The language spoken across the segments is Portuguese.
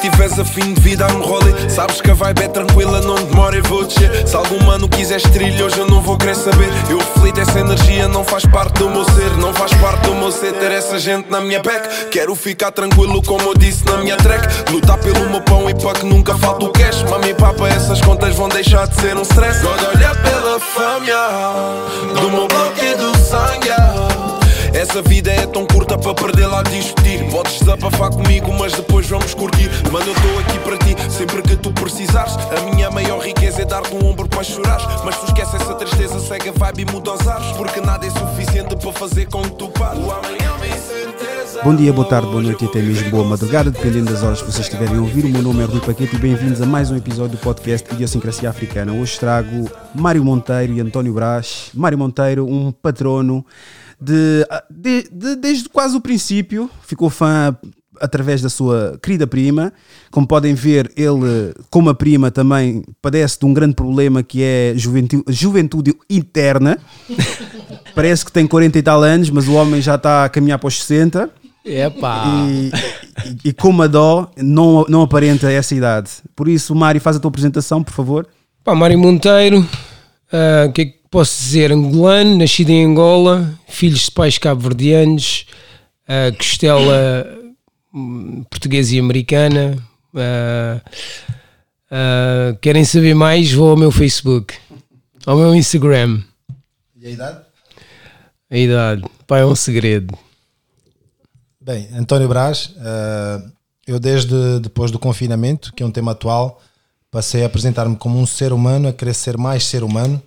tiveres a fim de vida no rolê. Sabes que a vibe é tranquila, não demora e vou descer. Se algum mano quiseres trilho, hoje eu não vou querer saber. Eu reflito essa energia, não faz parte do meu ser. Não faz parte do meu ser ter essa gente na minha back. Quero ficar tranquilo, como eu disse na minha track. Lutar pelo meu pão e para que nunca falte o cash. Mami papa, essas contas vão deixar de ser um stress. God olha pela fama do meu bloco e do sangue. Essa vida é tão curta para perder lá a discutir. Podes desabafar comigo, mas depois vamos curtir. Mano, eu estou aqui para ti, sempre que tu precisares. A minha maior riqueza é dar-te um ombro para chorar. Mas tu esquece essa tristeza, segue a vibe e muda os ares. Porque nada é suficiente para fazer com que tu pares. Certeza. Bom dia, boa tarde, boa noite e até mesmo boa madrugada, dependendo das horas que vocês estiverem a ouvir. O meu nome é Rui Paquete e bem-vindos a mais um episódio do podcast Idiosincrasia Africana. Hoje trago Mário Monteiro e António Brás. Mário Monteiro, um patrono de, de- de- desde quase o princípio, ficou fã através da sua querida prima. Como podem ver, ele, como a prima, também padece de um grande problema que é juventude, juventude interna. Parece que tem 40 e tal anos, mas o homem já está a caminhar para os 60 Epá! e, e, e como a dó não, não aparenta essa idade. Por isso, Mário, faz a tua apresentação, por favor. Pá, Mário Monteiro, ah, o que é que posso dizer? Angolano, nascido em Angola, filhos de pais cabo-verdianos, ah, costela hum, portuguesa e americana. Ah, ah, querem saber mais? Vou ao meu Facebook, ao meu Instagram. E a idade? A idade, pá, é um segredo. Bem, António Brás, eh, eu desde depois do confinamento, que é um tema atual, passei a apresentar-me como um ser humano, a querer ser mais ser humano,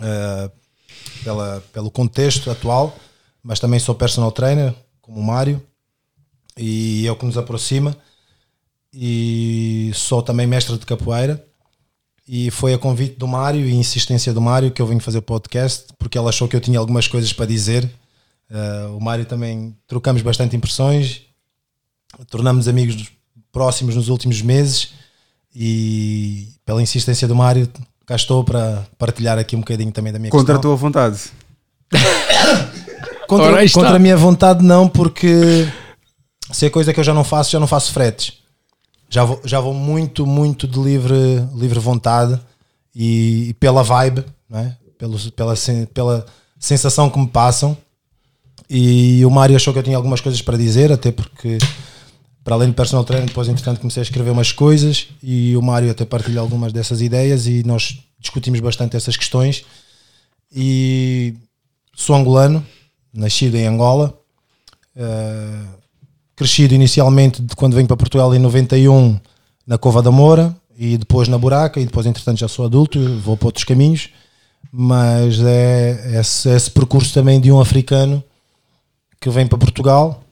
eh, pela, pelo contexto atual, mas também sou personal trainer, como o Mário, e é o que nos aproxima, e sou também mestre de capoeira, e foi a convite do Mário e insistência do Mário que eu vim fazer o podcast, porque ele achou que eu tinha algumas coisas para dizer, Uh, o Mário também trocamos bastante impressões, tornamos amigos próximos nos últimos meses e pela insistência do Mário cá estou para partilhar aqui um bocadinho também da minha Contra a questão. tua vontade. Contra, contra a minha vontade não, porque se é coisa que eu já não faço, já não faço fretes. Já vou, já vou muito, muito de livre, livre vontade e, e pela vibe, não é? Pelo, pela, pela sensação que me passam. E o Mário achou que eu tinha algumas coisas para dizer, até porque, para além de personal trainer, depois, entretanto, comecei a escrever umas coisas e o Mário até partilha algumas dessas ideias e nós discutimos bastante essas questões. E sou angolano, nascido em Angola, eh, crescido inicialmente de quando venho para Portugal em 91 na Cova da Moura e depois na Buraca e depois entretanto já sou adulto, vou para outros caminhos, mas é esse, esse percurso também de um africano que vem para Portugal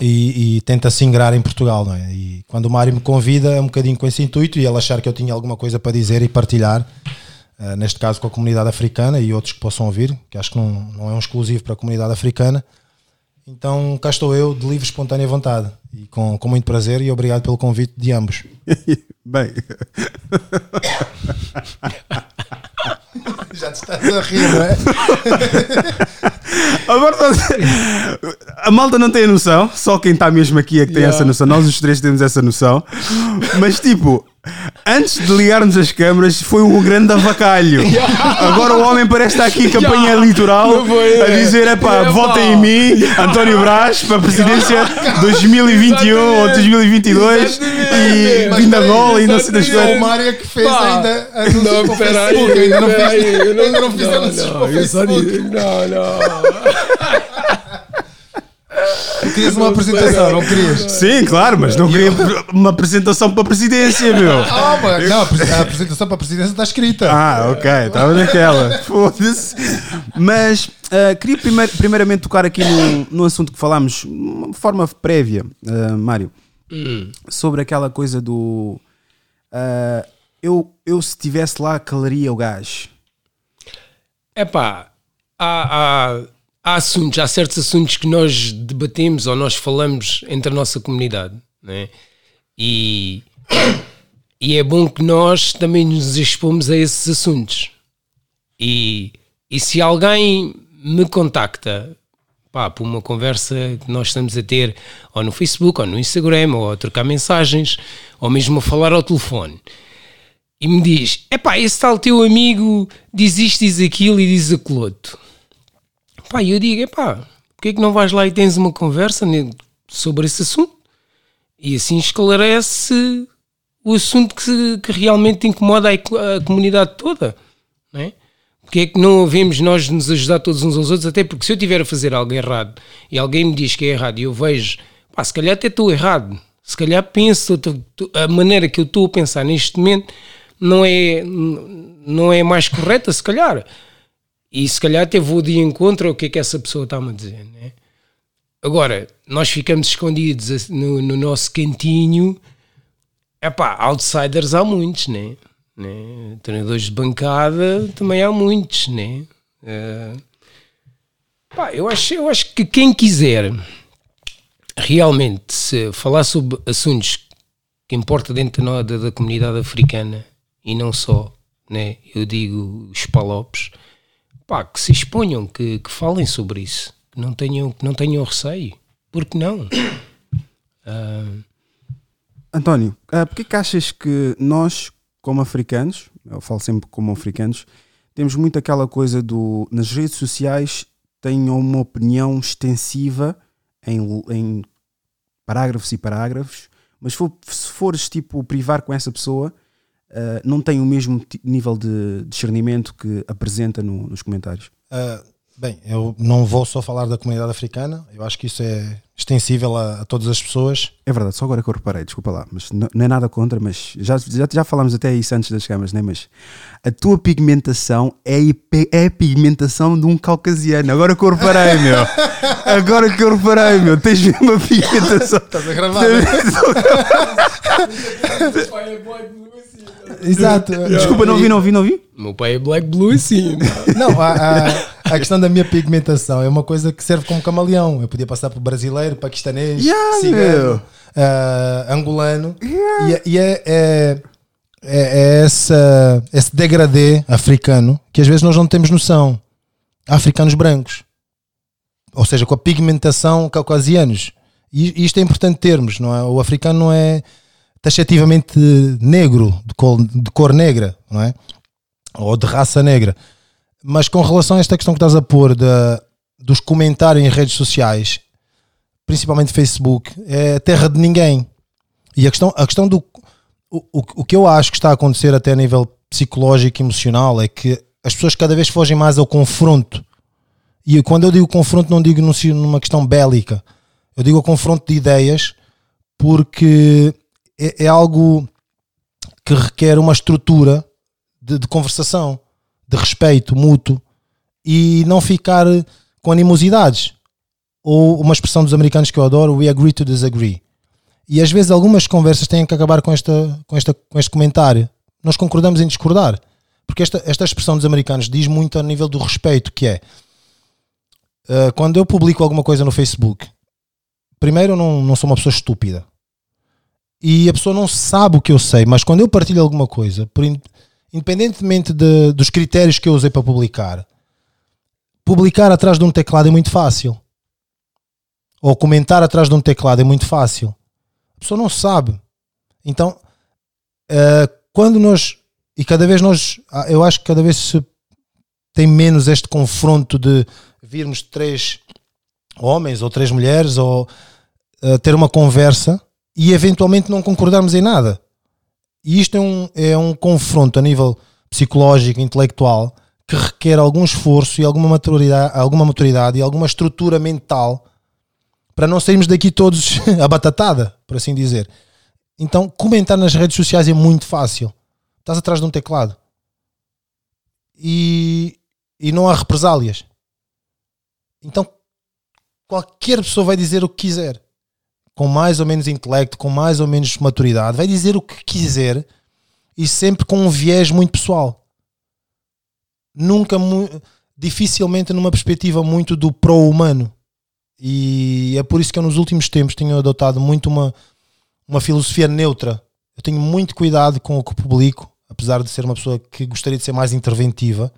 e, e tenta se ingrar em Portugal, não é? E quando o Mário me convida é um bocadinho com esse intuito e ele achar que eu tinha alguma coisa para dizer e partilhar, eh, neste caso com a comunidade africana e outros que possam ouvir, que acho que não, não é um exclusivo para a comunidade africana. Então cá estou eu, de livre, espontânea vontade e com, com muito prazer e obrigado pelo convite de ambos. Bem, Já te estás a rir, não é? agora a malta não tem a noção, só quem está mesmo aqui é que tem Yeah. essa noção. Nós os três temos essa noção. Mas tipo, antes de ligarmos as câmaras, foi um grande avacalho. Agora o homem parece estar aqui em campanha Yeah. eleitoral Não foi, a é. dizer: epá, Epá. votem em mim, António Brás, para a presidência 2021 ou 2022 e Mas vindo a peraí, Angola e não sei das o coisas. Mário é que fez Pá. ainda Não, o peraí, ainda não não o Não, não. Tu querias uma apresentação, não querias? Sim, claro, mas não queria uma apresentação para a presidência, meu. Ah, mas, não, a apres- a apresentação para a presidência está escrita. Ah, ok, estava naquela. Foda-se. Mas ah, queria primeir- primeiramente tocar aqui num, num assunto que falámos de uma forma prévia, ah, Mário, sobre aquela coisa do. ah, eu, eu, se estivesse lá, calaria o gás. Epá, há, há, há assuntos, há certos assuntos que nós debatemos ou nós falamos entre a nossa comunidade, né? E, e é bom que nós também nos expomos a esses assuntos. E, e se alguém me contacta pá, por uma conversa que nós estamos a ter ou no Facebook, ou no Instagram, ou a trocar mensagens, ou mesmo a falar ao telefone. E me diz: epá, esse tal teu amigo diz isto, diz aquilo e diz aquilo outro. Pá, eu digo: epá, porque é que não vais lá e tens uma conversa sobre esse assunto? E assim esclarece o assunto que, que realmente incomoda a, a comunidade toda, não é? Porque é que não havemos nós nos ajudar todos uns aos outros? Até porque se eu estiver a fazer algo errado e alguém me diz que é errado e eu vejo, pá, se calhar até estou errado, se calhar penso, a maneira que eu estou a pensar neste momento não é, não é mais correta, se calhar. E se calhar até vou de encontro ao que é que essa pessoa está-me a dizer, né? Agora, nós ficamos escondidos no, no nosso cantinho. Epá, outsiders há muitos, né? né? Treinadores de bancada também há muitos, né? Pá, eu, acho, eu acho que quem quiser realmente falar sobre assuntos que importa dentro da, da, da comunidade africana e não só, né? Eu digo os palopes, pá, que se exponham, que, que falem sobre isso, que não tenham, que não tenham receio. Porque não? Ah, António, ah, porquê que achas que nós, como africanos, eu falo sempre como africanos, temos muito aquela coisa do nas redes sociais tenham uma opinião extensiva em, em parágrafos e parágrafos, mas for- se fores tipo privar com essa pessoa, ah, não tem o mesmo nível de discernimento que apresenta no- nos comentários. Ah, bem, eu não vou só falar da comunidade africana, eu acho que isso é extensível a, a todas as pessoas. É verdade, só agora que eu reparei, desculpa lá, mas não, não é nada contra, mas já, já, já falámos até isso antes das câmaras, né? Mas a tua pigmentação é, é a pigmentação de um caucasiano. Agora que eu reparei, meu. Agora que eu reparei, meu. Tens mesmo uma pigmentação. Estás a gravar? Exato. Desculpa, não vi, não vi, não vi. meu pai é black blue assim. Não, a, a, a questão da minha pigmentação é uma coisa que serve como camaleão. Eu podia passar por brasileiro, paquistanês, Yeah, cigano, ah, angolano. E, é- e é, é, é, é essa, esse degradê africano que às vezes nós não temos noção. Há africanos brancos. Ou seja, com a pigmentação caucasianos. E isto é importante termos, não é? O africano não é taxativamente negro, de cor, de cor negra, não é? Ou de raça negra. Mas com relação a esta questão que estás a pôr da, dos comentários em redes sociais, principalmente Facebook, é terra de ninguém. E a questão, a questão do. O, o, o que eu acho que está a acontecer até a nível psicológico e emocional é que as pessoas cada vez fogem mais ao confronto. E quando eu digo confronto, não digo numa questão bélica. Eu digo o confronto de ideias porque é, é algo que requer uma estrutura de, de conversação, de respeito mútuo e não ficar com animosidades. Ou uma expressão dos americanos que eu adoro, we agree to disagree. E às vezes algumas conversas têm que acabar com, esta, com, esta, com este comentário. Nós concordamos em discordar. Porque esta, esta expressão dos americanos diz muito a nível do respeito, que é uh, quando eu publico alguma coisa no Facebook, primeiro eu não, não sou uma pessoa estúpida. E a pessoa não sabe o que eu sei, mas quando eu partilho alguma coisa, por in- independentemente de- dos critérios que eu usei para publicar, publicar atrás de um teclado é muito fácil. Ou comentar atrás de um teclado é muito fácil. A pessoa não sabe. Então, eh, quando nós. E cada vez nós. ah, Eu acho que cada vez se tem menos este confronto de virmos três homens ou três mulheres ou eh, ter uma conversa e eventualmente não concordarmos em nada. E isto é um, é um confronto a nível psicológico, intelectual, que requer algum esforço e alguma maturidade, alguma maturidade e alguma estrutura mental para não sairmos daqui todos abatatada, por assim dizer. Então, comentar nas redes sociais é muito fácil. Estás atrás de um teclado e, e não há represálias. Então, qualquer pessoa vai dizer o que quiser com mais ou menos intelecto, com mais ou menos maturidade, vai dizer o que quiser e sempre com um viés muito pessoal. Nunca, dificilmente numa perspectiva muito do pro-humano. E é por isso que eu nos últimos tempos tenho adotado muito uma, uma filosofia neutra. Eu tenho muito cuidado com o que publico, apesar de ser uma pessoa que gostaria de ser mais interventiva.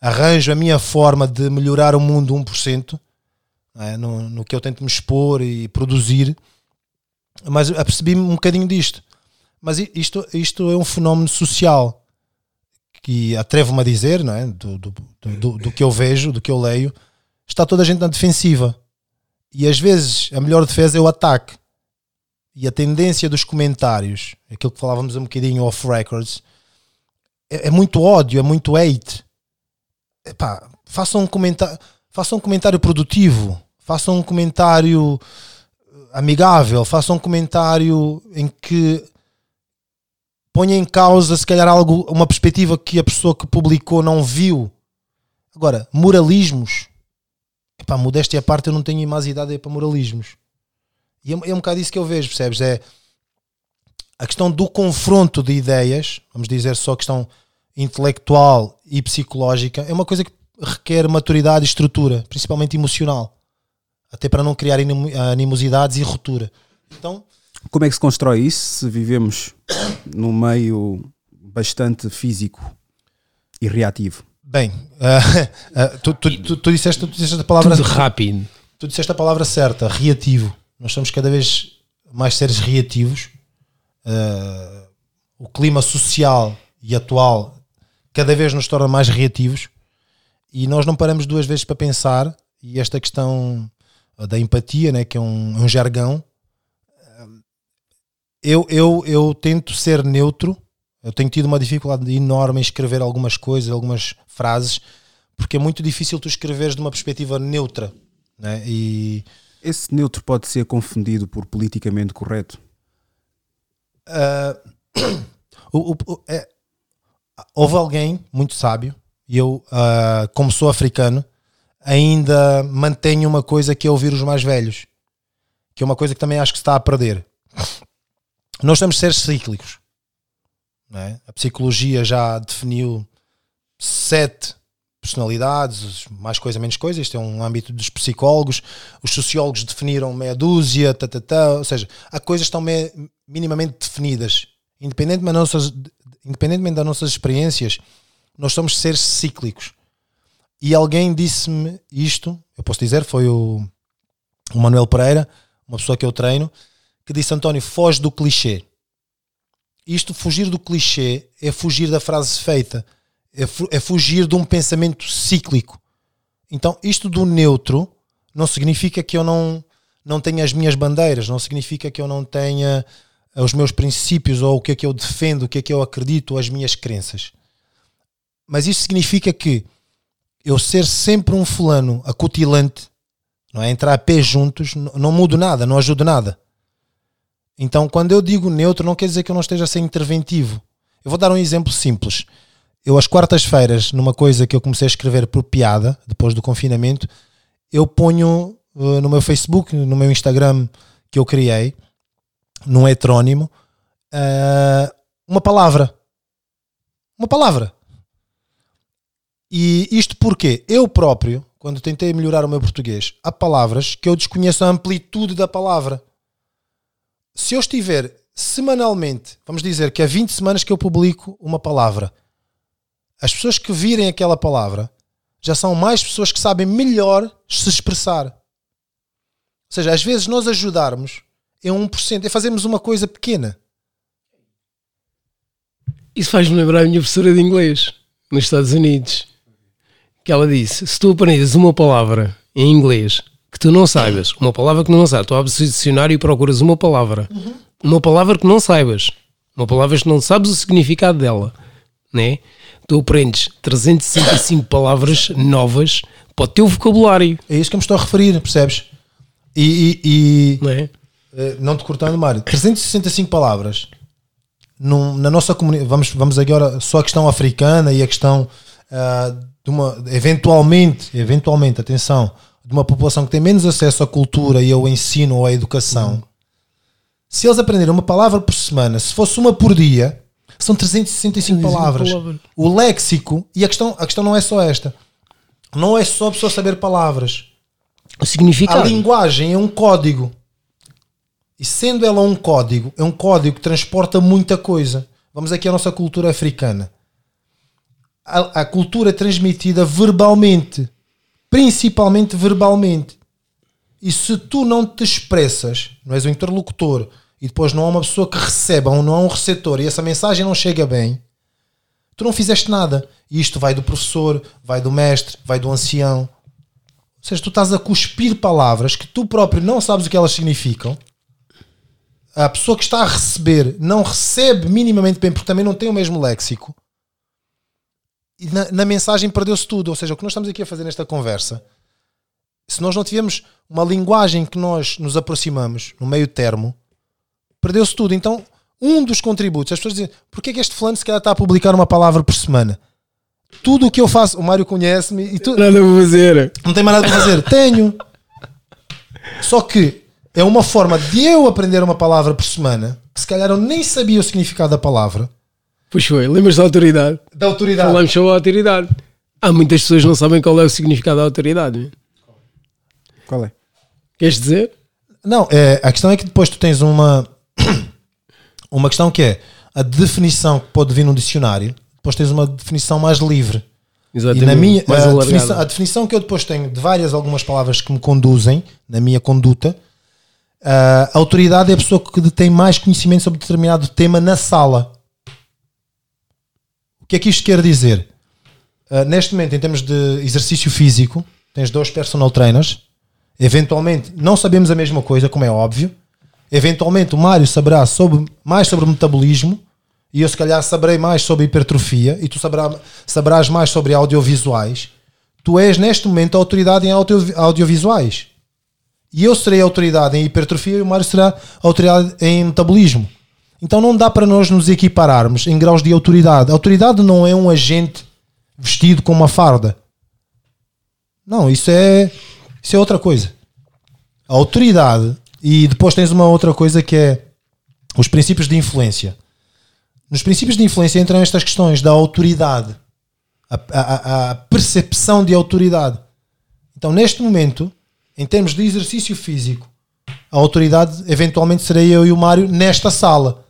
Arranjo a minha forma de melhorar o mundo 1%, não é? no, no que eu tento me expor e produzir, mas apercebi-me um bocadinho disto. Mas isto, isto é um fenómeno social que atrevo-me a dizer, não é? do, do, do, do- do que eu vejo, do que eu leio, está toda a gente na defensiva. E às vezes a melhor defesa é o ataque. E a tendência dos comentários, aquilo que falávamos um bocadinho off records, é, é muito ódio, é muito hate. Epá, façam um comentário, façam um comentário produtivo, façam um comentário eh, amigável, façam um comentário em que ponha em causa se calhar algo, uma perspectiva que a pessoa que publicou não viu. Agora, moralismos, epá, modéstia à parte, eu não tenho mais idade para moralismos. E é, é um bocado isso que eu vejo, percebes? É a questão do confronto de ideias, vamos dizer só questão intelectual e psicológica, é uma coisa que requer maturidade e estrutura, principalmente emocional, até para não criar anim- animosidades e ruptura. Então, Como é que se constrói isso se vivemos num meio bastante físico e reativo? bem, tu, tu, tu, tu disseste, tu disseste a palavra Tudo rápido. tu disseste a palavra certa, reativo. Nós somos cada vez mais seres reativos. Uh, o clima social e atual cada vez nos torna mais reativos e nós não paramos duas vezes para pensar. E esta questão uh, da empatia, né, que é um, um jargão, uh, eu, eu, eu tento ser neutro. Eu tenho tido uma dificuldade enorme em escrever algumas coisas, algumas frases, porque é muito difícil tu escreveres de uma perspectiva neutra. Né? E Esse neutro pode ser confundido por politicamente correto? ah, o- o- o- é- houve alguém muito sábio, e eu, ah, como sou africano, ainda mantenho uma coisa que é ouvir os mais velhos, que é uma coisa que também acho que se está a perder. Nós somos seres cíclicos. é? A psicologia já definiu sete personalidades, mais coisa, menos coisa. Isto é um âmbito dos psicólogos. Os sociólogos definiram meia dúzia, tá, tá, tá. ou seja, há coisas que estão me- minimamente definidas. Independentemente nossas, independentemente das nossas experiências, nós somos seres cíclicos. E alguém disse-me isto, eu posso dizer, foi o, o Manuel Pereira, uma pessoa que eu treino, que disse: António, foge do clichê. Isto, fugir do clichê, é fugir da frase feita, é, é fugir de um pensamento cíclico. Então, isto do neutro não significa que eu não, não tenha as minhas bandeiras, não significa que eu não tenha os meus princípios ou o que é que eu defendo, o que é que eu acredito, as minhas crenças. Mas isso significa que eu ser sempre um fulano acutilante, não é? entrar a pé juntos, n- não mudo nada, não ajudo nada. Então, quando eu digo neutro, não quer dizer que eu não esteja a ser interventivo. Eu vou dar um exemplo simples. Eu, às quartas-feiras, numa coisa que eu comecei a escrever por piada, depois do confinamento, eu ponho uh, no meu Facebook, no meu Instagram que eu criei, num heterónimo, uh, uma palavra. Uma palavra. E isto porque eu próprio, quando tentei melhorar o meu português, há palavras que eu desconheço a amplitude da palavra. Se eu estiver semanalmente, vamos dizer que há 20 semanas que eu publico uma palavra, as pessoas que virem aquela palavra já são mais pessoas que sabem melhor se expressar. Ou seja, às vezes nós ajudarmos é 1%, é fazermos uma coisa pequena. Isso faz-me lembrar a minha professora de inglês nos Estados Unidos. Que ela disse: se tu aprendes uma palavra em inglês que tu não saibas, uma palavra que não sabes, tu abres o dicionário e procuras uma palavra, uma palavra que não saibas, uma palavra que não sabes o significado dela, né? Tu aprendes 365 palavras novas para o teu vocabulário, É isso que eu me estou a referir, percebes? E, e- e, não é? eh, não te cortando, Mário, 365 palavras num- na nossa comunidade. Vamos, vamos agora só a questão africana e a questão ah, de uma, eventualmente, eventualmente, atenção, de uma população que tem menos acesso à cultura e ao ensino ou à educação. Se eles aprenderem uma palavra por semana, se fosse uma por dia, são 365 palavras. palavras. O léxico, e a questão, a questão não é só esta. Não é só a pessoa saber palavras. O significado. A linguagem é um código. E sendo ela um código, é um código que transporta muita coisa. Vamos aqui à nossa cultura africana. A, a cultura é transmitida verbalmente. Principalmente verbalmente. E se tu não te expressas, não és o interlocutor, e depois não há uma pessoa que receba, ou não há um receptor, e essa mensagem não chega bem, tu não fizeste nada. E isto vai do professor, vai do mestre, vai do ancião. Ou seja, tu estás a cuspir palavras que tu próprio não sabes o que elas significam. A pessoa que está a receber não recebe minimamente bem porque também não tem o mesmo léxico. E na, na mensagem perdeu-se tudo. Ou seja, o que nós estamos aqui a fazer nesta conversa, se nós não tivermos uma linguagem que nós nos aproximamos, no meio termo, perdeu-se tudo. Então, um dos contributos, as pessoas dizem, porquê é que este fulano se calhar está a publicar uma palavra por semana? Tudo o que eu faço, o Mário conhece-me e tu Nada a fazer. não tem mais nada para fazer. Tenho. Só que é uma forma de eu aprender uma palavra por semana, que se calhar eu nem sabia o significado da palavra, Pois foi, lembras da autoridade? da autoridade. Falamos sobre a autoridade. Há muitas pessoas que não sabem qual é o significado da autoridade. né? Qual é? Queres dizer? Não, é, a questão é que depois tu tens uma uma questão que é a definição que pode vir num dicionário, depois tens uma definição mais livre. Exatamente. E na minha mais a, definição, a definição que eu depois tenho de várias algumas palavras que me conduzem na minha conduta, a autoridade é a pessoa que tem mais conhecimento sobre determinado tema na sala. Que é que isto quer dizer? Ah, neste momento, em termos de exercício físico, tens dois personal trainers. Eventualmente, não sabemos a mesma coisa, como é óbvio. Eventualmente, o Mário saberá sobre, mais sobre metabolismo e eu, se calhar, saberei mais sobre hipertrofia e tu saberá, saberás mais sobre audiovisuais. Tu és, neste momento, a autoridade em audio- audiovisuais. E eu serei a autoridade em hipertrofia e o Mário será a autoridade em metabolismo. Então não dá para nós nos equipararmos em graus de autoridade. A autoridade não é um agente vestido com uma farda. Não, isso é, isso é outra coisa. A autoridade, e depois tens uma outra coisa que é os princípios de influência. Nos princípios de influência entram estas questões da autoridade, a, a- a percepção de autoridade. Então, neste momento, em termos de exercício físico, a autoridade eventualmente serei eu e o Mário nesta sala.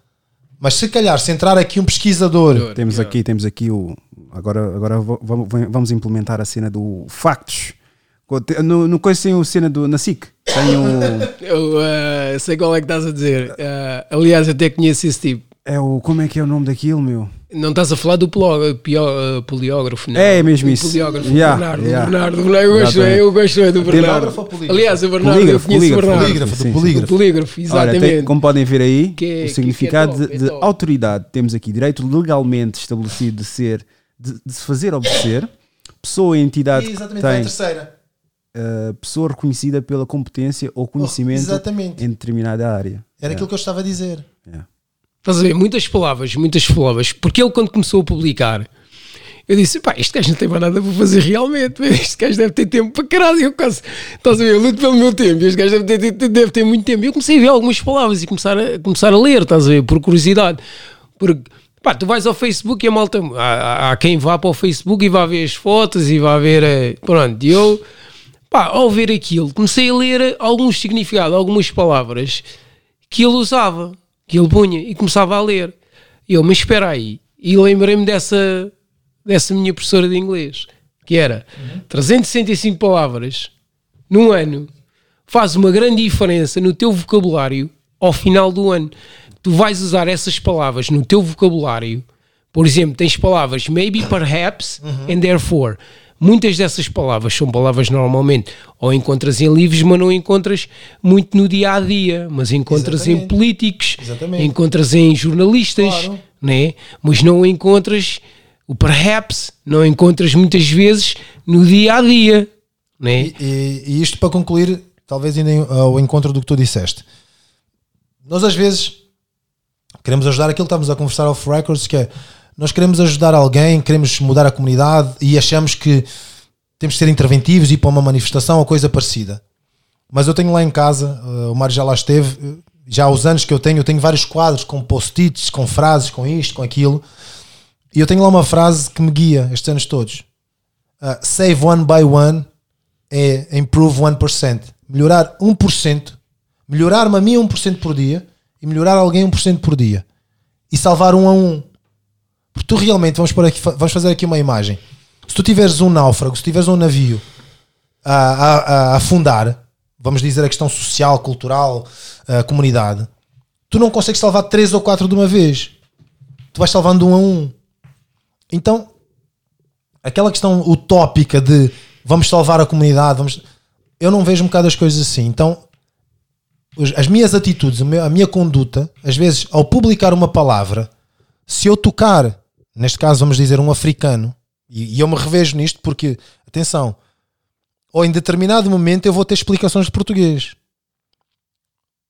Mas se calhar, se entrar aqui um pesquisador Temos aqui, temos aqui o. Agora, agora vamos, vamos implementar a cena do factos. No, no coisa tem a cena do. Na SIC. Tem um. Eu eh, sei qual é que estás a dizer. Eh, aliás, até conheço esse tipo. É o. Como é que é o nome daquilo, meu? Não estás a falar do pio- eh, poliógrafo, não? É mesmo O isso. Poliógrafo, Yeah, Bernardo, yeah. Bernardo, Bernardo, eu gosto, Exatamente. eu gosto é do Bernardo. Aliás, o Bernardo, Polígrafo, eu conheço o polígrafo. Bernardo. polígrafo. O polígrafo, Olha, exatamente. tem- como podem ver aí, Que é- o que- significado que é top, de, de é autoridade. Temos aqui direito legalmente estabelecido de ser, de, de se fazer obedecer, pessoa ou entidade que Exatamente, a tem, terceira. uh, pessoa reconhecida pela competência ou conhecimento exatamente. em determinada área. Era aquilo que eu estava a dizer. Estás a ver? Muitas palavras, muitas palavras. Porque ele, quando começou a publicar, eu disse: pá, este gajo não tem mais nada para fazer realmente. Este gajo deve ter tempo para caralho. Eu quase, estás a ver? Eu luto pelo meu tempo. Este gajo deve ter, deve ter muito tempo. Eu comecei a ver algumas palavras e começar a, começar a ler, estás a ver? Por curiosidade. Porque, pá, tu vais ao Facebook e a malta. Há- há quem vá para o Facebook e vá ver as fotos e vá ver. eh, Pronto, e eu. Pá, ao ver aquilo, comecei a ler alguns significados, algumas palavras que ele usava, que ele punha e começava a ler. E eu, mas espera aí. E lembrei-me dessa, dessa minha professora de inglês, que era 365 palavras num ano, faz uma grande diferença no teu vocabulário ao final do ano. Tu vais usar essas palavras no teu vocabulário. Por exemplo, tens palavras maybe, perhaps and therefore. Muitas dessas palavras são palavras normalmente ou encontras em livros, mas não encontras muito no dia a dia, mas encontras em Exatamente. políticos, Exatamente. encontras em jornalistas, Claro. né? mas não encontras o perhaps, não encontras muitas vezes no dia a dia. Né? E, e- e isto para concluir, talvez ainda em- ao encontro do que tu disseste. Nós às vezes queremos ajudar aquilo que estamos a conversar off records, que é nós queremos ajudar alguém, queremos mudar a comunidade e achamos que temos de ser interventivos e ir para uma manifestação ou coisa parecida. Mas eu tenho lá em casa, eh, o Mário já lá esteve, eh, já há os anos que eu tenho, eu tenho vários quadros com post-its, com frases, com isto, com aquilo. E eu tenho lá uma frase que me guia estes anos todos. Uh, save one by one é improve 1%. Melhorar 1%, melhorar-me a mim 1% por dia e melhorar alguém 1% por dia. E salvar um a um. Porque tu realmente, vamos, pôr aqui, vamos fazer aqui uma imagem. Se tu tiveres um náufrago, se tiveres um navio a, a- a afundar, vamos dizer a questão social, cultural, a comunidade, tu não consegues salvar três ou quatro de uma vez. Tu vais salvando um a um. Então, aquela questão utópica de vamos salvar a comunidade, vamos... eu não vejo um bocado as coisas assim. Então, as minhas atitudes, a minha conduta, às vezes, ao publicar uma palavra, se eu tocar, neste caso vamos dizer um africano, e, e eu me revejo nisto porque, atenção, ou em determinado momento eu vou ter explicações de português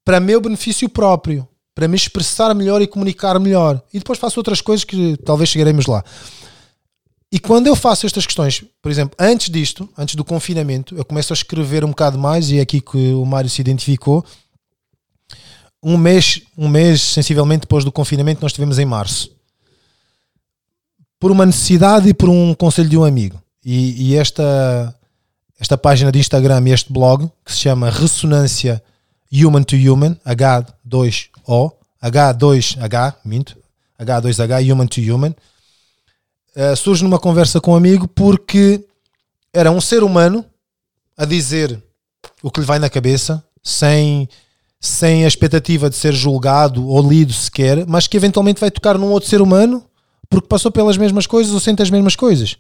para meu benefício próprio, para me expressar melhor e comunicar melhor. E depois faço outras coisas que talvez chegaremos lá. E quando eu faço estas questões, por exemplo, antes disto, antes do confinamento, eu começo a escrever um bocado mais, e é aqui que o Mário se identificou. Um mês, um mês sensivelmente depois do confinamento, nós estivemos em março. Por uma necessidade e por um conselho de um amigo. E, e esta, esta página de Instagram e este blog, que se chama Ressonância Human to Human, H2O, H2H, minto, H2H, Human to Human, eh, surge numa conversa com um amigo porque era um ser humano a dizer o que lhe vai na cabeça, sem, sem a expectativa de ser julgado ou lido sequer, mas que eventualmente vai tocar num outro ser humano porque passou pelas mesmas coisas ou sente as mesmas coisas.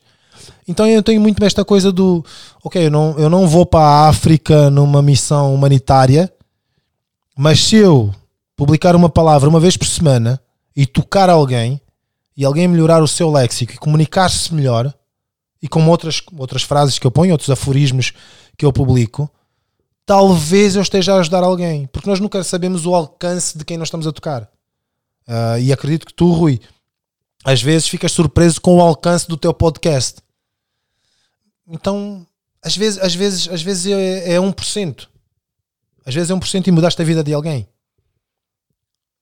Então eu tenho muito esta coisa do ok, eu não, eu não vou para a África numa missão humanitária, mas se eu publicar uma palavra uma vez por semana e tocar alguém e alguém melhorar o seu léxico e comunicar-se melhor e com outras, outras frases que eu ponho, outros aforismos que eu publico, talvez eu esteja a ajudar alguém, porque nós nunca sabemos o alcance de quem nós estamos a tocar. Ah, e acredito que tu, Rui, às vezes ficas surpreso com o alcance do teu podcast. Então, às vezes, às vezes, às vezes é, é 1%. Às vezes é 1% e mudaste a vida de alguém.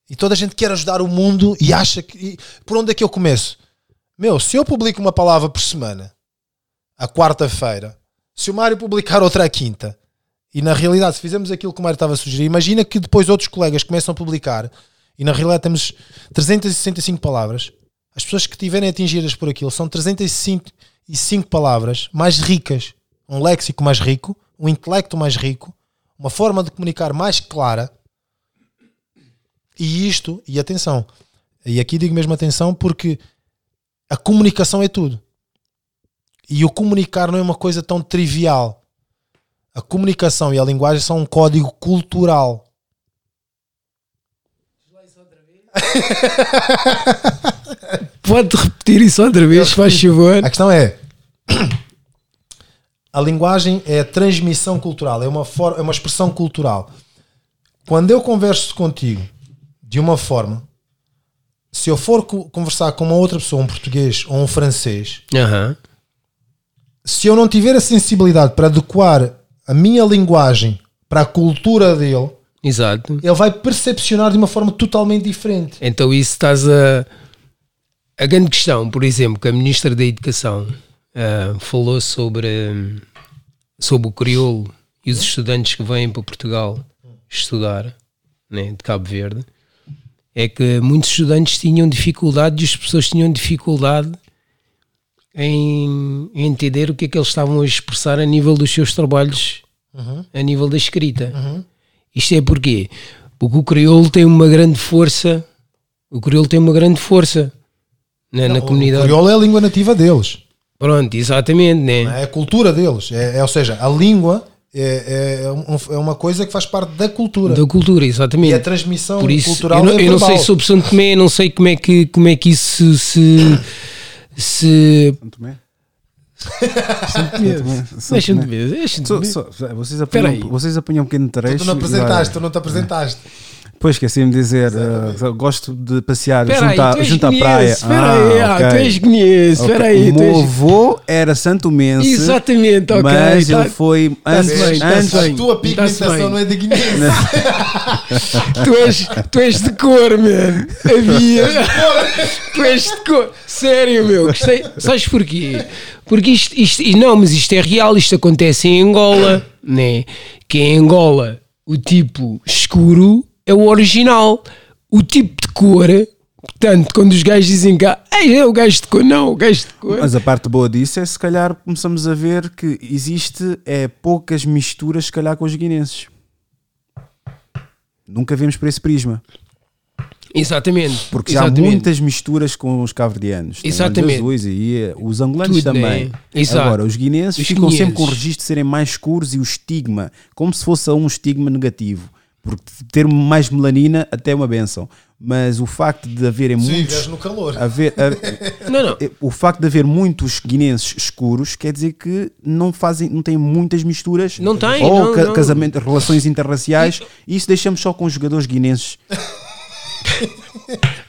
E toda a gente quer ajudar o mundo e acha que. e por onde é que eu começo? Meu, se eu publico uma palavra por semana, à quarta-feira, se o Mário publicar outra à quinta, e na realidade, se fizermos aquilo que o Mário estava a sugerir, imagina que depois outros colegas começam a publicar, e na realidade temos 365 palavras. As pessoas que estiverem atingidas por aquilo são 365 palavras mais ricas, um léxico mais rico, um intelecto mais rico, uma forma de comunicar mais clara. E isto, e atenção, e aqui digo mesmo atenção porque a comunicação é tudo. E o comunicar não é uma coisa tão trivial. A comunicação e a linguagem são um código cultural. Pode repetir isso outra vez, faz favor. A questão é: a linguagem é a transmissão cultural, é uma, for, é uma expressão cultural. Quando eu converso contigo de uma forma, se eu for co- conversar com uma outra pessoa, um português ou um francês, Aham. se eu não tiver a sensibilidade para adequar a minha linguagem para a cultura dele, Exato. ele vai percepcionar de uma forma totalmente diferente. Então isso estás a. A grande questão, por exemplo, que a Ministra da Educação ah, falou sobre, sobre o crioulo e os estudantes que vêm para Portugal estudar, né, de Cabo Verde, é que muitos estudantes tinham dificuldade e as pessoas tinham dificuldade em, em entender o que é que eles estavam a expressar a nível dos seus trabalhos, a nível da escrita. Isto é porquê? Porque o crioulo tem uma grande força, o crioulo tem uma grande força na, na O comunidade. crioulo é a língua nativa deles. Pronto, exatamente, né? É a cultura deles. É, é- ou seja, a língua é, é, um- é uma coisa que faz parte da cultura. Da cultura, exatamente. E a transmissão Por isso, cultural eu não, é eu não sei sobre São Tomé, não sei como é que, como é que isso se. se Santo Tomé? Deixa-me ver, deixa-me ver. vocês, apanham, um pequeno trecho. Tu não apresentaste, tu não te apresentaste. Pois esqueci-me de dizer, eh, gosto de passear Espera aí, junto, à, tu és junto à praia. Espera aí, ah, ok. tu és Ok. espera aí. O meu és... avô era santomense, Exatamente, ok. mas tá- ele foi tá-se antes, bem, antes bem. A tua pigmentação não é de guinense. tu, és, tu és de cor, man. Havia. tu és de cor. Sério, meu. Gostei. Sabes porquê? Porque isto, isto, e não, mas isto é real. Isto acontece em Angola, né? Que em Angola o tipo escuro é o original. O tipo de cor, Portanto, quando os gajos dizem cá, Ei, é o gajo de cor, não, o gajo de cor. Mas a parte boa disso é se calhar começamos a ver que existe é, poucas misturas, se calhar, com os guinenses. Nunca vemos por esse prisma. Exatamente. Porque exatamente. já há muitas misturas com os cabo-verdianos. Tem Exatamente. azuis e eh, os angolanos Tudo, também. né? Agora, os guinenses Os ficam sempre com o registro de serem mais escuros e o estigma, como se fosse um estigma negativo. Porque ter mais melanina até é uma benção. Mas o facto de haverem Se muitos. no calor. haver- a- Não, não. o facto de haver muitos guinenses escuros quer dizer que não fazem, não têm muitas misturas Não tem, ou não, ca- não. casamento, relações interraciais e isso deixamos só com os jogadores guinenses.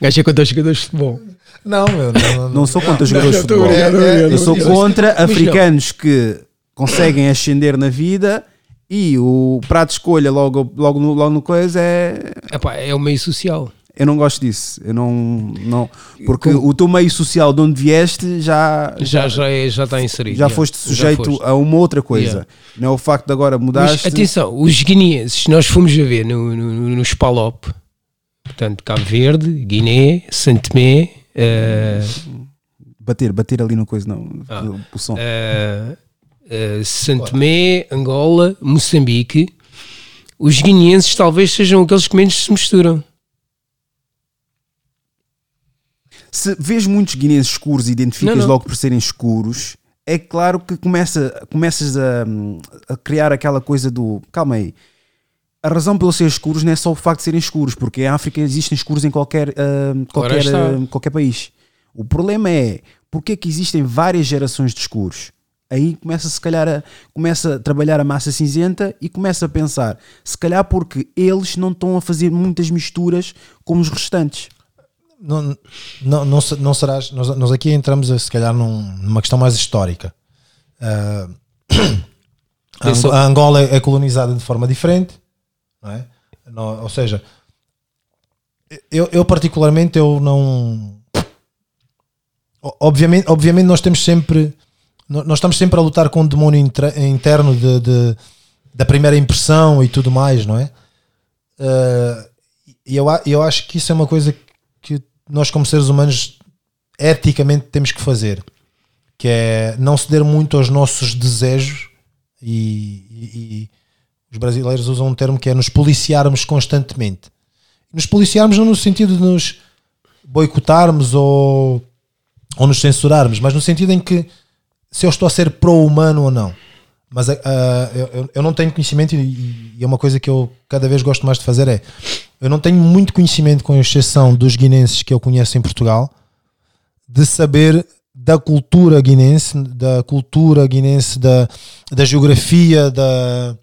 Gajo é contra os jogadores de futebol. Não, meu, não, não, Não sou contra os jogadores de futebol. Eu sou contra africanos que conseguem ascender na vida e o prato de escolha logo, logo, no, logo no coisa é. Epá, é o meio social. Eu não gosto disso. Eu não. não porque o teu meio social de onde vieste já. Já, já, é, já está inserido. Já foste sujeito foste. a uma outra coisa. Yeah. Não é o facto de agora mudaste. atenção, os guineenses, nós fomos a ver no, no, no Spalop, portanto, Cabo Verde, Guiné, Santo Tomé, eh, Bater, bater ali no coisa, não. Ah. o- som. eh, eh, Santo Tomé, Angola, Moçambique. Os guineenses talvez sejam aqueles que menos se misturam. Se vês muitos guineenses escuros e identificas Não, não. logo por serem escuros, é claro que começa, começas a, a criar aquela coisa do. Calma aí. A razão pelo ser escuros não é só o facto de serem escuros, porque em África existem escuros em qualquer, ah, qualquer, ah, qualquer país. O problema é porque é que existem várias gerações de escuros. Aí começa se calhar a, começa a trabalhar a massa cinzenta e começa a pensar, se calhar porque eles não estão a fazer muitas misturas como os restantes. não, não, não, não serás. Nós, nós aqui entramos, a, se calhar, num- numa questão mais histórica. Ah, a. Ango- a Angola é colonizada de forma diferente, não é? Não- ou seja, eu, eu particularmente eu não. Obviamente, obviamente nós temos sempre nós estamos sempre a lutar com o demónio intra- interno de, de- da primeira impressão e tudo mais, não é? Ah, e eu, eu acho que isso é uma coisa que nós como seres humanos eticamente temos que fazer que é não ceder muito aos nossos desejos e, e- e os brasileiros usam um termo que é nos policiarmos constantemente nos policiarmos não no sentido de nos boicotarmos ou, ou nos censurarmos mas no sentido em que se eu estou a ser pro-humano ou não mas ah, eu- eu, não tenho conhecimento e, e é uma coisa que eu cada vez gosto mais de fazer é eu não tenho muito conhecimento com exceção dos guinenses que eu conheço em Portugal de saber da cultura guinense, da cultura guinense, da, da geografia da,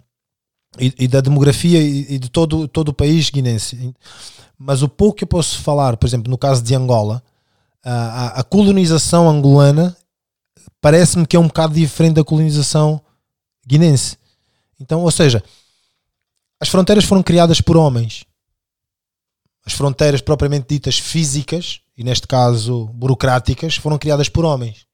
e, e da demografia e, e de todo, todo o país guinense. Mas o pouco que eu posso falar, por exemplo, no caso de Angola, a- a colonização angolana parece-me que é um bocado diferente da colonização guinense. Então, ou seja, as fronteiras foram criadas por homens. As fronteiras propriamente ditas físicas, e neste caso burocráticas, foram criadas por homens.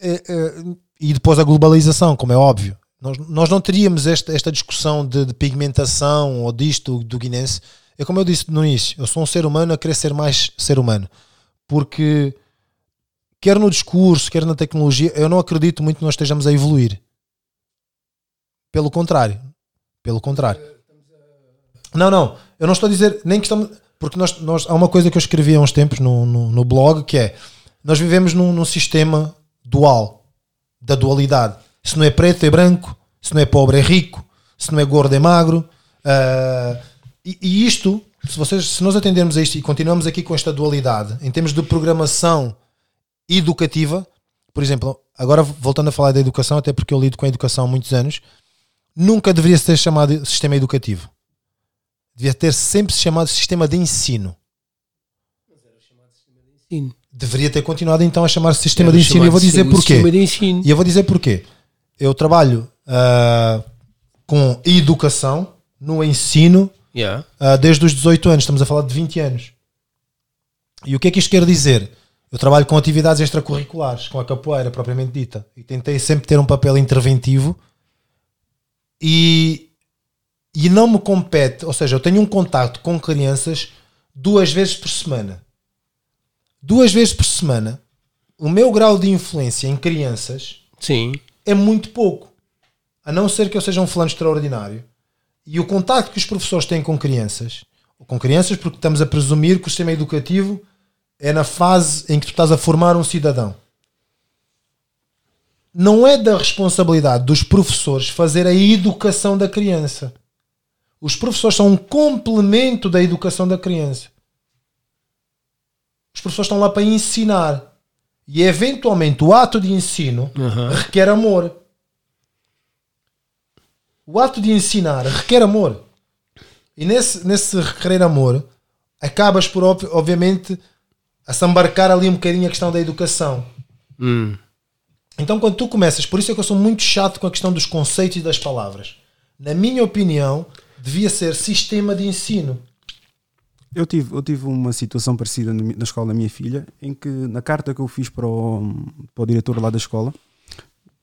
É, é, E depois a globalização, como é óbvio. Nós, nós não teríamos esta, esta discussão de, de pigmentação ou disto do guinense. É como eu disse no início, eu sou um ser humano a querer ser mais ser humano. Porque quer no discurso, quer na tecnologia, eu não acredito muito que nós estejamos a evoluir. Pelo contrário. Pelo contrário. Não, não. Eu não estou a dizer nem que estamos. Porque nós, nós, há uma coisa que eu escrevi há uns tempos no, no, no blog que é nós vivemos num, num sistema dual da dualidade. Se não é preto é branco, se não é pobre é rico, se não é gordo é magro. Ah, e, e isto, se, vocês, se nós atendermos a isto e continuamos aqui com esta dualidade em termos de programação educativa, por exemplo, agora voltando a falar da educação, até porque eu lido com a educação há muitos anos, nunca deveria ser chamado sistema educativo. Devia ter sempre se chamado sistema de ensino. Sim. Deveria ter continuado então a chamar-se sistema Era de ensino. E eu vou chamado dizer porquê. sistema de ensino. E eu vou dizer porquê. Eu trabalho ah, com educação no ensino Yeah. ah, desde os 18 anos. Estamos a falar de 20 anos. E o que é que isto quer dizer? Eu trabalho com atividades extracurriculares, com a capoeira propriamente dita. E tentei sempre ter um papel interventivo. E, e não me compete, ou seja, eu tenho um contacto com crianças duas vezes por semana. Duas vezes por semana, o meu grau de influência em crianças Sim. é muito pouco. A não ser que eu seja um fulano extraordinário. E o contacto que os professores têm com crianças, ou com crianças, porque estamos a presumir que o sistema educativo é na fase em que tu estás a formar um cidadão. Não é da responsabilidade dos professores fazer a educação da criança. Os professores são um complemento da educação da criança. Os professores estão lá para ensinar. E eventualmente o ato de ensino requer amor. O ato de ensinar requer amor. E nesse, nesse requerer amor, acabas por, ob- obviamente, a se embarcar ali um bocadinho a questão da educação. Hum. Então, quando tu começas, por isso é que eu sou muito chato com a questão dos conceitos e das palavras. Na minha opinião, devia ser sistema de ensino. Eu tive, eu tive uma situação parecida na escola da minha filha, em que na carta que eu fiz para o, para o diretor lá da escola,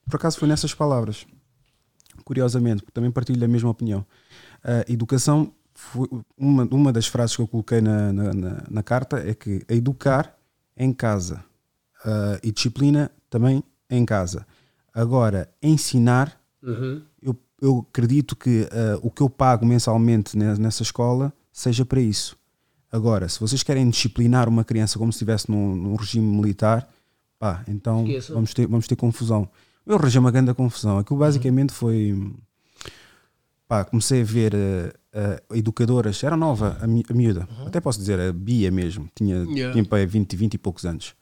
por acaso foi nessas palavras. Curiosamente, porque também partilho da mesma opinião. A educação, foi uma, uma das frases que eu coloquei na, na, na- na carta é que educar em casa ah, e disciplina também em casa. Agora, ensinar eu, eu acredito que ah, o que eu pago mensalmente ne- nessa escola seja para isso. Agora, se vocês querem disciplinar uma criança como se estivesse num, num regime militar, pá, então Esqueçam. vamos ter, vamos ter confusão. Eu arranjei uma grande confusão. Aquilo basicamente foi. Pá, comecei a ver ah, ah, educadoras, era nova a, mi- a miúda, até posso dizer, a Bia mesmo, tinha, Yeah. tinha pá, 20, 20 e poucos anos.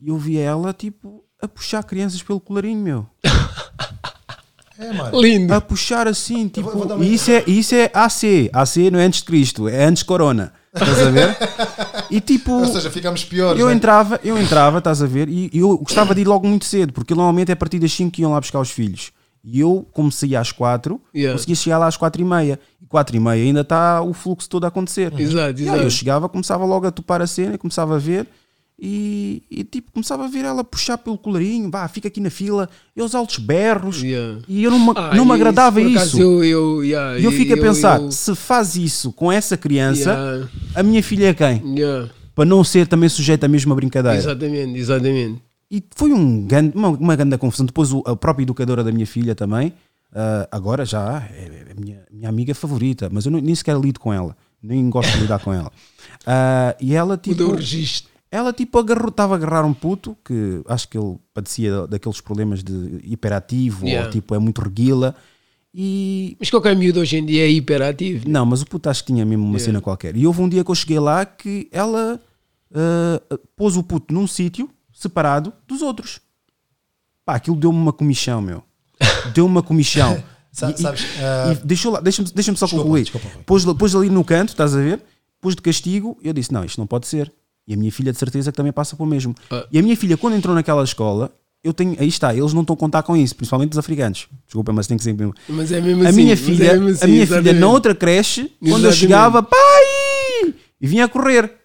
E eu via ela, tipo, a puxar crianças pelo colarinho, meu É, mano. Lindo. a puxar assim, tipo, vou- vou e isso é, isso é AC, AC não é antes de Cristo, é antes de Corona, estás a ver? E tipo, Ou seja, ficamos piores. eu né? entrava, eu entrava, estás a ver, e eu gostava de ir logo muito cedo, porque normalmente é a partir das 5 que iam lá buscar os filhos. E eu, saía às 4, Yeah. conseguia chegar lá às 4 e meia. E 4 e meia ainda está o fluxo todo a acontecer. Exato, E aí eu exato. chegava, começava logo a topar a cena, começava a ver e, e, tipo, começava a ver ela puxar pelo colarinho, vá, fica aqui na fila, e os altos berros. Yeah. E eu não me, Ah, não me agradava isso. acaso, Eu, eu, yeah, E eu fico a eu- pensar, eu- se faz isso com essa criança, Yeah. a minha filha é quem? Para não ser também sujeita à mesma brincadeira. Exatamente, exatamente. E foi um grande- uma, uma grande confusão. Depois o- a própria educadora da minha filha também, ah, agora já é a minha, minha amiga favorita, mas eu não- nem sequer lido com ela, nem gosto de lidar com ela. Ah, e ela tipo, o registro. ela tipo agarrou, estava a agarrar um puto que acho que ele padecia daqueles problemas de hiperativo Yeah. ou tipo é muito reguila. E Mas qualquer miúdo hoje em dia é hiperativo. não, mas o puto acho que tinha mesmo uma cena qualquer. E houve um dia que eu cheguei lá que ela ah, pôs o puto num sítio separado dos outros. Pá, aquilo deu-me uma comichão, meu. Deu-me uma comichão. Sa- E- e- sabes, lá- Deixa-me deixa só Desculpa, concluir. desculpa. Pôs, pôs ali no canto, estás a ver? Pôs de castigo. Eu disse: Não, isto não pode ser. E a minha filha, de certeza, que também passa pelo mesmo. Ah. E a minha filha, quando entrou naquela escola, eu tenho. Aí está, eles não estão a contar com isso, principalmente os africanos. Desculpa, mas tem que ser mesmo. Mas é mesmo A assim. minha é filha, mesmo assim, a minha filha exatamente. na outra creche, quando eu Exatamente. chegava, pai! E vinha a correr.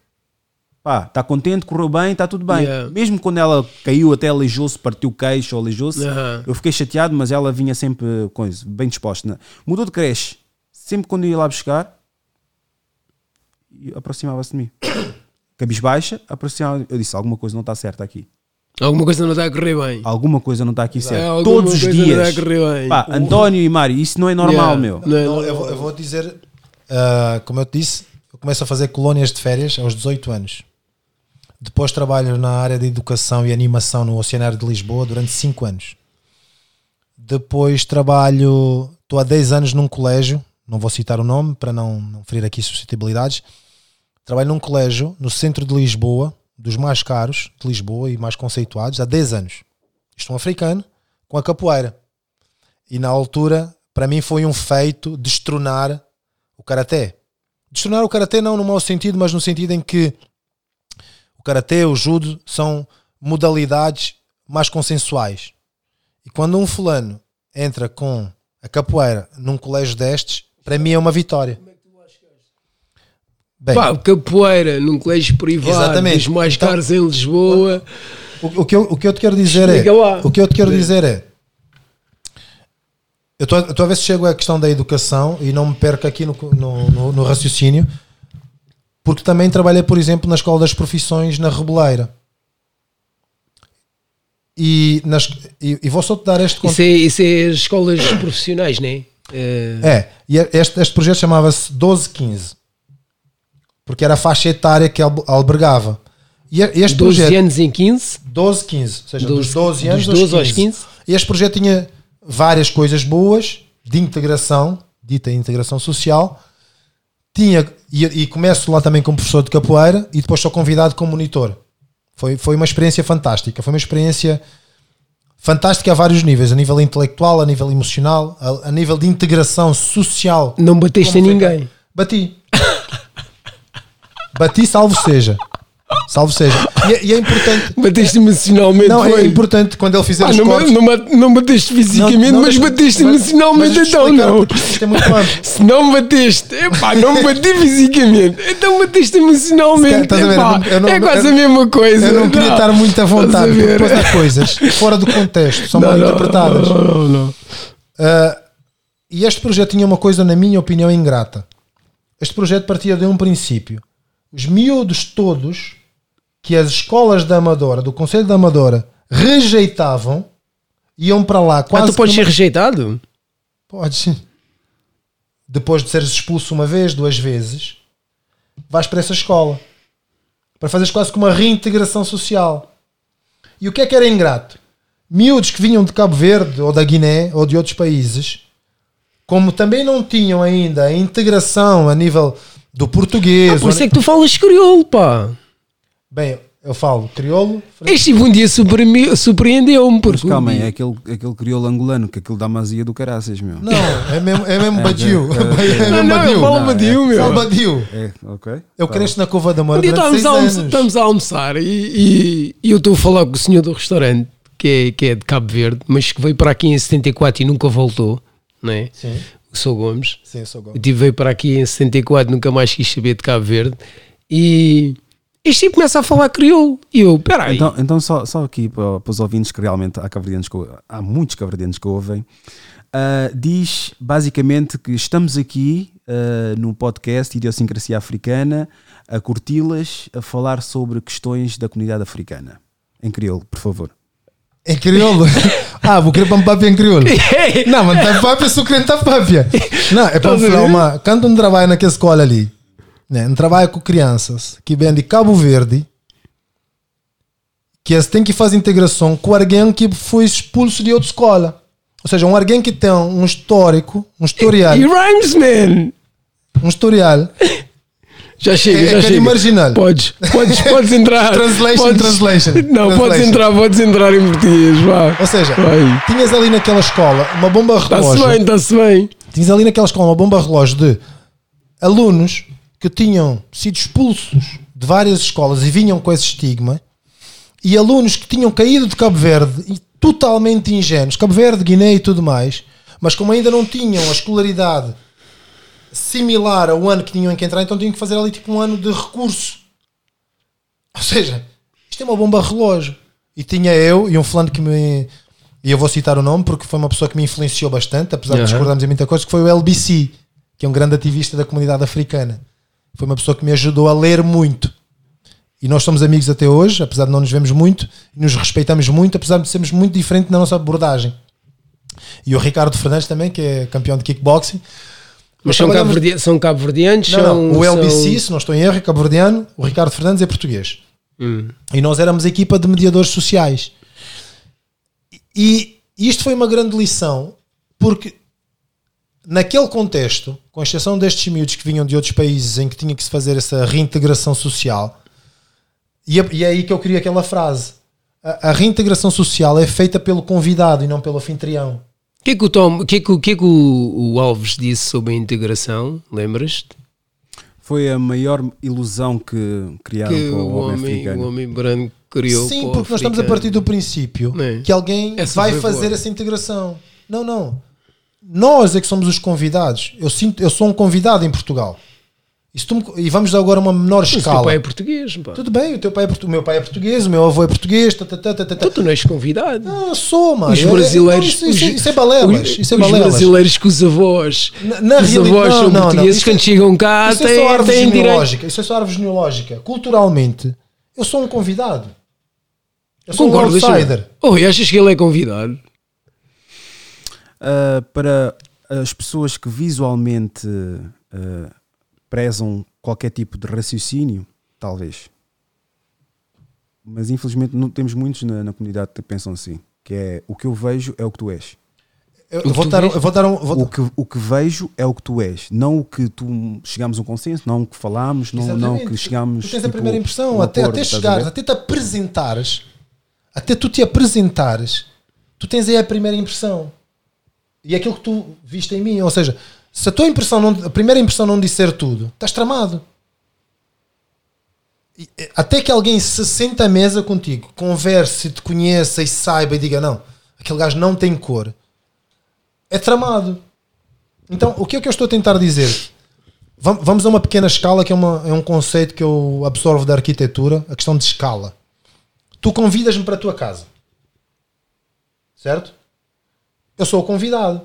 Pá, está contente, correu bem, está tudo bem. Yeah. Mesmo quando ela caiu, até aleijou-se, partiu o queixo ou aleijou-se, eu fiquei chateado, mas ela vinha sempre coisa, bem disposta. né? Mudou de creche. Sempre quando eu ia lá buscar, e aproximava-se de mim. Cabisbaixa, aproximava Eu disse: alguma coisa não está certa aqui. Alguma coisa não está a correr bem. Alguma coisa não está aqui É, certa. alguma Todos os não dias. está a correr bem. Pá, António e Mário, isso não é normal, Yeah. meu. Não é Não, eu, vou, eu vou dizer, ah, como eu te disse, eu começo a fazer colónias de férias aos 18 anos. Depois trabalho na área de educação e animação no Oceanário de Lisboa durante 5 anos. Depois trabalho, estou há 10 anos num colégio, não vou citar o nome para não, não ferir aqui suscetibilidades. Trabalho num colégio no centro de Lisboa, dos mais caros de Lisboa e mais conceituados, há 10 anos. Isto é um africano com a capoeira. E na altura, para mim, foi um feito destronar o karaté. Destronar o karaté não no mau sentido, mas no sentido em que o karaté, o judo são modalidades mais consensuais. E quando um fulano entra com a capoeira num colégio destes, para mim é uma vitória. Bem, Pá, capoeira num colégio privado, Exatamente. dos mais Então- caros em Lisboa. O, o que eu, o que eu te quero dizer é. Lá. O que eu te quero dizer é. Eu estou a- eu estou a ver se chego à questão da educação e não me perco aqui no, no, no- no raciocínio. Porque também trabalhei, por exemplo, na Escola das Profissões na Reboleira. E, nas, e, e vou só te dar este Isso é, isso é as escolas profissionais, não é? Eh, É, e este, este projeto chamava-se 1215, porque era a faixa etária que alb- albergava. E e este 12 projeto, anos em 15. 12, 15, ou seja, dos 12 12 anos dos 12 aos 15. E este projeto tinha várias coisas boas de integração, dita integração social. Tinha, e, e começo lá também como professor de capoeira e depois sou convidado como monitor. Foi, foi uma experiência fantástica. Foi uma experiência fantástica a vários níveis: a nível intelectual, a nível emocional, a, a nível de integração social. Não bateste foi ninguém. Bati. Bati, salvo seja. Salvo seja. E, é- e é importante. Bateste emocionalmente. Não, é importante quando ele fizer Ah, os não, cortes. não, não bateste fisicamente, Não, não, mas bateste mas- emocionalmente, mas então não. é muito. Se não bateste, epá, não bati fisicamente, então bateste emocionalmente. Estás a ver, epá, eu não- eu é quase eu- a mesma coisa. Eu não queria estar muito à vontade, porque depois há coisas fora do contexto, são mal interpretadas. Não, não, não. Uh, e este projeto tinha uma coisa, na minha opinião, ingrata. Este projeto partia de um princípio. Os miúdos todos que as escolas da Amadora, do Conselho da Amadora, rejeitavam, iam para lá Ah, quase tu podes que ser rejeitado? Podes. Depois de seres expulso uma vez, duas vezes, vais para essa escola. Para fazeres quase que uma reintegração social. E o que é que era ingrato? Miúdos que vinham de Cabo Verde, ou da Guiné, ou de outros países, como também não tinham ainda a integração a nível do português. Ah, por isso é que tu falas crioulo, pá. Bem, eu falo crioulo. Este um dia surpreende- surpreendeu-me. Mas Porque calma, aí, é aquele, aquele crioulo angolano, que aquilo dá mazia do caraças, meu. Não, é mesmo, é mesmo Badiu. É Não, mesmo não, eu Badiu. falo é- meu. Fala Badiu. É, ok. Eu cresci na Cova da Moura Um estamos seis a, almoçar, anos. estamos a almoçar e, e- e eu estou a falar com o senhor do restaurante, que é, que é de Cabo Verde, mas que veio para aqui em 74 e nunca voltou, não é? Sim, O Sou Gomes. sim, eu sou Eu Gomes. tive, veio para aqui em 74, nunca mais quis saber de Cabo Verde. E este tipo começa a falar crioulo. E eu, peraí. Então, então só, só aqui para, para os ouvintes que realmente há caverdianos que, há muitos caverdianos que ouvem, ah, diz basicamente que estamos aqui ah, no podcast Idiosincrasia Africana a curti-las, a falar sobre questões da comunidade africana. Em crioulo, por favor. Em crioulo? ah, vou querer para papia em crioulo. Não, mas tá papia, sou crente papia. Não, é para falar uma. Quando um trabalho naquela escola ali, né, trabalho com crianças que vêm de Cabo Verde, que eles têm que fazer integração com alguém que foi expulso de outra escola. Ou seja, um alguém que tem um histórico, um historial, E rhymes, man! um historial. Já chega, É- é já aquele chega. marginal. Podes, podes, podes entrar. Translation, podes, translation. Não, podes Translation. entrar, podes entrar em português, vá. Ou seja, Vai. tinhas ali naquela escola uma bomba Está-se relógio. bem, está-se bem. Tinhas ali naquela escola uma bomba relógio de alunos que tinham sido expulsos de várias escolas e vinham com esse estigma, e alunos que tinham caído de Cabo Verde e totalmente ingênuos, Cabo Verde, Guiné e tudo mais, mas como ainda não tinham a escolaridade similar ao ano que tinham que entrar, então tinham que fazer ali tipo um ano de recurso. Ou seja, isto é uma bomba relógio. E tinha eu e um fulano que me. E eu vou citar o nome porque foi uma pessoa que me influenciou bastante, apesar de Aham. discordarmos em muita coisa, que foi o LBC, que é um grande ativista da comunidade africana. Foi uma pessoa que me ajudou a ler muito. E nós somos amigos até hoje, apesar de não nos vemos muito, e nos respeitamos muito, apesar de sermos muito diferentes na nossa abordagem. E o Ricardo Fernandes também, que é campeão de kickboxing. Mas são, trabalhamos- cabo-verdi- são cabo-verdianos? não, são, não. O LBC, são- se não estou em erro, é cabo-verdiano, o Ricardo Fernandes é português. Hum. E nós éramos a equipa de mediadores sociais. E isto foi uma grande lição, porque naquele contexto, com exceção destes miúdos que vinham de outros países em que tinha que se fazer essa reintegração social, e é, e é aí que eu queria aquela frase. A, a reintegração social é feita pelo convidado e não pelo anfitrião. O que é que o, Tom, que é que, o, que é que o, o Alves disse sobre a integração? Lembras-te? Foi a maior ilusão que criaram Que com o o homem africano. o homem branco criou. Sim, para o porque nós estamos a partir do princípio É. que alguém Essa vai fazer boa. essa integração. Não, não. Nós é que somos os convidados. Eu, sinto, eu sou um convidado em Portugal. E, me- e vamos dar agora uma menor Mas o teu escala. pai é português, pá. Tudo bem, o teu pai é portu- o meu pai é português, o meu avô é português. Tá, tá, tá, tá, tá, tá. Então tu não és convidado. Não, eu sou, mano. Os Eu- eu- brasileiros. Isso, os- isso é balelas. os- Isso é os balelas. brasileiros que os avós. Na, na os reali- avós não, são não, não. portugueses, Isso quando é- chegam cá, Isso é só árvore genealógica. Isso é só árvore genealógica. Culturalmente, eu sou um convidado. Eu sou Concordo, um outsider. Oh, e achas que ele é convidado? Ah, para as pessoas que visualmente ah, prezam qualquer tipo de raciocínio, talvez. Mas infelizmente não temos muitos na, na comunidade que pensam assim. Que é o que eu vejo é o que tu és. Eu, que vou dar, um- vês? eu vou dar um. vou- O que, o que vejo é o que tu és. Não o que tu chegamos a um consenso, não o que falamos, não, não o que chegamos. Tu tens a tipo, primeira impressão, um até, acordo, até a chegares, até te apresentares, até tu te apresentares, tu tens aí a primeira impressão. E é aquilo que tu viste em mim. Ou seja, se a tua impressão, não, a primeira impressão não disser tudo, estás tramado. E, eh, Até que alguém se sente à mesa contigo, converse, te conheça e saiba e diga: não, aquele gajo não tem cor, é tramado. Então, o que é que eu estou a tentar dizer? Vam- Vamos a uma pequena escala, que é, uma- é um conceito que eu absorvo da arquitetura, a questão de escala. Tu convidas-me para a tua casa, certo? Eu sou o convidado.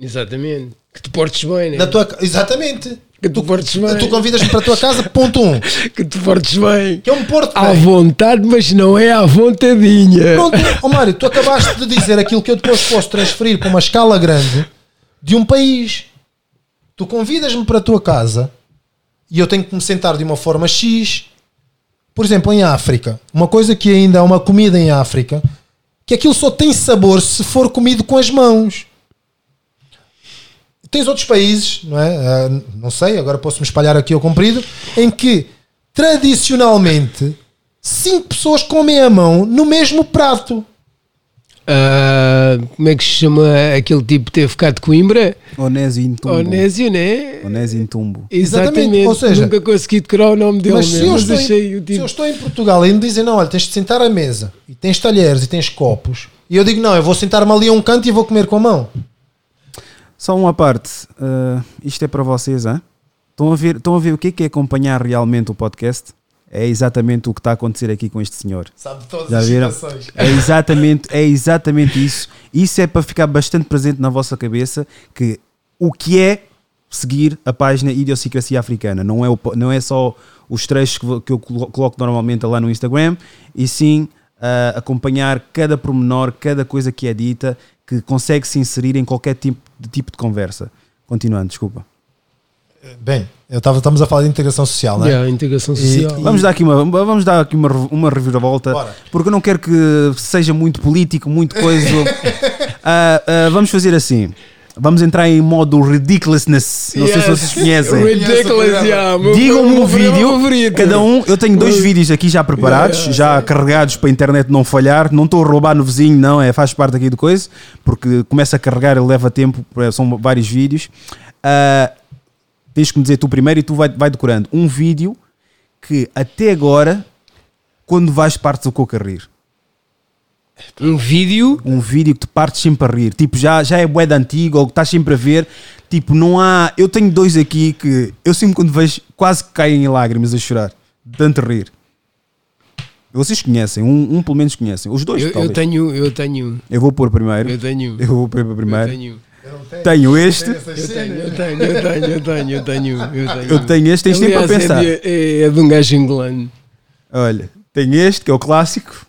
Exatamente. Que te portes bem, né? Na tua, exatamente. Que tu portes bem. Tu convidas-me para a tua casa, ponto um. Que te portes bem. Que é um porto À bem. vontade, mas não é à vontadinha. Pronto, ó Mário, tu acabaste de dizer aquilo que eu depois posso transferir para uma escala grande de um país. Tu convidas-me para a tua casa e eu tenho que me sentar de uma forma X. Por exemplo, em África, uma coisa que ainda é uma comida em África, que aquilo só tem sabor se for comido com as mãos. Tens outros países, não é? Ah, não sei, agora posso me espalhar aqui ao comprido, em que tradicionalmente cinco pessoas comem a mão no mesmo prato. Ah, como é que se chama aquele tipo que teve ficado de Coimbra? Onésio Intumbo. Onésio, né? Onésio Intumbo. Exatamente. Exatamente, ou seja- Nunca consegui decorar o nome dele, Mas se mesmo, eu, mas estou achei em, o se tipo. eu estou em Portugal e me dizem, não, olha, tens de sentar à mesa e tens talheres e tens copos, e eu digo, não, eu vou sentar-me ali a um canto e vou comer com a mão. Só uma parte. ah, isto é para vocês, hein? Estão a, ver, estão a ver o que é, que é acompanhar realmente o podcast? É exatamente o que está a acontecer aqui com este senhor. Sabe todas Já viram? É exatamente, é exatamente isso. Isso é para ficar bastante presente na vossa cabeça que o que é seguir a página Idiosincrasia Africana. Não é, o não é só os trechos que, que eu colo- coloco normalmente lá no Instagram, e sim ah, acompanhar cada pormenor, cada coisa que é dita, que consegue se inserir em qualquer tipo tipo de conversa. Continuando, desculpa. Bem, eu estava, estamos a falar de integração social, não é? Yeah, integração social. Vamos dar aqui uma, vamos dar aqui uma, uma reviravolta, Bora. porque eu não quero que seja muito político, muito coisa. Ah, ah, vamos fazer assim. Vamos entrar em modo ridiculousness. Não sei se Yes. vocês conhecem. Ridiculous, yeah. Digam-me um vídeo, favorito. cada um. Eu tenho dois vídeos aqui já preparados, Yeah, já carregados para a internet não falhar. Não estou a roubar no vizinho, não, é, faz parte aqui do coisa, porque começa a carregar, ele leva tempo, são vários vídeos. Ah, tens que me dizer tu primeiro e tu vai, vai decorando um vídeo que até agora, quando vais partes o coco a rir. Um vídeo. Um vídeo que te partes sempre a rir. Tipo, já, já é bué de antigo ou que estás sempre a ver. Tipo, não há. Eu tenho dois aqui que eu sempre quando vejo quase que caem em lágrimas a chorar. De tanto rir. Vocês conhecem, um, um pelo menos conhecem. Os dois, Eu, eu talvez. tenho, eu tenho, Eu vou pôr primeiro. eu tenho, Eu vou pôr primeiro. eu tenho, Tenho este. eu tenho, eu tenho, eu tenho, eu tenho, eu tenho, eu tenho. Eu tenho este, tens tempo para Aliás, pensar. É, de, é de um gajo angolano. Olha, tenho este que é o clássico.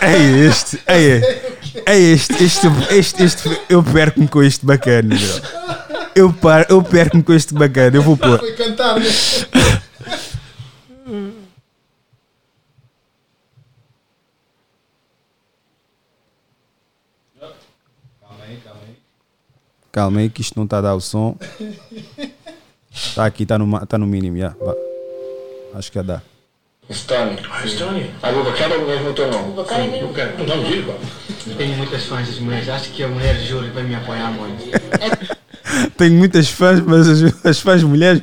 É este, é este, é este, este, este, este eu perco-me com este bacana. meu. Eu, par, eu perco-me com este bacana, eu vou pôr. Foi cantar, Calma aí que isto não está a dar o som. Está aqui, está no, tá no mínimo, já. Acho que já dá. Stone? Abubakar é o mesmo teu nome? Abubakar é. O nome dele, pá. Tenho muitas fãs das mulheres. Acho que a mulher júri vai me apoiar muito. Tenho muitas fãs, mas as, as fãs mulheres.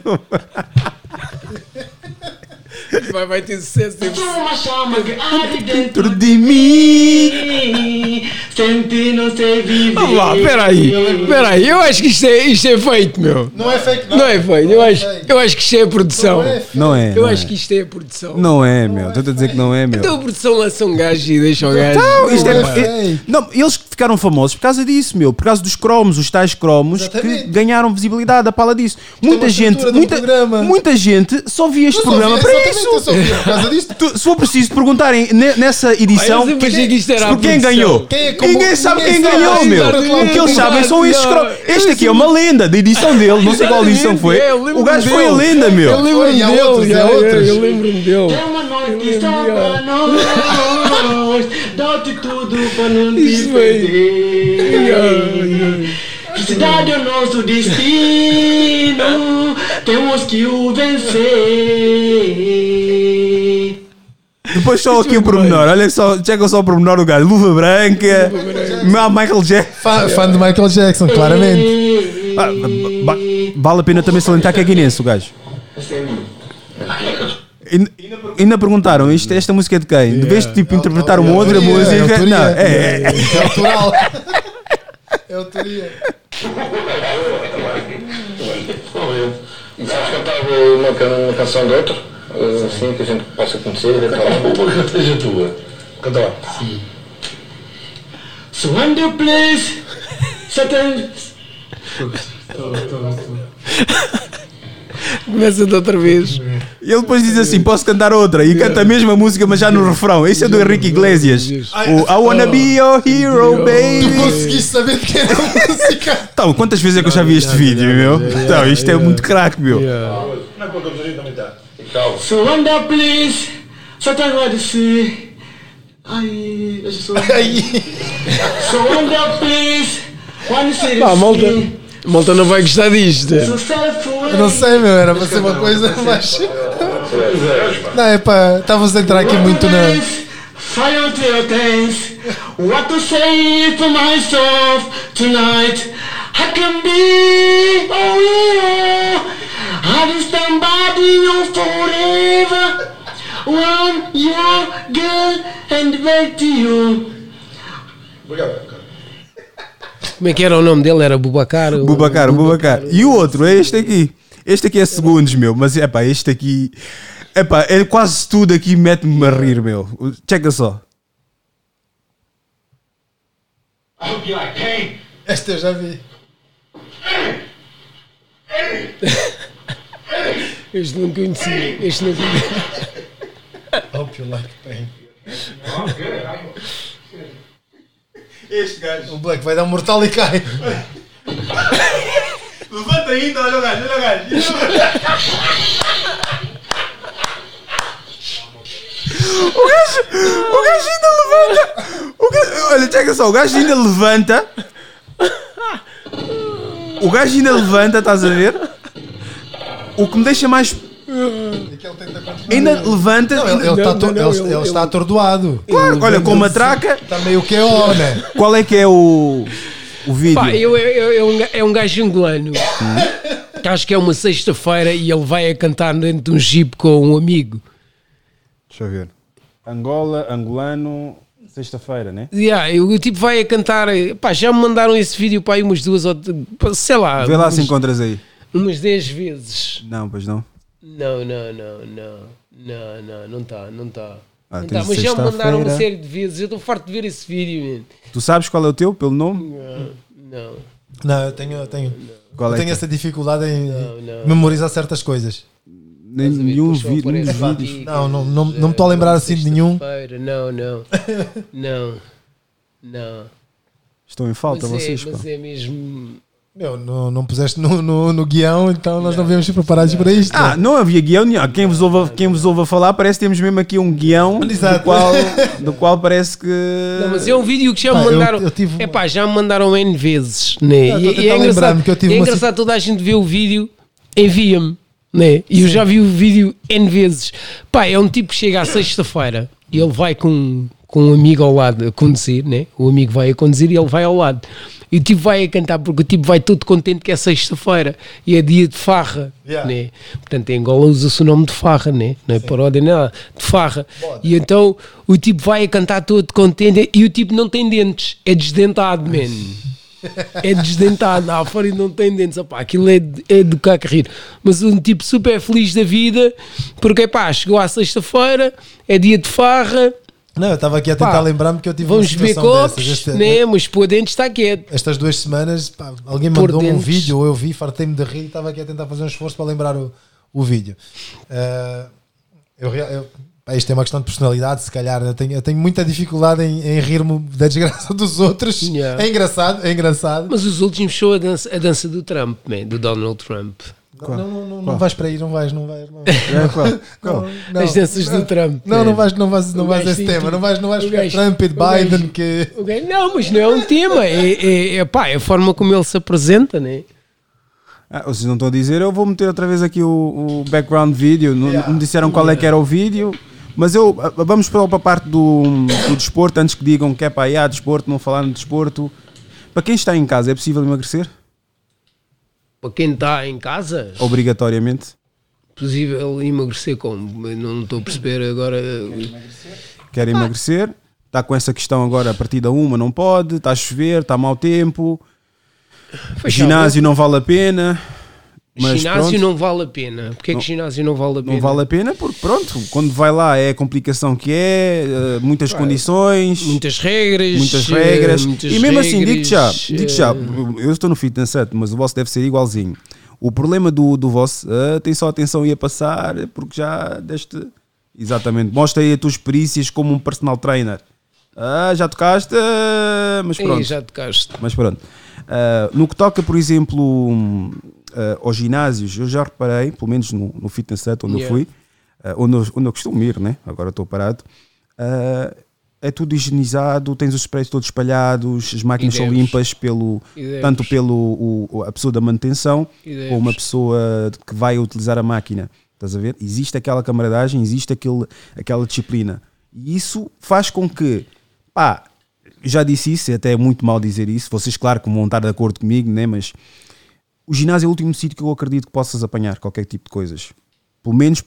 Vai, vai ter sucesso. tem Sou uma chama que arde dentro Dentro de mim. não sei viver. Vamos lá, peraí. Peraí, eu acho que isto é, isto é feito, meu. Não é fake, Não é feito, eu acho, eu acho que isto é a produção. Não é. Eu não acho é. que isto é a produção. Não é, meu. Estou a dizer que não é, meu. Então a produção lança um gajo e deixa o gajo. Não, isto Não é, é é- não, eles ficaram famosos por causa disso, meu, por causa dos cromos, os tais cromos que Exatamente. ganharam visibilidade a pala disso. Muita gente, muita, programa. muita gente só via este Eu programa para exatamente, isso. eu por causa disto. Tu- se for preciso perguntarem ne- nessa edição eu sempre achei que isto era a por quem produção. ganhou. Quem é ninguém sabe ninguém quem sabe, ganhou, meu. sabe, O que eles sabem são esses Não. Este eu aqui é uma lenda da edição dele, não sei qual edição foi. É, eu O gajo foi a dele. lenda, Eu meu. lembro-me E há dele, outros, e há já, outros. eu lembro-me dele. É uma noite só pra nós. Dá-te tudo pra não te Isso perder. Felicidade é o nosso destino. Temos que o vencer. Depois só aqui o pormenor, olha só, checa só o pormenor do gajo. Luva branca, Michael Jackson. Fã, fã de Michael Jackson, claramente. Ah, vale a pena também salientar que é guinense o gajo. Ainda- Ainda perguntaram, isto, esta música é de quem? De vez de tipo interpretar uma outra autoria, música. é autoria. não, é, é, É autoral. É autoria. E sabes cantar uma, can- uma canção de outro? Assim que a gente possa conhecer eventualmente. Uma que seja tua. Canta lá. So when the place certain Começa de outra vez. E ele depois diz assim: posso cantar outra? E canta a mesma música, mas já no refrão. Esse é do Henrique Iglesias. O I wanna be your hero, Tu baby. conseguiste saber de quem era a música. Então, quantas vezes é que eu já vi este vídeo, meu? Então, isto é muito craque, meu. So when the place certain what see Ai, deixa só So when the place One city a malta, a malta não vai gostar disto. Eu não sei, meu, era para ser uma coisa mais. Não, é pá, estávamos a entrar aqui muito na. Fire to your things What to say for myself tonight I can be Oh yeah I stand by you forever One your girl and back to you Como é que era o nome dele? Era Bubacar? o- Bubacar, Bubacar. E o outro é este aqui. Este aqui é segundos, meu. Mas é pá, este aqui. É pá, é quase tudo aqui mete-me a rir, meu. Checa só. I hope you like pain. Esta eu já vi. Este não conhecia. Este não conhecia. Hope you like pain. Este gajo. O Black vai dar um mortal e cai. Levanta ainda, olha o gajo, olha o gajo. O gajo, o gajo ainda levanta. O gajo, olha, checa só, o gajo ainda levanta. O gajo ainda levanta, estás a ver? O que me deixa mais. Ainda levanta. Não, ele, ele Não, está não, ele- ele- ele está atordoado. Claro, olha, com uma traca. Está meio que ó, né? Qual é que é o, o vídeo? Pá, eu, eu, eu, é um ga- é um gajo angolano. Que acho que é uma sexta-feira e ele vai a cantar dentro de um jeep com um amigo. Deixa eu ver. Angola, angolano, sexta-feira, né? Yeah, o tipo vai a cantar. Pá, já me mandaram esse vídeo para aí umas duas ou sei lá, Vê lá umas, se encontras aí. umas 10 vezes. Não, pois não. Não, não, não, não, não, não, não está, não está. Ah, Não tá, mas já me mandaram uma série de vezes. Eu estou farto de ver esse vídeo, man. Tu sabes qual é o teu, pelo nome? Não, Não, eu tenho, eu tenho, Qual eu é tenho que é? essa dificuldade em Não, não. memorizar certas coisas. Nem-? Nenhum vídeo. Não, não- não- não me estou a lembrar assim de nenhum. Não, não, não, não. Estão em falta Mas, vocês, é, pá. mas é mesmo. Meu, não, não puseste no, no, no guião, então nós não viemos preparados para isto. Ah, não havia guião nenhum. Quem vos, ouve, quem vos ouve a falar, parece que temos mesmo aqui um guião do Exato. qual, do qual parece que. Não, mas é um vídeo que já Pá, me eu- mandaram. eu tive- É pá, já me mandaram N vezes, né? Ah, E, a e tentar é lembrar-me engraçado, que eu tive é uma engraçado toda a gente vê o vídeo, envia-me, né? E eu já vi o vídeo N vezes. Pá, é um tipo que chega à sexta-feira e ele vai com, com um amigo ao lado a conduzir, né? O amigo vai a conduzir e ele vai ao lado. E o tipo vai a cantar porque o tipo vai todo contente que é sexta-feira e é dia de farra, Yeah. né? Portanto, em Angola usa-se o nome de farra, né? Não é paródia, nem nada, de farra. E então o tipo vai a cantar todo contente e o tipo não tem dentes, é desdentado, man. É desdentado, lá fora e não tem dentes. Opá, aquilo é, é do que rir. Mas um tipo super feliz da vida, porque pá, chegou à sexta-feira, é dia de farra, Não, eu estava aqui a tentar lembrar-me que eu tive vamos uma situação dessas. Este- né? Mas pôr dentes está quieto. Estas duas semanas, pá, alguém Por mandou-me um vídeo, ou eu vi, fartei-me de rir e estava aqui a tentar fazer um esforço para lembrar o, o vídeo. Ah, eu, eu- pá, isto é uma questão de personalidade, se calhar. Eu tenho, eu tenho muita dificuldade em, em rir-me da desgraça dos outros. Yeah. É engraçado, é engraçado. Mas os últimos show a dança, a dança do Trump, man, do Donald Trump. Não, não, não, não, não vais para aí, não vais, não vais. Não, É, qual? Qual? não, não. As danças do Trump. Não, não vais, não vais, não vais a esse tem tema, não vais, não vais O ficar gajo- Trump e de o gajo- Biden que. O gajo- Não, mas não é um tema, é, é, é, pá, é a forma como ele se apresenta, né? Ah, vocês não estão a dizer, eu vou meter outra vez aqui o, o background vídeo. Não, não me disseram qual é que era o vídeo. Mas eu ah, vamos para para a parte do, do desporto, antes que digam que é para aí, há desporto, não falaram de desporto. Para quem está em casa, é possível emagrecer? Para quem está em casa, Obrigatoriamente. possível emagrecer como? Não estou a perceber agora. Quer emagrecer? Está com essa questão agora, a partir da uma não pode, está a chover, está mau tempo, ginásio não vale a pena. Mas ginásio pronto, não vale a pena. Porquê que ginásio não vale a pena? não vale a pena porque pronto, quando vai lá é a complicação que é, eh, muitas condições. Muitas regras. muitas eh, regras. muitas e mesmo assim, regras, digo já, digo já, eh, eu estou no fitness set, mas o vosso deve ser igualzinho. O problema do, do vosso, ah, tem só atenção e a passar, porque já deste. Exatamente, mostra aí as tuas perícias como um personal trainer. Ah, já tocaste, mas ei, pronto. já tocaste. Mas pronto. Ah, no que toca, por exemplo, ah, aos ginásios, eu já reparei, pelo menos no, no fitness set onde eu Yeah. fui, ah, onde, eu, onde eu costumo ir, né? agora estou parado, ah, é tudo higienizado, tens os sprays todos espalhados, as máquinas são limpas pelo, tanto pelo o- a pessoa da manutenção E deves. como a pessoa que vai utilizar a máquina. Estás a ver? Existe aquela camaradagem, existe aquele, aquela disciplina. E isso faz com que, pá, já disse isso, e até é muito mal dizer isso. Vocês, claro, que vão estar de acordo comigo, né? mas o ginásio é o último sítio que eu acredito que possas apanhar qualquer tipo de coisas. Pelo menos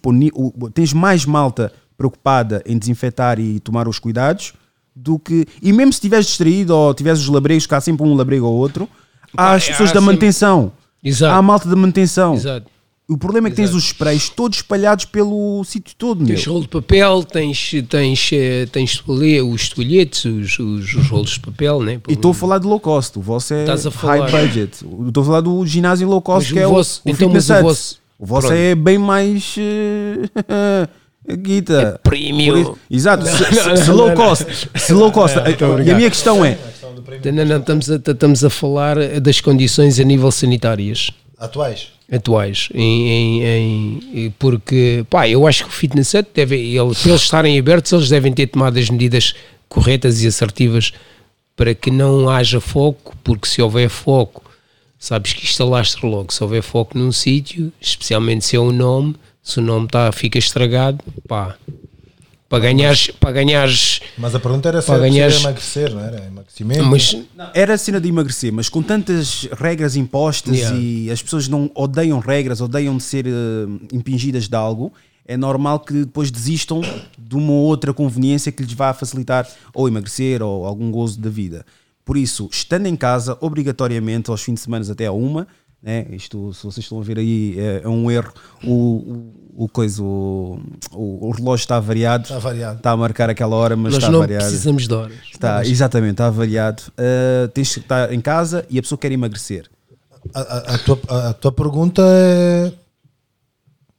tens mais malta preocupada em desinfetar e tomar os cuidados do que. E mesmo se estiveres distraído ou tiveres os labregos, que há sempre um labrego ou outro, há as há pessoas da manutenção. Exato. Há a malta da manutenção. Exato. O problema é que tens Exato. os sprays todos espalhados pelo sítio todo, meu. Tens rolo de papel, tens, tens, eh, tens os toalhetes, os, os, os rolos de papel, né? E estou a falar de low cost, o vosso é Estás a high falar. budget. Eu Estou a falar do ginásio low cost, Mas que o é o- vosso- o, então, mas o vosso- O vosso pronto. é bem mais. eh, guita. É premium. Exato. Não, se, não, se não, low cost. Se low cost. e a minha questão é. Não, não, estamos a, estamos a falar das condições a nível sanitárias Atuais. atuais. Em, em- em- porque, pá, eu acho que o fitness set deve, ele, para eles estarem abertos, eles devem ter tomado as medidas corretas e assertivas para que não haja foco, porque se houver foco, sabes que isto alastra logo. Se houver foco num sítio, especialmente se é um nome, se o nome tá, fica estragado, pá, para ganhares, para ganhares, Mas a pergunta era se Para era ganhares- possível emagrecer, não era? Emagrecimento. mas Era a cena de emagrecer, mas com tantas regras impostas Yeah. e as pessoas não odeiam regras, odeiam de ser eh, impingidas de algo, é normal que depois desistam de uma outra conveniência que lhes vá facilitar ou emagrecer ou algum gozo da vida. Por isso, estando em casa, obrigatoriamente, aos fins de semana até a uma, né? isto, se vocês estão a ver aí, é, é um erro. O, o, o coisa, o, o, o relógio está variado, Está variado. está a marcar aquela hora, mas nós está não variado. precisamos de horas. Está, exatamente, está variado. Uh, tens que estar em casa e a pessoa quer emagrecer. A, a- a tua, a- a tua pergunta é.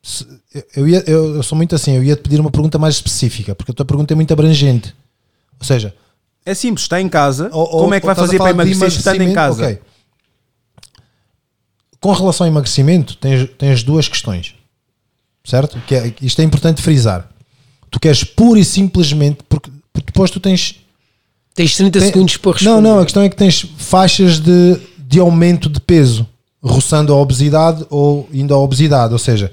se- eu, ia, eu, eu sou muito assim, eu ia te pedir uma pergunta mais específica, porque a tua pergunta é muito abrangente. Ou seja, É simples, está em casa. ou- como é que vai fazer para emagrecer estando em casa? ok. Com relação ao emagrecimento, tens, tens duas questões, certo? Que é, isto é importante frisar. Tu queres pura e simplesmente, porque, porque depois tu tens Tens 30 Tem- segundos para responder. Não, não, a questão é que tens faixas de, de aumento de peso, roçando a obesidade ou indo à obesidade. Ou seja,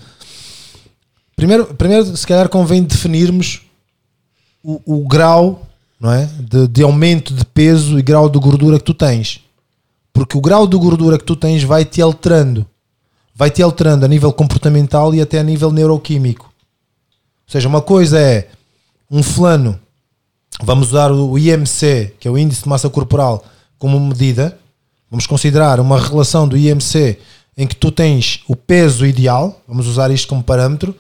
primeiro, primeiro se calhar convém definirmos o, o grau não é? De, de aumento de peso e grau de gordura que tu tens. Porque o grau de gordura que tu tens vai te alterando. Vai te alterando a nível comportamental e até a nível neuroquímico. Ou seja, uma coisa é um fulano, vamos usar o IMC, que é o índice de massa corporal, como medida. Vamos considerar uma relação do IMC em que tu tens o peso ideal, vamos usar isto como parâmetro,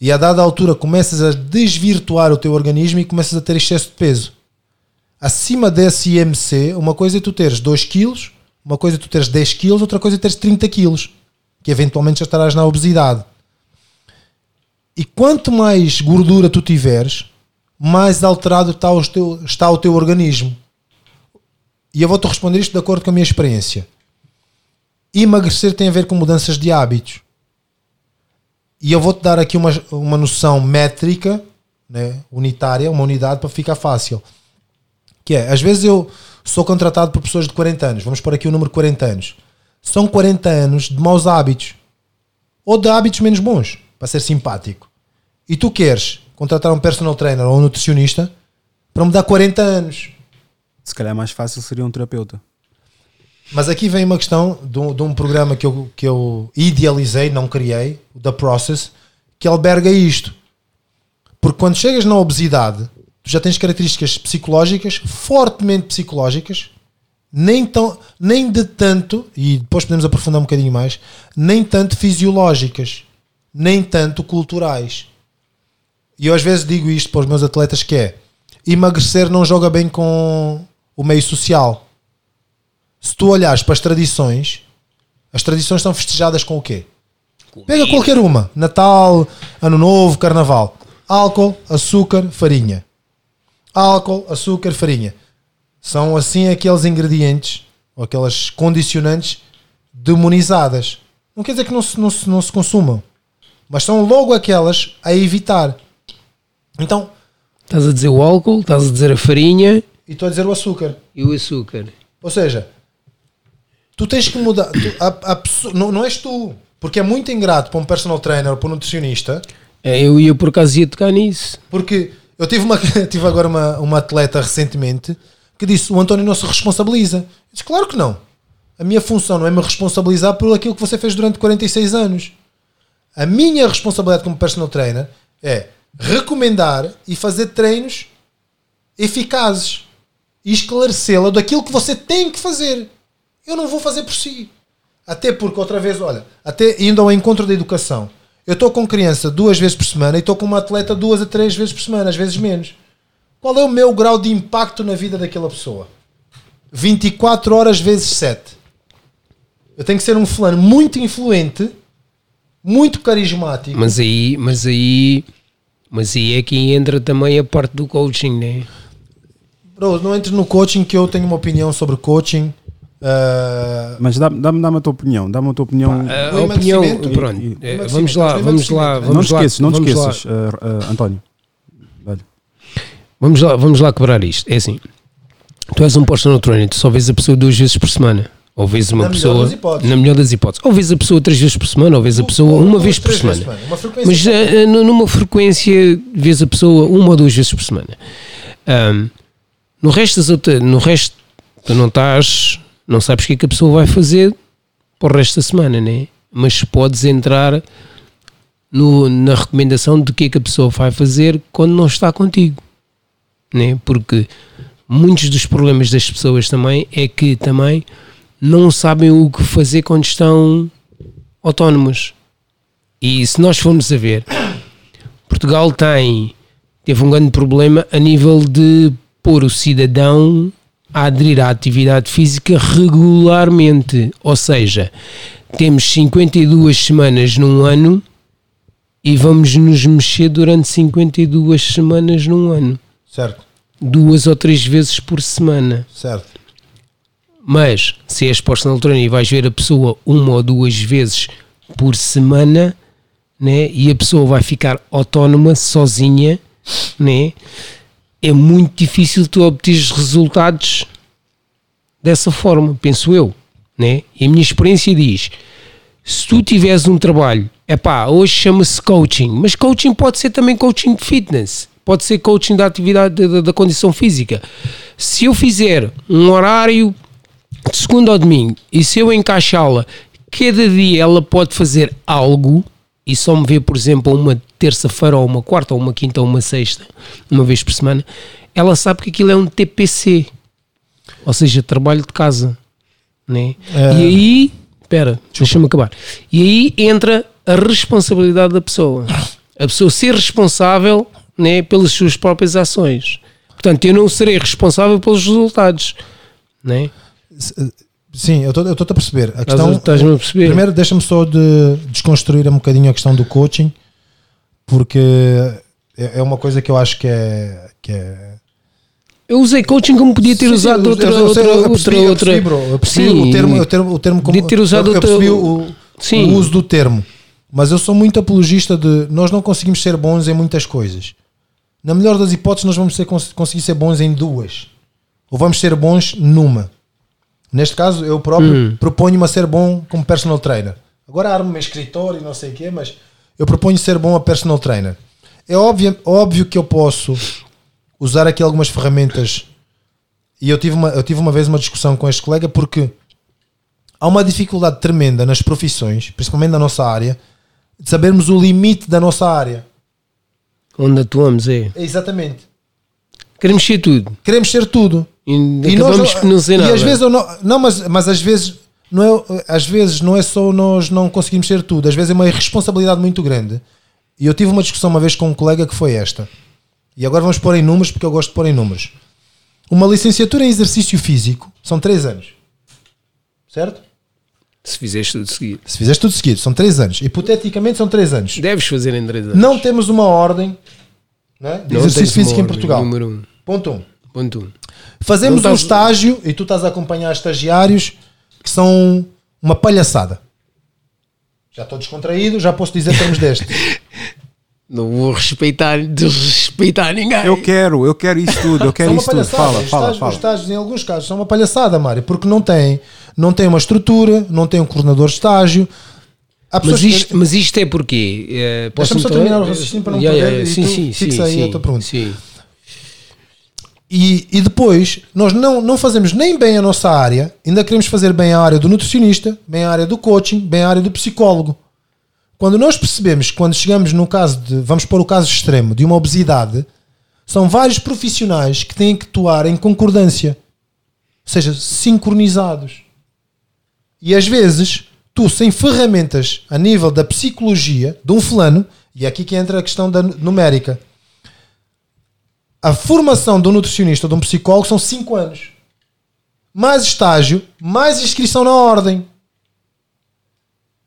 e a dada altura começas a desvirtuar o teu organismo e começas a ter excesso de peso. Acima desse IMC, uma coisa é tu teres 2 kg, uma coisa é tu teres 10 kg, outra coisa é teres 30 kg, que eventualmente já estarás na obesidade. E quanto mais gordura tu tiveres, mais alterado está o teu, está o teu organismo. E eu vou-te responder isto de acordo com a minha experiência. Emagrecer tem a ver com mudanças de hábitos. E eu vou-te dar aqui uma, uma noção métrica, né, unitária, uma unidade para ficar fácil. Que é, às vezes eu sou contratado por pessoas de 40 anos, vamos pôr aqui o número 40 anos. São 40 anos de maus hábitos. Ou de hábitos menos bons, para ser simpático. E tu queres contratar um personal trainer ou um nutricionista para mudar 40 anos. Se calhar mais fácil seria um terapeuta. Mas aqui vem uma questão de um, de um programa que eu, que eu idealizei, não criei, o The Process, que alberga isto. Porque quando chegas na obesidade, já tens características psicológicas, fortemente psicológicas, nem, tão, nem de tanto, e depois podemos aprofundar um bocadinho mais, nem tanto fisiológicas, nem tanto culturais. E eu às vezes digo isto para os meus atletas que é emagrecer não joga bem com o meio social se tu olhares para as tradições, as tradições são festejadas com o quê? Pega qualquer uma: Natal, Ano Novo, Carnaval. Álcool, açúcar, farinha. Álcool, açúcar, farinha. São assim aqueles ingredientes ou aquelas condicionantes demonizadas. Não quer dizer que não se, não se, não se consumam, mas são logo aquelas a evitar. Então, Estás a dizer o álcool, estás a dizer a farinha e estou a dizer o açúcar. e o açúcar. Ou seja, tu tens que mudar. tu- a, a não, não és tu. Porque é muito ingrato para um personal trainer ou para um nutricionista. É, Eu ia por acaso ia tocar nisso. Porque eu tive, uma, tive agora uma, uma atleta recentemente que disse: o António não se responsabiliza. Eu disse: claro que não. A minha função não é me responsabilizar por aquilo que você fez durante 46 anos. A minha responsabilidade como personal trainer é recomendar e fazer treinos eficazes e esclarecê-la daquilo que você tem que fazer. Eu não vou fazer por si. Até porque, outra vez, olha, até indo ao encontro da educação, eu estou com criança duas vezes por semana e estou com uma atleta duas a três vezes por semana, às vezes menos. Qual é o meu grau de impacto na vida daquela pessoa? 24 horas vezes 7. Eu tenho que ser um fulano muito influente, muito carismático. Mas aí, mas aí, mas aí é que entra também a parte do coaching, né? Bro, não entres no coaching que eu tenho uma opinião sobre coaching. Ah, Mas dá- dá-me dá-me a tua opinião. Dá-me a tua opinião. A, O a opinião, pronto. e- vamos lá, vamos lá, vamos não te lá. esqueças, não lá. esqueças, ah, ah, António. Velho. Vamos lá, vamos lá quebrar isto. É assim, tu és um personal trainer, tu só vês a pessoa duas vezes por semana. Ou vês uma Na melhor pessoa, das hipóteses. na melhor das hipóteses, ou vês a pessoa três vezes por semana, ou vês a pessoa uma duas, vez por semana. semana. Uma frequência Mas eh, numa frequência, vês a pessoa uma ou duas vezes por semana. Ahm, no resto das outras, no resto, tu não estás, não sabes o que é que a pessoa vai fazer para o resto da semana, né? Mas podes entrar no- na recomendação de que é que a pessoa vai fazer quando não está contigo, né? Porque muitos dos problemas das pessoas também é que também não sabem o que fazer quando estão autónomos. E se nós formos a ver, Portugal tem teve um grande problema a nível de pôr o cidadão a aderir à atividade física regularmente. Ou seja, temos 52 semanas num ano e vamos nos mexer durante 52 semanas num ano. Certo, Duas ou três vezes por semana. certo. Mas se és personal trainer e vais ver a pessoa uma ou duas vezes por semana, né? E a pessoa vai ficar autónoma, sozinha, né? É muito difícil tu obteres resultados dessa forma, penso eu, né? E a minha experiência diz: se tu tiveres um trabalho, é pá, hoje chama-se coaching, mas coaching pode ser também coaching de fitness, pode ser coaching da atividade da, da condição física. Se eu fizer um horário de segunda ao domingo e se eu encaixá-la, cada dia ela pode fazer algo e só me ver, por exemplo, uma terça-feira ou uma quarta ou uma quinta ou uma sexta, uma vez por semana, ela sabe que aquilo é um TPC, ou seja, trabalho de casa, né? É. E aí, espera, deixa-me acabar. E aí entra a responsabilidade da pessoa, a pessoa ser responsável, né, pelas suas próprias ações. Portanto, eu não serei responsável pelos resultados, né? Sim, eu estou a perceber. A Estás- questão, Estás-me a perceber? Primeiro, deixa-me só de desconstruir um bocadinho a questão do coaching, porque é é uma coisa que eu acho que é. Que é Eu usei coaching como podia ter Sim, usado eu- outra, eu- eu outra, eu outra, percebi, eu outra. percebi, bro, eu percebi Sim, o termo, o termo, o termo como, podia ter usado eu, eu percebi outra- o, Sim. o uso do termo, mas eu sou muito apologista de nós não conseguimos ser bons em muitas coisas. Na melhor das hipóteses, nós vamos ser, cons- conseguir ser bons em duas, ou vamos ser bons numa. Neste caso, eu próprio Hum. proponho-me a ser bom como personal trainer. Agora armo-me em escritório e não sei o quê, mas eu proponho ser bom a personal trainer. É óbvio, óbvio que eu posso usar aqui algumas ferramentas e eu tive, uma, eu tive uma vez uma discussão com este colega porque há uma dificuldade tremenda nas profissões, principalmente na nossa área, de sabermos o limite da nossa área. Onde atuamos é. É exatamente. Queremos ser tudo. Queremos ser tudo. E, E acabamos nós- não ser nada. E às vezes não, não mas, mas às vezes não é, às vezes não é só nós não conseguimos ser tudo, às vezes é uma irresponsabilidade muito grande. E eu tive uma discussão uma vez com um colega que foi esta. E agora vamos pôr em números porque eu gosto de pôr em números. Uma licenciatura em exercício físico são 3 anos. Certo? Se fizeres tudo seguido. Se fizeres tudo seguido, são 3 anos. Hipoteticamente são 3 anos. Deves fazer em 3 anos. Não temos uma ordem né, de Não exercício físico uma em ordem, Portugal. Número 1. Um. Ponto 1. Um. Ponto 1. Um. Fazemos um estágio e tu estás a acompanhar estagiários que são uma palhaçada. Já estou descontraído, já posso dizer termos deste. Não vou respeitar, desrespeitar ninguém. Eu quero, eu quero isso tudo, eu quero isso tudo. Fala, Os fala, estágios, fala. os estágios, em alguns casos, são uma palhaçada, Mário, porque não tem, não tem uma estrutura, não tem um coordenador de estágio. Há pessoas Mas que- isto, mas isto é porque. eh, Deixa-me só terminar o raciocínio para não Yeah, perder yeah, e Sim, sim, sim. fixa aí sim, a tua pergunta. Sim. E, e depois, nós não, não fazemos nem bem a nossa área, ainda queremos fazer bem a área do nutricionista, bem a área do coaching, bem a área do psicólogo. Quando nós percebemos que quando chegamos no caso de, vamos pôr o caso extremo, de uma obesidade, são vários profissionais que têm que atuar em concordância, ou seja, sincronizados. E às vezes, tu sem ferramentas a nível da psicologia de um fulano, e é aqui que entra a questão da numérica, a formação de um nutricionista ou de um psicólogo são 5 anos. Mais estágio, mais inscrição na ordem.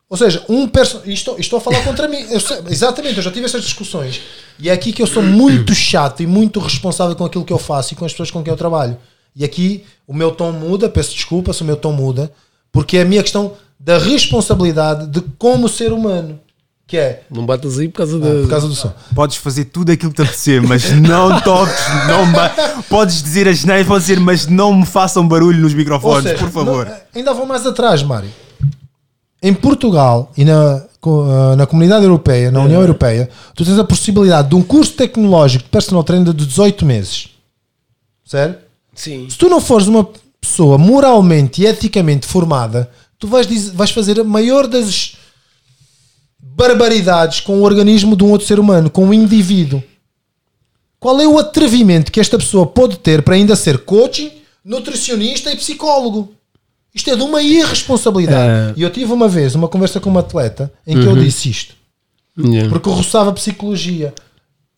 Ou seja, um e estou, a falar contra mim. Eu sei- exatamente, eu já tive essas discussões. E é aqui que eu sou muito chato e muito responsável com aquilo que eu faço e com as pessoas com quem eu trabalho. E aqui o meu tom muda, peço desculpa se o meu tom muda, porque é a minha questão da responsabilidade de como ser humano. Que é, Não batas aí por causa da. por causa do som. Podes fazer tudo aquilo que te apetecer, mas não toques, não ba- podes dizer as neiras, podes dizer, mas não me façam barulho nos microfones, seja, por favor. não- ainda vou mais atrás, Mário. Em Portugal e na, ah, na comunidade europeia, na União Europeia, tu tens a possibilidade de um curso tecnológico de personal trainer de 18 meses. Sério? Sim. Se tu não fores uma pessoa moralmente e eticamente formada, tu vais, dizer- vais fazer a maior das barbaridades com o organismo de um outro ser humano, com um indivíduo. Qual é o atrevimento que esta pessoa pode ter para ainda ser coaching, nutricionista e psicólogo? Isto é de uma irresponsabilidade. É. E eu tive uma vez uma conversa com uma atleta em que eu disse isto Yeah. porque roçava psicologia.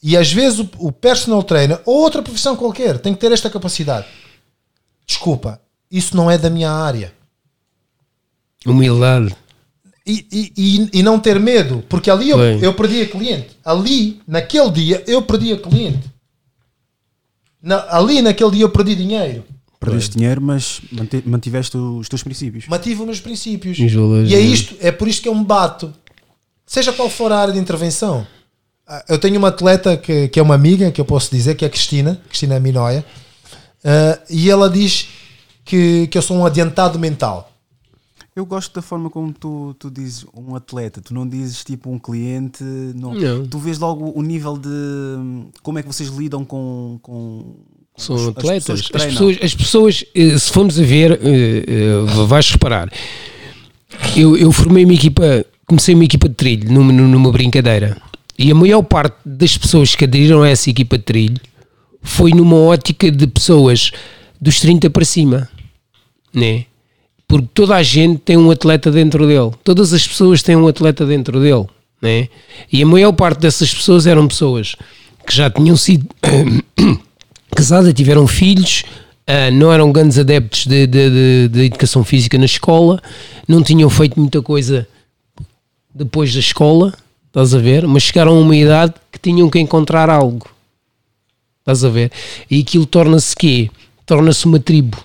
E às vezes o, o personal trainer ou outra profissão qualquer tem que ter esta capacidade. Desculpa, isso não é da minha área. Humildade. E, e, e, não ter medo, porque ali eu, eu perdi a cliente. Ali, naquele dia, eu perdi a cliente. Na- ali, naquele dia, eu perdi dinheiro. Perdeste dinheiro, mas mantiveste os teus princípios. Mantive os meus princípios. Valores, E é né? isto, é por isto que eu me bato. Seja qual for a área de intervenção. Ah, Eu tenho uma atleta que, que é uma amiga, que eu posso dizer, que é a Cristina, Cristina Minóia, ah, e ela diz que, que eu sou um adiantado mental. Eu gosto da forma como tu, tu dizes um atleta, tu não dizes tipo um cliente, não. Não. Tu vês logo o nível de como é que vocês lidam com. com com São as- as atletas. pessoas As pessoas, as pessoas, eh, se formos a ver, eh, eh, vais reparar. Eu, eu formei uma equipa, comecei uma equipa de trilho numa, numa brincadeira. E a maior parte das pessoas que aderiram a essa equipa de trilho foi numa ótica de pessoas dos 30 para cima. Né? Porque toda a gente tem um atleta dentro dele. Todas as pessoas têm um atleta dentro dele. Né? E a maior parte dessas pessoas eram pessoas que já tinham sido casadas, tiveram filhos, ah, não eram grandes adeptos de, de- de- de educação física na escola, não tinham feito muita coisa depois da escola, estás a ver? Mas chegaram a uma idade que tinham que encontrar algo, estás a ver? E aquilo torna-se quê? Torna-se uma tribo.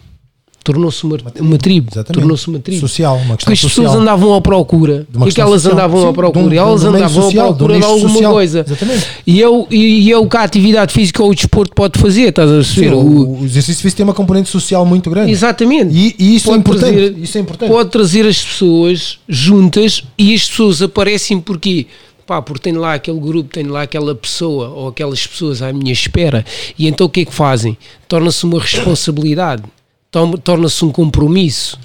Tornou-se uma, uma tribo. Tornou-se uma tribo. Social, uma Porque questão as pessoas social. andavam à procura. O que é elas social. andavam Sim, à procura? um- elas andavam social, à procura de alguma social. coisa. Exatamente. E é, o, e, e é que a atividade física ou o desporto pode fazer, estás a perceber? O- o, exercício físico tem uma componente social muito grande. Exatamente. E, e isso, é importante, trazer- isso é importante. Pode trazer as pessoas juntas e as pessoas aparecem porque pá, porque tem lá aquele grupo, tem lá aquela pessoa ou aquelas pessoas à minha espera. E então o que é que fazem? Torna-se uma responsabilidade, torna-se um compromisso.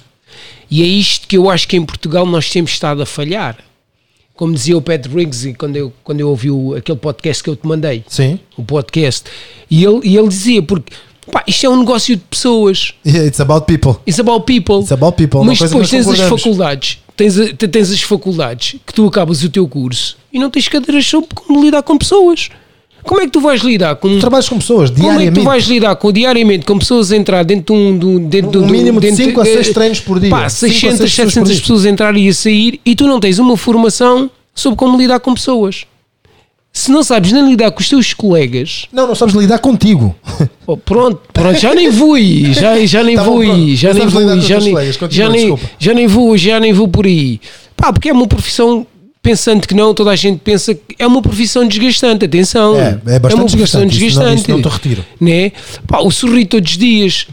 E é isto que eu acho que em Portugal nós temos estado a falhar. Como dizia o Pat Briggs quando eu, quando eu ouvi o- aquele podcast que eu te mandei Sim. o podcast. E ele, e ele dizia, porque pá, isto é um negócio de pessoas. Yeah, It's about people. It's about people. It's about people. uma Mas depois tens as faculdades, tens, tens as faculdades que tu acabas o teu curso e não tens cadeiras sobre como lidar com pessoas. Como é que tu vais lidar com Tu trabalhas com pessoas como é que diariamente. tu vais lidar com, diariamente com pessoas a entrar dentro de um. de um- Dentro de Um mínimo de dentro- 5 a 6 eh, treinos por dia. Pá, 5 a 6 600, pessoas por 700 dia. pessoas a entrar e a sair e tu não tens uma formação sobre como lidar com pessoas. Se não sabes nem lidar com os teus colegas, Não, não sabes lidar contigo. Oh, pronto, pronto, já nem vou aí, já, já nem Tá bom, vou aí, já Não nem vou já já, nem, já nem vou, já nem vou por aí. Pá, porque é uma profissão, pensando que não, toda a gente pensa que é uma profissão desgastante, atenção. É, é bastante uma profissão desgastante, isso não- isso não te retiro. Né? Pá, o sorrir todos os dias,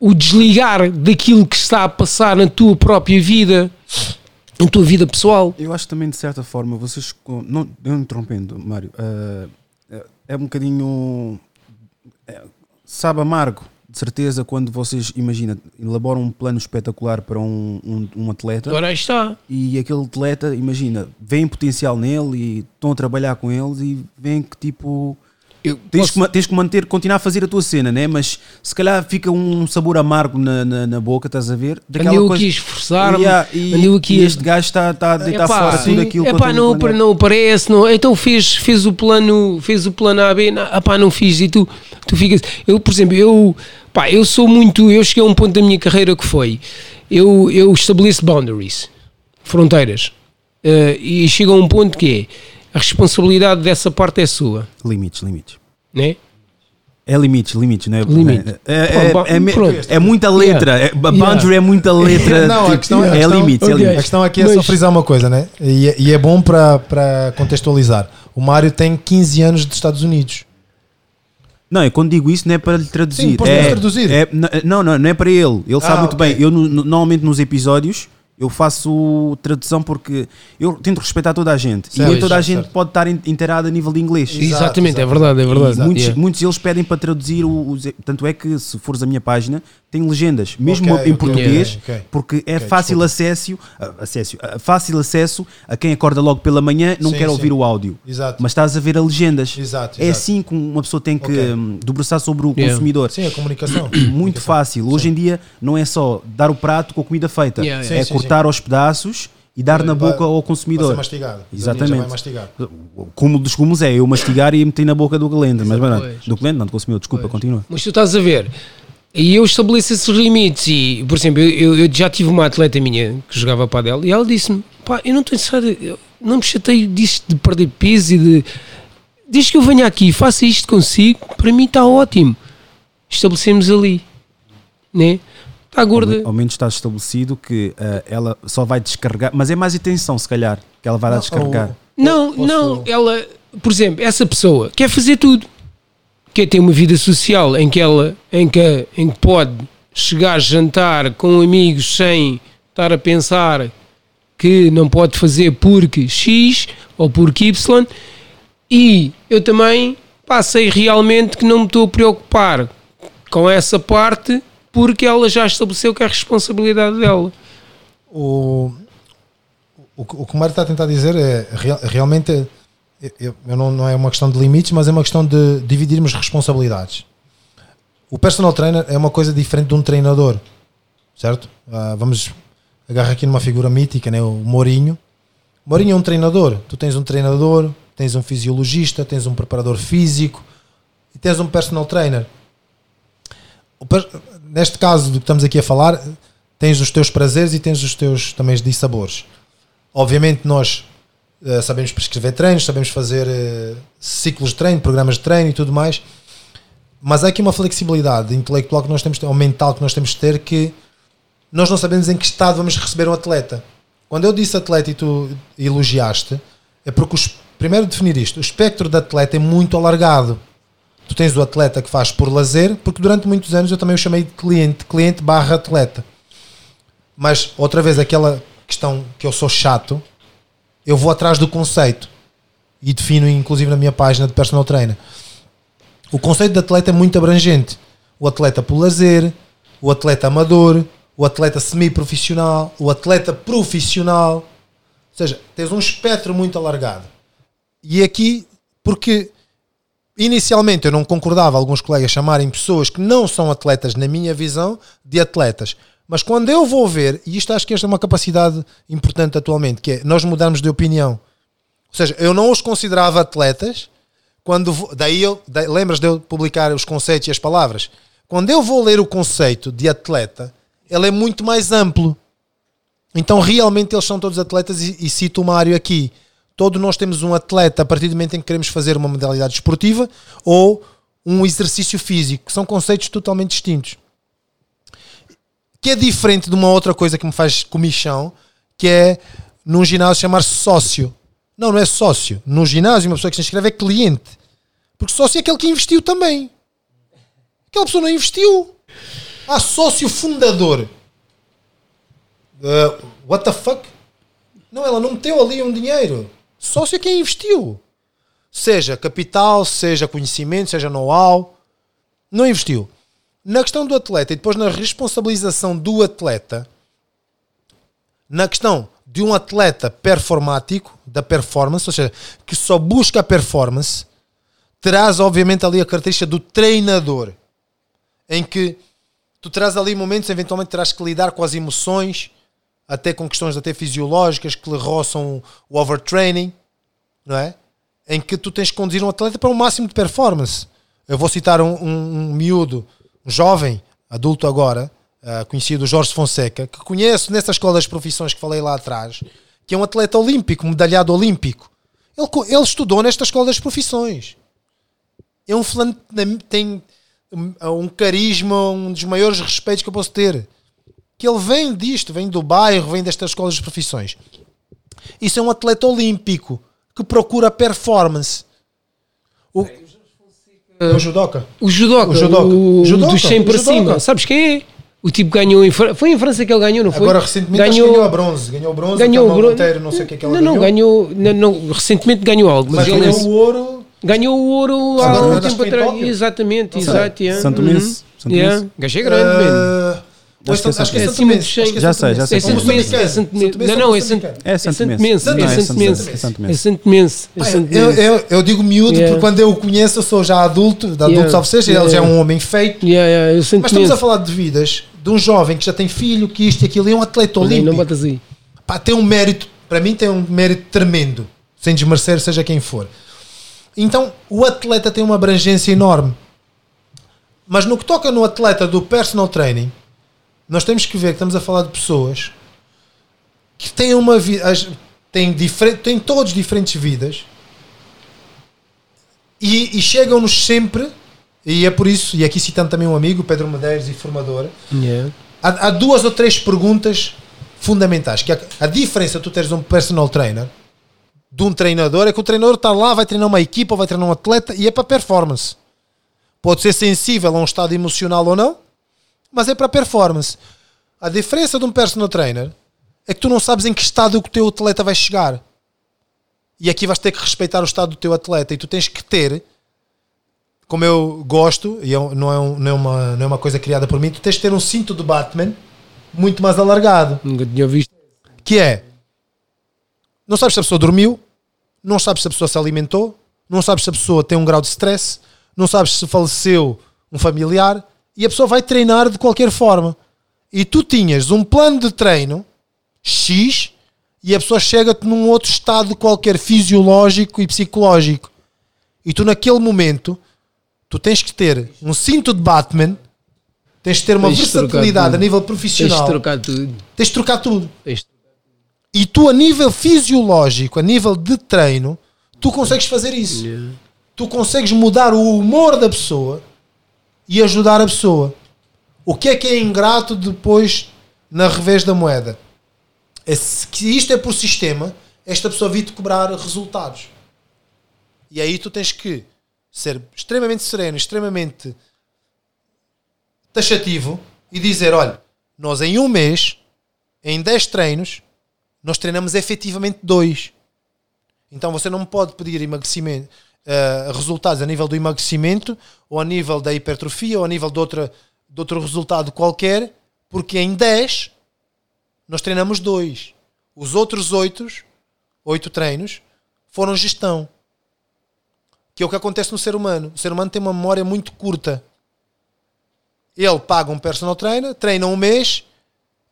o desligar daquilo que está a passar na tua própria vida, na tua vida pessoal. Eu acho também, de certa forma, vocês. Não, eu interrompendo, Mário, é- é um bocadinho. é, sabe amargo, de certeza, quando vocês, imagina, elaboram um plano espetacular para um, um, um atleta Agora está. e aquele atleta, imagina, vêem potencial nele e estão a trabalhar com eles e veem que tipo. Eu Tens posso- que, tens que manter, continuar a fazer a tua cena, né? Mas se calhar fica um sabor amargo na, na, na boca, estás a ver? Andei eu aqui a esforçar-me, Yeah, e, eu aqui e este gajo está está a deitar Epá, fora tudo sim. aquilo que eu Epá, não, planeado. não aparece, não. Então fez, fez o plano, fez o plano A, B, não, epá, não fiz e tu, tu ficas. Eu, por exemplo, eu, pá, eu sou muito, eu cheguei a um ponto da minha carreira que foi, eu, eu estabeleço boundaries, fronteiras, Eh, e chega a um ponto que é, a responsabilidade dessa parte é sua, Limites, limites. né? É limites, limites, não é? Limite. É, é, é, é, é muita letra. Yeah. É, a boundary é muita letra. Não, a tipo, questão, a é questão- limites, é ok. A limites. questão aqui é só Mas- frisar uma coisa, né? E, é- e é bom para- para contextualizar. O Mário tem 15 anos dos Estados Unidos. Não, eu quando digo isso não é para lhe traduzir. Sim, é, traduzir. é- não, não, não é para ele. Ele sabe Ah, muito ok. bem. Eu, no- no- normalmente nos episódios, eu faço tradução porque eu tento respeitar toda a gente. e Certo, nem toda a gente certo. pode estar in- inteirada a nível de inglês. Exato, Exatamente, é exato. verdade, é verdade. Muitos, Yeah. muitos deles pedem para traduzir o- os. Tanto é que, se fores à minha página, tem legendas, mesmo Ok, em português, ok, ok. porque é fácil desculpa. acesso, ah, acesso, ah, fácil acesso a quem acorda logo pela manhã, não Sim, quer sim. ouvir o áudio. Exato. Mas estás a ver a legendas. Exato, É exato. assim que uma pessoa tem que Ok. hum, debruçar sobre o Yeah. consumidor. Sim, a comunicação. Muito fácil. Hoje em dia não é só dar o prato com a comida feita, Yeah, é yeah. Sim, sim, cortar aos pedaços e dar na boca ao Vai ser consumidor. mastigado. Exatamente. Mastigar. O cúmulo dos cúmulos é eu mastigar e meter na boca do cliente, mas Pois. não, do cliente não, do consumidor, desculpa, continua. Mas tu estás a ver, e eu estabeleço esses limites. E, por exemplo, eu, eu- eu já tive uma atleta minha que jogava para dela e ela disse-me: pá, eu não estou interessado, eu não me chateio disto de perder peso e de. Desde que eu venha aqui e faça isto consigo, para mim está ótimo. Estabelecemos ali, né? Está gorda. Ao menos está estabelecido que ah, ela só vai descarregar, mas é mais atenção, se calhar, que ela vai Não, descarregar. Não, não, ela, por exemplo, essa pessoa quer fazer tudo. Quer ter uma vida social em que ela em que, em que pode chegar a jantar com amigos sem estar a pensar que não pode fazer porque X ou porque Y e eu também passei realmente que não me estou a preocupar com essa parte porque ela já estabeleceu que é a responsabilidade dela. o, o, que- o que o Mário está a tentar dizer é real- realmente eu- eu, não, não é uma questão de limites, mas é uma questão de dividirmos responsabilidades. O personal trainer é uma coisa diferente de um treinador, certo? Ah, vamos agarrar aqui numa figura mítica, né? o Mourinho. Mourinho é um treinador. Tu tens um treinador, tens um fisiologista, tens um preparador físico e tens um personal trainer. O per- neste caso do que estamos aqui a falar, tens os teus prazeres e tens os teus também dissabores. Obviamente nós eh, sabemos prescrever treinos, sabemos fazer eh, ciclos de treino, programas de treino e tudo mais, mas há aqui uma flexibilidade intelectual que nós temos, ou mental que nós temos de ter que nós não sabemos em que estado vamos receber um atleta. Quando eu disse atleta e tu elogiaste, é porque os, primeiro definir isto, o espectro de atleta é muito alargado. Tu tens o atleta que faz por lazer, porque durante muitos anos eu também o chamei de cliente, cliente barra atleta. Mas outra vez aquela questão que eu sou chato, eu vou atrás do conceito e defino inclusive na minha página de personal trainer. O conceito de atleta é muito abrangente. O atleta por lazer, o atleta amador, o atleta semi-profissional, o atleta profissional. Ou seja, tens um espectro muito alargado. E aqui, porque inicialmente eu não concordava alguns colegas chamarem pessoas que não são atletas, na minha visão, de atletas. Mas quando eu vou ver, e isto acho que esta é uma capacidade importante atualmente, que é nós mudarmos de opinião. Ou seja, eu não os considerava atletas, quando daí eu, daí- lembras de eu publicar os conceitos e as palavras? Quando eu vou ler o conceito de atleta, ele é muito mais amplo. Então realmente eles são todos atletas e, e cito o Mário aqui. Todos nós temos um atleta a partir do momento em que queremos fazer uma modalidade esportiva ou um exercício físico, que são conceitos totalmente distintos. Que é diferente de uma outra coisa que me faz comichão, que é num ginásio chamar-se sócio. Não, não é sócio. No ginásio, uma pessoa que se inscreve é cliente. Porque sócio é aquele que investiu também. Aquela pessoa não investiu. Ah, sócio fundador. Uh, what the fuck? Não, ela não meteu ali um dinheiro. Sócio é quem investiu. Seja capital, seja conhecimento, seja know-how. Não investiu. Na questão do atleta e depois na responsabilização do atleta, na questão de um atleta performático, da performance, ou seja, que só busca a performance, terás obviamente ali a característica do treinador, em que tu terás ali momentos, eventualmente terás que lidar com as emoções, até com questões até fisiológicas que lhe roçam o overtraining, não é? Em que tu tens que conduzir um atleta para o máximo de performance. Eu vou citar um, um, um miúdo, um jovem, adulto agora, uh, conhecido Jorge Fonseca, que conheço nessa escola das profissões que falei lá atrás, que é um atleta olímpico, medalhado olímpico. Ele, ele estudou nesta escola das profissões. É um que tem um, um carisma, um dos maiores respeitos que eu posso ter. Que ele vem disto, vem do bairro, vem destas escolas de profissões. Isso é um atleta olímpico que procura performance. O, o judoca. O judoca, O judoca. o, Judoca, dos 100 o para judoca. cima. Sabes quem é? O tipo ganhou em França. Foi em França que ele ganhou, não foi? Agora recentemente acho que ganhou a bronze. Ganhou o bronze, ganhou o o bronze. Monteiro, não sei o que é que ela não, não, ganhou. Não, não, recentemente ganhou algo, mas, Mas ele ganhou o ouro. ganhou o ouro há que tempo atrás. Exatamente, exato. Santo Mense, Uhum. Santo. Gajo é grande, man. Ou que é Santo- Acho que é Santo Mense. É Já sei, já sei É Santo é. Mense, é Santo Mense. Não, não, é Santo? É é Santo Santo Mense. Não, É é Santo Mense. É Santo É Mense. É Santo eu, Mense. eu, eu digo miúdo porque quando eu o conheço eu sou já adulto, de adulto Yeah. salvo seja, ele já é um homem feito. É Mas estamos a falar de vidas de um jovem que já tem filho, que isto e aquilo, e é um atleta Não olímpico. botas aí. Pá, tem um mérito, para mim tem um mérito tremendo, sem desmerecer seja quem for. Então, o atleta tem uma abrangência enorme. Mas no que toca no atleta do personal training, nós temos que ver que estamos a falar de pessoas que têm uma vida, têm, diferente, têm todos diferentes vidas e, e chegam-nos sempre, e é por isso, e aqui citando também um amigo, Pedro Medeiros e formador, Yeah. há, há duas ou três perguntas fundamentais. Que a, a diferença de tu teres um personal trainer de um treinador é que o treinador está lá, vai treinar uma equipa, ou vai treinar um atleta e é para performance. Pode ser sensível a um estado emocional ou não, mas é para performance. A diferença de um personal trainer é que tu não sabes em que estado que o teu atleta vai chegar. E aqui vais ter que respeitar o estado do teu atleta e tu tens que ter, como eu gosto, e eu- não é, um- não, é uma, não é uma coisa criada por mim, tu tens de ter um cinto de Batman muito mais alargado. Nunca tinha visto. Que é, não sabes se a pessoa dormiu, não sabes se a pessoa se alimentou, não sabes se a pessoa tem um grau de stress, não sabes se faleceu um familiar, e a pessoa vai treinar de qualquer forma. E tu tinhas um plano de treino X e a pessoa chega-te num outro estado qualquer fisiológico e psicológico. E tu naquele momento tu tens que ter um cinto de Batman, tens de ter uma Tens versatilidade a nível Tens profissional, de trocar tudo. tens de trocar tudo. Tens E tu, a nível fisiológico, a nível de treino, tu consegues fazer isso. Tu consegues mudar o humor da pessoa e ajudar a pessoa. O que é que é ingrato depois na revés da moeda? É se isto é por sistema, esta pessoa vir-te cobrar resultados. E aí tu tens que ser extremamente sereno, extremamente taxativo e dizer: olha, nós em um mês, em 10 treinos, nós treinamos efetivamente dois. Então você não pode pedir emagrecimento, eh, resultados a nível do emagrecimento, ou a nível da hipertrofia, ou a nível de, outra, de outro resultado qualquer, porque em 10 nós treinamos dois. Os outros oito, oito treinos foram gestão. Que é o que acontece no ser humano. O ser humano tem uma memória muito curta. Ele paga um personal trainer, treina um mês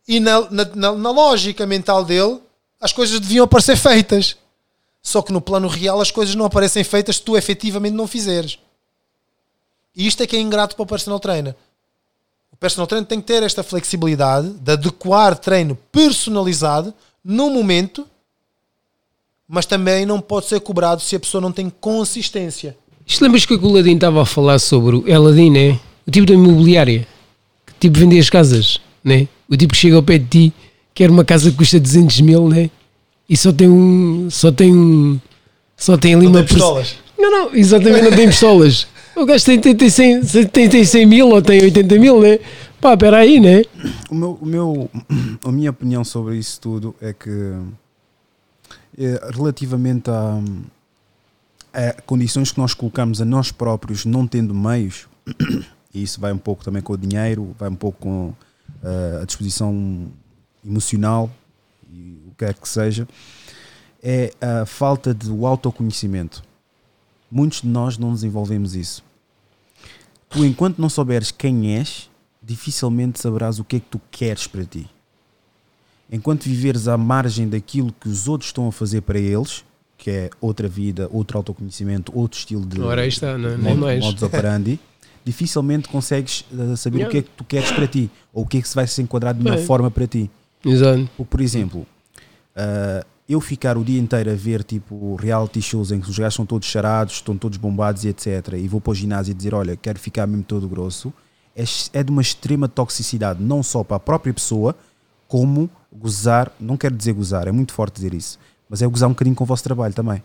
e na, na, na- na lógica mental dele as coisas deviam aparecer feitas. Só que no plano real as coisas não aparecem feitas se tu efetivamente não fizeres. E isto é que é ingrato para o personal trainer. O personal trainer tem que ter esta flexibilidade de adequar treino personalizado no momento, mas também não pode ser cobrado se a pessoa não tem consistência. Isto lembras que o Ladinho estava a falar sobre o Eladin, né? O tipo da imobiliária que tipo vende as casas, né? O tipo que chega ao pé de ti, quer uma casa que custa 200 mil, né? E só tem um. Só tem um. Só tem ali Não uma. tem pistolas. Não, não, exatamente, não tem pistolas. O gajo tem, tem, tem, 100, tem, tem 100 mil ou tem 80 mil, né? Pá, espera aí, né? O meu, o meu, a minha opinião sobre isso tudo é que é, relativamente a, a condições que nós colocamos a nós próprios não tendo meios, e isso vai um pouco também com o dinheiro, vai um pouco com eh, a disposição emocional quer que seja, é a falta do autoconhecimento. Muitos de nós não desenvolvemos isso. Tu, enquanto não souberes quem és, dificilmente saberás o que é que tu queres para ti. Enquanto viveres à margem daquilo que os outros estão a fazer para eles, que é outra vida, outro autoconhecimento, outro estilo de Ora, está, não, nem modo- mais. modus operandi, dificilmente consegues eh, saber o que é que tu queres para ti, ou o que é que se vai se enquadrar de melhor Bem. forma para ti. Exato. Porque, por exemplo, ah, eu ficar o dia inteiro a ver tipo reality shows em que os gajos são todos charados, estão todos bombados e etc. E vou para o ginásio e dizer: Olha, quero ficar mesmo todo grosso, é, é de uma extrema toxicidade, não só para a própria pessoa, como gozar. Não quero dizer gozar, é muito forte dizer isso, mas é gozar um bocadinho com o vosso trabalho também.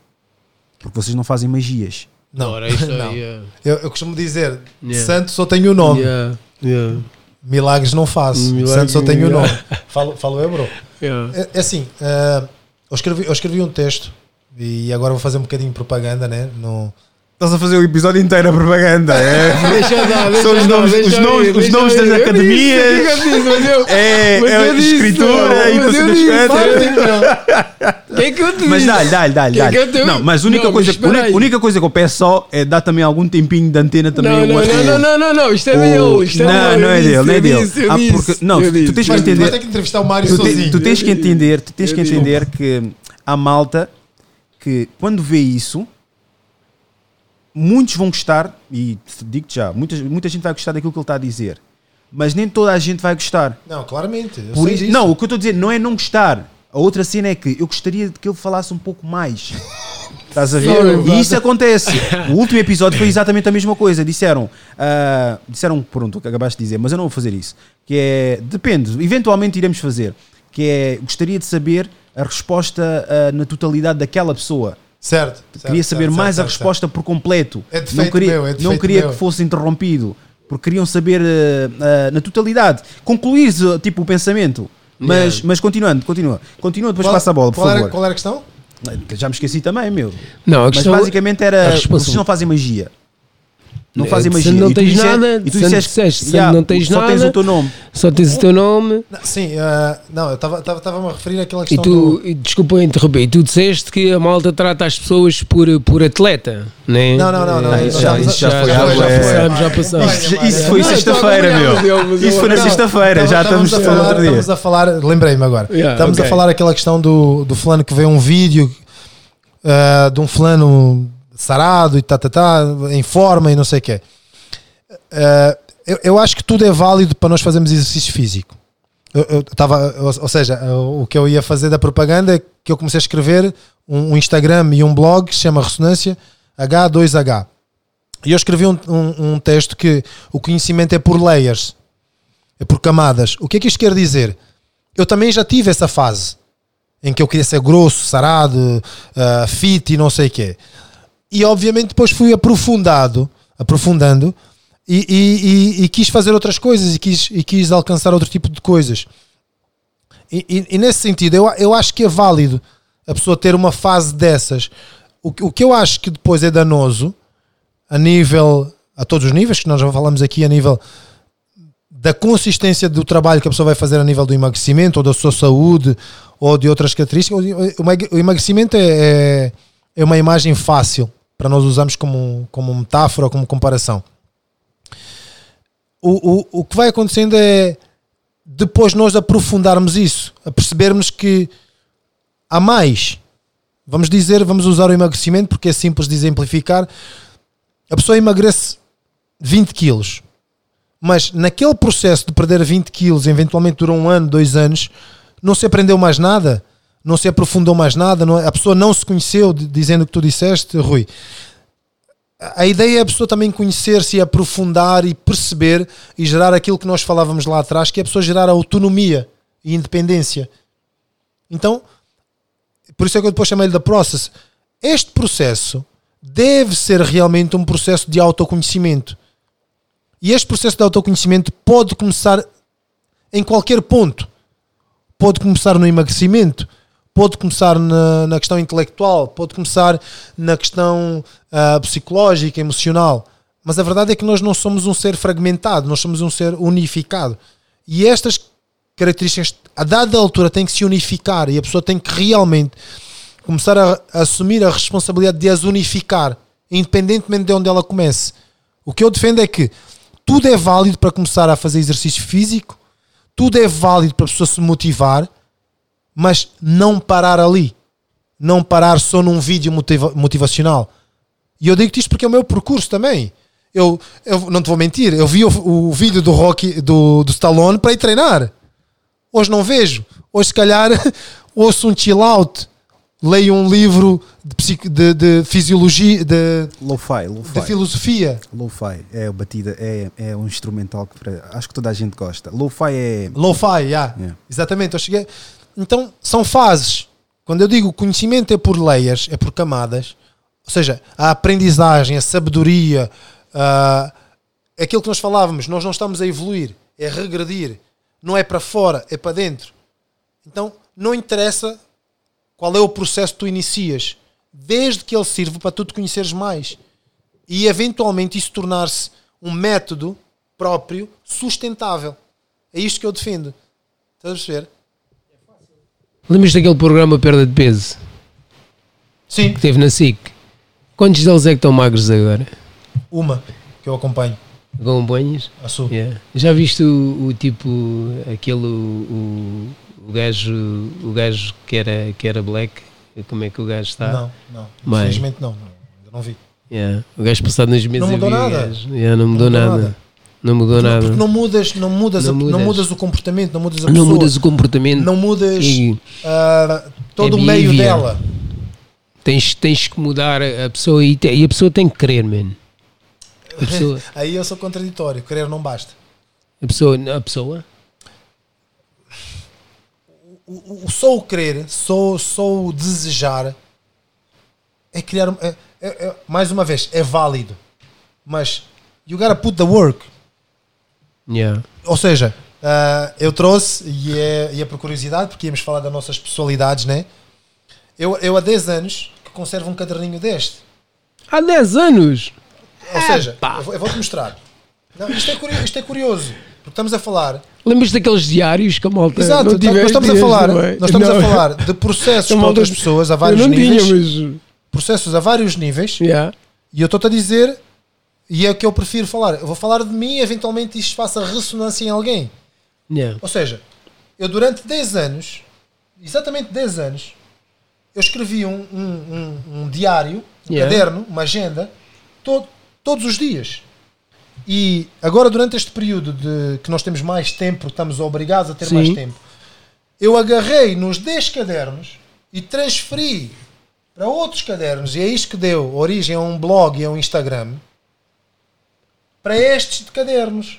Porque vocês não fazem magias. Não, Ora, isto não. aí, é- Eu, eu costumo dizer, Yeah. santo só tem o nome, Yeah, yeah, milagres não faço, Milagres- santo só tem o nome. Falo, falo eu, bro. Yeah. É, é assim, eh, eu, escrevi, eu escrevi um texto e agora vou fazer um bocadinho de propaganda, né? No, Estás a fazer o episódio inteiro a propaganda. É, Deixa dar, deixa São os nomes- deixa os ir, nomes- os nomes das academias. eu disse, mas eu- é, é escritura e mas não sei eu das disse, quantas. O que é que eu te Mas dá-lhe, dá-lhe, dá-lhe. É te- Não, mas a única, Não, coisa, única, única coisa que eu peço só é dar também algum tempinho de antena também. Não, não, não, não, não, não, não, isto é. Isto é não, dele, não é dele, não é dele. Ah, porque- não, tu tens que entender- vai ter que entrevistar o Mário Tu, sozinho. tu tens que entender, tu tens que entender que há malta que quando vê isso, muitos vão gostar, e digo-te já, muita, muita gente vai gostar daquilo que ele está a dizer, mas nem toda a gente vai gostar. Não, claramente. eu Por sei isso- disso. não, o que eu estou a dizer não é não gostar. A outra cena é que eu gostaria de que ele falasse um pouco mais. Estás a ver? Sorry, e isso acontece. O último episódio foi exatamente a mesma coisa. Disseram, ah, disseram, pronto, o que acabaste de dizer, mas eu não vou fazer isso. Que é, depende, eventualmente iremos fazer. Que é, gostaria de saber a resposta ah, na totalidade daquela pessoa. Certo. certo, Queria saber certo, mais certo, a certo, resposta por completo. É não defeito queria, meu, é não queria meu. que fosse interrompido. Porque queriam saber ah, ah, na totalidade. Concluir tipo, o pensamento. Mas, Yeah. mas continuando, continua. Continua, depois Qual- passa a bola, por qual favor. Era, qual era a questão? Já me esqueci também, meu. Não, a Mas questão basicamente a era. responsa- Vocês não fazem magia. Não É, fazem se magia. não E tens nada, e tu se não disseste, se "Ya, não tens só tens nada, o teu nome. só tens o teu nome sim, ah, não, eu estava-me a referir àquela e questão tu, do... e desculpa interromper, e tu disseste que a malta trata as pessoas por, por atleta, né? Não, não, não, não, É, isso já- isso já foi, já, já foi. passamos, já passamos. Isso- foi sexta-feira, meu. Isso foi na sexta-feira, já estamos a falar, outro dia. estamos a falar, lembrei-me agora. Estamos a falar aquela questão do, do fulano que vê um vídeo ah, de um fulano sarado e tá, tá, tá, em forma e não sei o quê. Ah, eu, eu acho que tudo é válido para nós fazermos exercício físico. Eu, eu tava, ou, seja, o que eu ia fazer da propaganda é que eu comecei a escrever um, um Instagram e um blog que se chama Ressonância H2H. E eu escrevi um, um, um texto que o conhecimento é por layers, é por camadas. O que é que isto quer dizer? Eu também já tive essa fase em que eu queria ser grosso, sarado, ah, fit e não sei o quê. E obviamente depois fui aprofundado, aprofundando e, e- e- e quis fazer outras coisas e quis, e quis alcançar outro tipo de coisas. E, nesse sentido, eu, eu acho que é válido a pessoa ter uma fase dessas. O, que- o que eu acho que depois é danoso, a nível, a todos os níveis, que nós já falamos aqui, a nível da consistência do trabalho que a pessoa vai fazer a nível do emagrecimento ou da sua saúde ou de outras características. O emagrecimento é, é, é uma imagem fácil para nós usarmos como, como metáfora ou como comparação. O, o, o que vai acontecendo é depois nós aprofundarmos isso, a percebermos que há mais. Vamos dizer, vamos usar o emagrecimento porque é simples de exemplificar. A pessoa emagrece 20 quilos, mas naquele processo de perder 20 quilos, eventualmente dura um ano, dois anos, não se aprendeu mais nada, não se aprofundou mais nada, não- é, a pessoa não se conheceu, di- dizendo o que tu disseste, Rui. A ideia é a pessoa também conhecer-se e aprofundar e perceber e gerar aquilo que nós falávamos lá atrás, que é a pessoa gerar autonomia e independência. Então, por isso é que eu depois chamei-lhe da process. Este processo deve ser realmente um processo de autoconhecimento. E este processo de autoconhecimento pode começar em qualquer ponto. Pode começar no emagrecimento, pode começar na, na questão intelectual, pode começar na questão ah, psicológica, emocional. Mas a verdade é que nós não somos um ser fragmentado, nós somos um ser unificado. E estas características, a dada altura, têm que se unificar e a pessoa tem que realmente começar a, a assumir a responsabilidade de as unificar, independentemente de onde ela comece. O que eu defendo é que tudo é válido para começar a fazer exercício físico, tudo é válido para a pessoa se motivar, mas não parar ali. Não parar só num vídeo motiva- motivacional. E eu digo-te isto porque é o meu percurso também. Eu, eu não te vou mentir, eu vi o, o vídeo do Rocky, do, do Stallone para ir treinar. Hoje não vejo. Hoje, se calhar, ouço um chill out, leio um livro de, psico- de, de fisiologia, de, Lo-fi, de filosofia. Lo-fi é a batida, é, é um instrumental que acho que toda a gente gosta. Lo-fi é. Lo-fi, yeah. Yeah. exatamente. Eu cheguei. Então, são fases. Quando eu digo conhecimento é por layers, é por camadas, ou seja, a aprendizagem, a sabedoria, aquilo que nós falávamos, nós não estamos a evoluir, é regredir. Não é para fora, é para dentro. Então, não interessa qual é o processo que tu inicias, desde que ele sirva para tu te conheceres mais e eventualmente isso tornar-se um método próprio sustentável. É isto que eu defendo. Estás a perceber? Lembras daquele programa Perda de Peso Sim. que teve na SIC? Quantos deles é que estão magros agora? Uma que eu acompanho. Acompanhas? A sua. Yeah. Já viste o, o tipo, aquele, o, o gajo, o gajo que era, que era black? Como é que o gajo está? Não, não. Bem. Infelizmente não. não. Ainda não vi. Yeah. O gajo passado nos meses Não mudou nada. Yeah, não mudou mudou nada. nada. Não mudou Não, nada. porque não mudas, não mudas, Não a- não mudas. mudas o comportamento, não mudas a Não pessoa, mudas o comportamento. não mudas E ah, todo É o meio behavior. dela. tens, tens que mudar a pessoa e, te- e a pessoa tem que querer, man. A pessoa, Aí eu sou contraditório. Querer não basta. a pessoa, a pessoa O, o- só o querer, só, só o desejar é criar. é- é- é- mais uma vez, é válido. Mas you gotta put the work. Yeah. Ou seja, Ah, eu trouxe, e é, e é por curiosidade, porque íamos falar das nossas pessoalidades, né? Eu, eu há 10 anos que conservo um caderninho deste. Há 10 anos! Ou seja, eu vou- eu vou-te mostrar. Não, isto, é curioso, isto é curioso, porque estamos a falar. Lembras daqueles diários que a malta. Exato, não tá- tiveste, nós estamos a falar, é? nós estamos Não. a falar de processos para malta- outras pessoas a vários não níveis. tinha, mas. Processos a vários níveis. Yeah. E eu estou-te a dizer, e é o que eu prefiro falar. Eu vou falar de mim eventualmente isto faça ressonância em alguém. Yeah. Ou seja, eu durante 10 anos, exatamente 10 anos, eu escrevi um, um- um- um diário, um Yeah. caderno, uma agenda, to- todos os dias. E agora, durante este período de que nós temos mais tempo, estamos obrigados a ter Sim. mais tempo, eu agarrei nos 10 cadernos e transferi para outros cadernos, e é isto que deu origem a um blog e a um Instagram, para estes de cadernos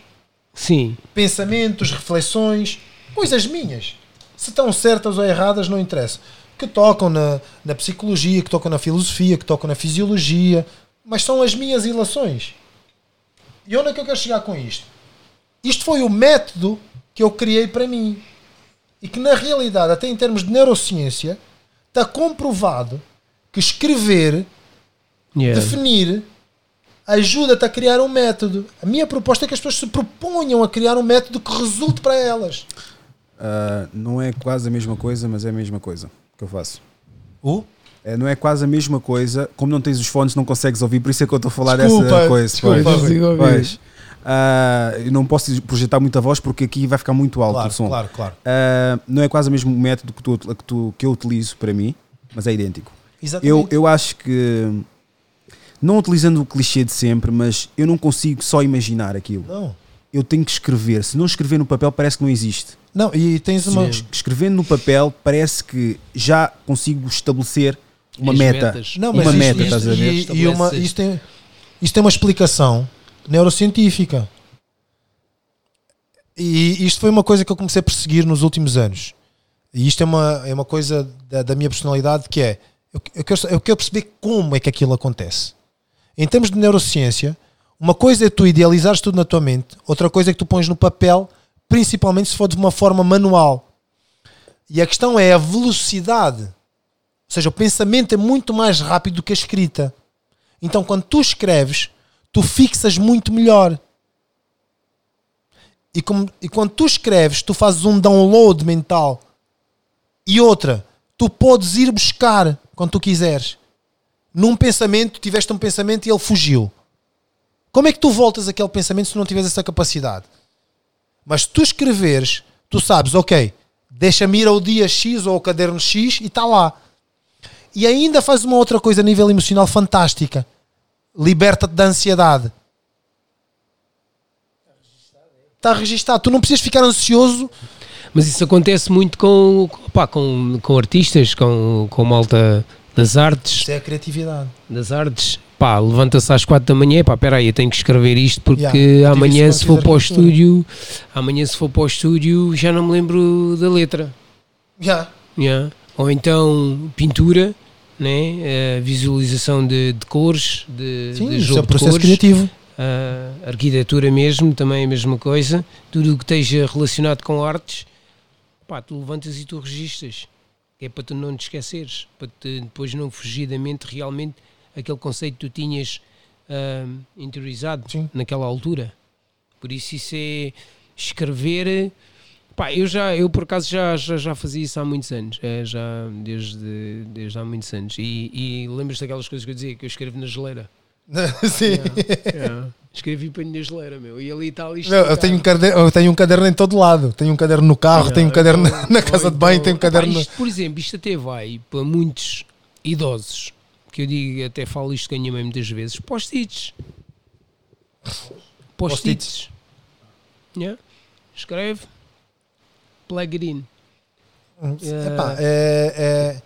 Sim. pensamentos, reflexões, coisas minhas. Se estão certas ou erradas, não interessa. Que tocam na, na psicologia, que tocam na filosofia, que tocam na fisiologia, mas são as minhas ilações. E onde é que eu quero chegar com isto? Isto foi o método que eu criei para mim. E que na realidade, até em termos de neurociência, está comprovado que escrever Yeah. definir ajuda-te a criar um método. A minha proposta é que as pessoas se proponham a criar um método que resulte para elas. Ah, não é quase a mesma coisa, mas é a mesma coisa que eu faço. O? É, não é quase a mesma coisa, como não tens os fones, não consegues ouvir, por isso é que eu estou a falar Desculpa, dessa coisa. desculpa, pois. Ah, eu não posso projetar muita voz porque aqui vai ficar muito alto Claro, o som. claro, claro. Ah, não é quase o mesmo método que, tu, que, tu- que eu utilizo para mim, mas é idêntico. Exatamente. Eu, eu acho que, não utilizando o clichê de sempre, mas eu não consigo só imaginar aquilo. Não. Eu tenho que escrever. Se não escrever no papel, parece que não existe. Não, e tens uma. Sim. Escrevendo no papel, parece que já consigo estabelecer uma As meta. metas. Não, uma mas isto, meta, isto- estás a ver? e, e uma, isto, tem, isto tem uma explicação neurocientífica. E isto foi uma coisa que eu comecei a perseguir nos últimos anos. E isto é uma, é uma coisa da, da minha personalidade que é eu, eu, quero, eu quero perceber como é que aquilo acontece. Em termos de neurociência, uma coisa é tu idealizares tudo na tua mente, outra coisa é que tu pões no papel, principalmente se for de uma forma manual. E a questão é a velocidade. Ou seja, o pensamento é muito mais rápido do que a escrita. Então, quando tu escreves, tu fixas muito melhor. E, como- e quando tu escreves, tu fazes um download mental. E outra, tu podes ir buscar quando tu quiseres. Num pensamento, tiveste um pensamento e ele fugiu. Como é que tu voltas àquele pensamento se não tiveres essa capacidade? Mas se tu escreveres, tu sabes, ok, deixa-me ir ao dia X ou ao caderno X e está lá. E ainda faz uma outra coisa a nível emocional fantástica. Liberta-te da ansiedade. Está registado. Tu não precisas ficar ansioso. Mas isso acontece muito com, pá, com, com artistas, com, com malta das artes. Isto é a criatividade. Das artes. Pá, levanta-se às quatro da manhã, pá, peraí, eu tenho que escrever isto porque Yeah, amanhã se for para o estúdio, amanhã se for para o estúdio já não me lembro da letra. Já. Yeah. Ou então pintura, né? Eh, visualização de, de cores, de, Sim, de é jogo o de processo cores. criativo. Uh, arquitetura mesmo, também é a mesma coisa. Tudo o que esteja relacionado com artes, pá, tu levantas e tu registas. É para tu não te esqueceres, para te depois não fugir da mente realmente aquele conceito que tu tinhas uh, interiorizado Sim. naquela altura. Por isso isso é escrever. Pá, eu já, eu por acaso já, já, já fazia isso há muitos anos, é, já desde, desde há muitos anos. E, e lembras daquelas coisas que eu dizia que eu escrevo na geleira? Sim. Yeah. Escrevi e ponho na geleira, meu. E ali está Não, eu, tenho um caderno, eu tenho um caderno em todo lado. Tenho um caderno no carro, tenho um caderno na, na casa de banho, tenho um caderno. no- isto, por exemplo, isto até vai para muitos idosos, que eu digo, até falo isto com a minha mãe muitas vezes, post-its. Post-its. Yeah. Escreve, plug it in. Epá, é- é,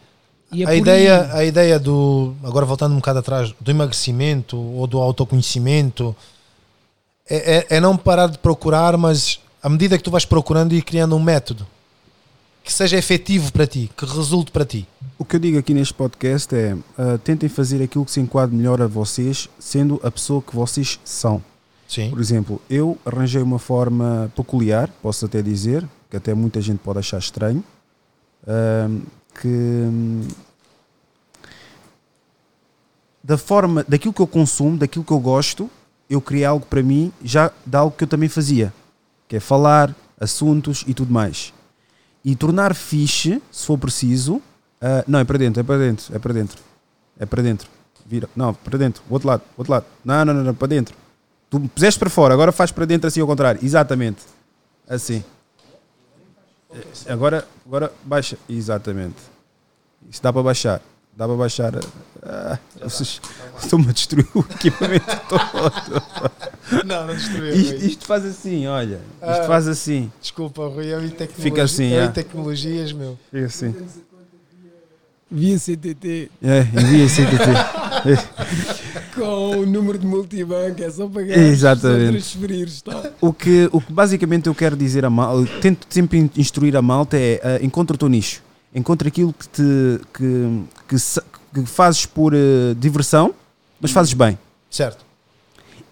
E é a, ideia, aí. a ideia do. Agora voltando um bocado atrás, do emagrecimento ou do autoconhecimento é, é- é não parar de procurar, mas à medida que tu vais procurando e criando um método que seja efetivo para ti, que resulte para ti. O que eu digo aqui neste podcast é ah, tentem fazer aquilo que se enquadre melhor a vocês, sendo a pessoa que vocês são. Sim. Por exemplo, eu arranjei uma forma peculiar, posso até dizer, que até muita gente pode achar estranho, ahm, que da forma, daquilo que eu consumo, daquilo que eu gosto, eu criei algo para mim já de algo que eu também fazia, que é falar, assuntos e tudo mais. E tornar fixe, se for preciso, ah, não, é para dentro, é para dentro, é para dentro, é para dentro. Vira, não, para dentro, outro lado, outro lado. Não, não, não, não, para dentro. Tu puseste para fora, agora faz para dentro assim ao contrário. Exatamente. Assim. Eh, Agora, agora baixa. Exatamente. Isso dá para baixar. Dá para baixar. Ah, vocês estão-me a destruir o equipamento todo. Não, não destruiu. Isto, isto faz assim, olha. Isto Ah. faz assim. Desculpa, Rui, eu e tecnologia, Fica assim, eu é. e tecnologias, meu. Fica assim. Via CTT É, envia CTT. com o número de multibanco, é só pagar. Exatamente. Só transferir, está. O que, o que basicamente eu quero dizer a mal, eu tento sempre instruir a malta é ah, encontra o teu nicho, encontra aquilo que te que, que, que fazes por ah, diversão, mas fazes bem. Certo.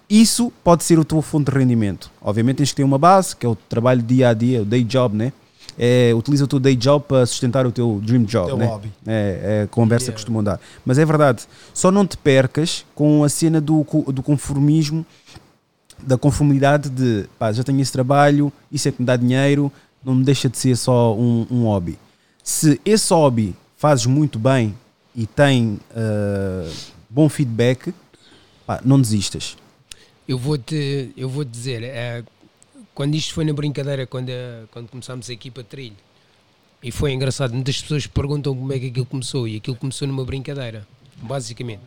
Isso pode ser a tua fonte de rendimento. Obviamente tens que ter uma base, que é o trabalho dia a dia, o day job, né? É, utiliza o teu day job para sustentar o teu dream job, Teu né? hobby. É, é a conversa que Yeah. costumam dar. Mas é verdade, só não te percas com a cena do, do conformismo, da conformidade de pá, já tenho esse trabalho, isso é que me dá dinheiro, não me deixa de ser só um, um hobby. Se esse hobby fazes muito bem e tem ah, bom feedback, pá, não desistas. Eu vou-te eu vou dizer, eh, quando isto foi na brincadeira, quando, eh, quando começámos a equipa trilho, e foi engraçado, muitas pessoas perguntam como é que aquilo começou, e aquilo começou numa brincadeira, basicamente.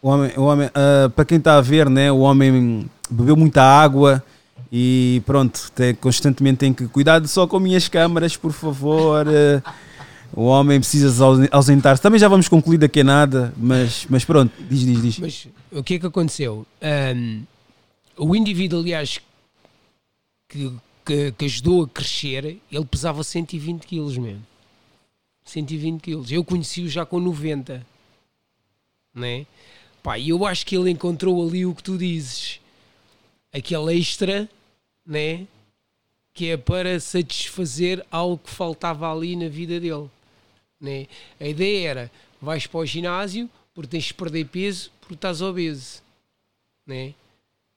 O homem, o homem ah, para quem está a ver, né, o homem bebeu muita água e pronto, tem, constantemente tem que cuidar só com minhas câmaras, por favor. O homem precisa se ausen- ausentar-se. Também já vamos concluir daqui a nada, mas, mas pronto, diz, diz, diz. Mas o que é que aconteceu? Ahm, o indivíduo, aliás, que, que, que ajudou a crescer, ele pesava 120 quilos mesmo. 120 quilos. Eu conheci-o já com 90. Né? Pá, e eu acho que ele encontrou ali o que tu dizes. Aquele extra, né? Que é para satisfazer algo que faltava ali na vida dele. Né? A ideia era: vais para o ginásio porque tens de perder peso porque estás obeso. Né?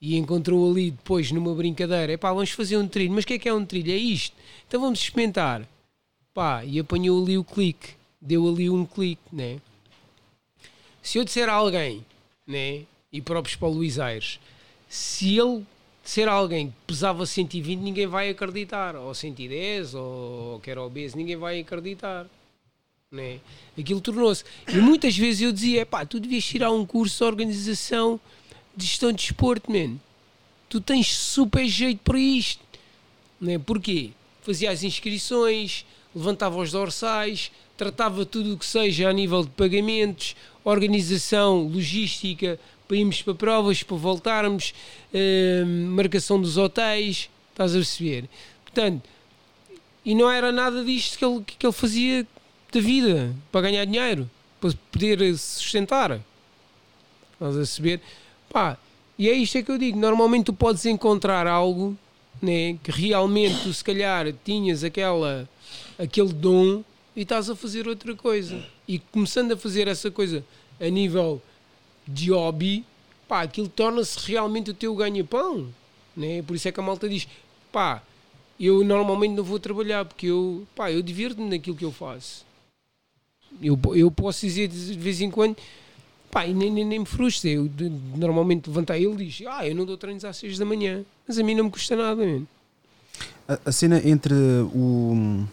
E encontrou ali depois numa brincadeira: epá, vamos fazer um trilho. Mas o que é que é um trilho? É isto. Então vamos experimentar. Pá, e apanhou ali o clique. Deu ali um clique. Né? Se eu disser a alguém, né? e próprios para o Luís Aires, se ele ser alguém que pesava 120, ninguém vai acreditar. Ou 110, ou que era obeso, ninguém vai acreditar né? Aquilo tornou-se. E muitas vezes eu dizia: pá, tu devias tirar um curso de organização de gestão de desporto, man. Tu tens super jeito para isto. Né? Porquê? Fazia as inscrições, levantava os dorsais, tratava tudo o que seja a nível de pagamentos, organização, logística, para irmos para provas, para voltarmos, hum, marcação dos hotéis, estás a perceber? Portanto, e não era nada disto que ele, que ele fazia da vida para ganhar dinheiro, para poder se sustentar. Estás a perceber? Pá, e é isto é que eu digo. Normalmente tu podes encontrar algo né, que realmente tu se calhar tinhas aquela, aquele dom e estás a fazer outra coisa. E começando a fazer essa coisa a nível de hobby, pá, aquilo torna-se realmente o teu ganha-pão. Né? Por isso é que a malta diz, pá, eu normalmente não vou trabalhar porque eu, pá, eu divirto-me naquilo que eu faço. Eu, eu posso dizer de vez em quando, pá, e nem, nem, nem me frustra. Eu de- normalmente levantar ele diz, ah, eu não dou treinos às 6 da manhã, mas a mim não me custa nada, mano. A, a cena entre o,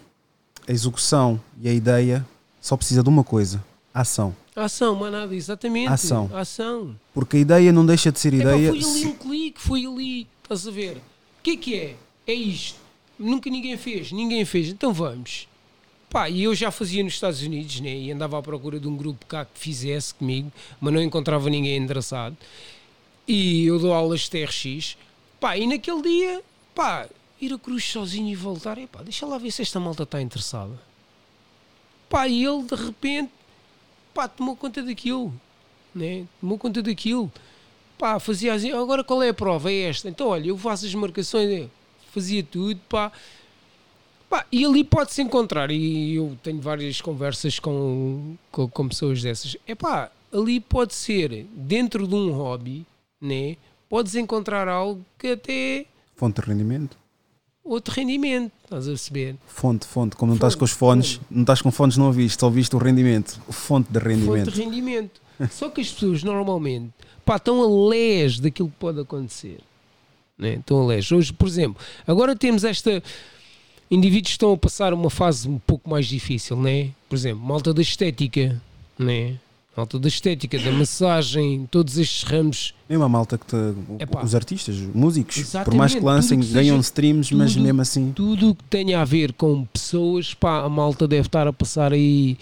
a execução e a ideia só precisa de uma coisa: ação. Ação, mas nada, exatamente. Ação. Ação. Porque a ideia não deixa de ser ideia. foi ali um clique, foi ali, estás a ver? O que é que é? É isto. Nunca ninguém fez, ninguém fez, então vamos. Pá, e eu já fazia nos Estados Unidos, né? E andava à procura de um grupo cá que fizesse comigo, mas não encontrava ninguém endereçado. E eu dou aulas de TRX. Pá, e naquele dia, pá, ir a cruz sozinho e voltar, epá, deixa lá ver se esta malta está interessada. Pá, e ele de repente, pá, tomou conta daquilo, né? Tomou conta daquilo. pá, fazia assim, agora qual é a prova? É esta. Então, olha, eu faço as marcações, eu fazia tudo, pá. Pá, e ali pode-se encontrar, e eu tenho várias conversas com, com, com pessoas dessas. É pá, ali pode ser, dentro de um hobby, né? Podes encontrar algo que até Fonte de rendimento. outro rendimento, estás a perceber? Fonte, fonte. Como não estás Fonte, com os fones, não estás com fones, não ouviste, só ouviste o rendimento. Fonte de rendimento. Fonte de rendimento. Só que as pessoas normalmente pá, estão a lés daquilo que pode acontecer. Né? Estão a lés. Hoje, por exemplo, agora temos esta. Indivíduos que estão a passar uma fase um pouco mais difícil, né? Por exemplo, malta da estética, né? Malta da estética, da massagem, todos estes ramos. Mesmo a malta que te, Epá. os artistas, os músicos, por Exatamente, mais que lancem, que ganham seja- streams, mas tudo- mesmo assim. Tudo o que tenha a ver com pessoas, pá, a malta deve estar a passar aí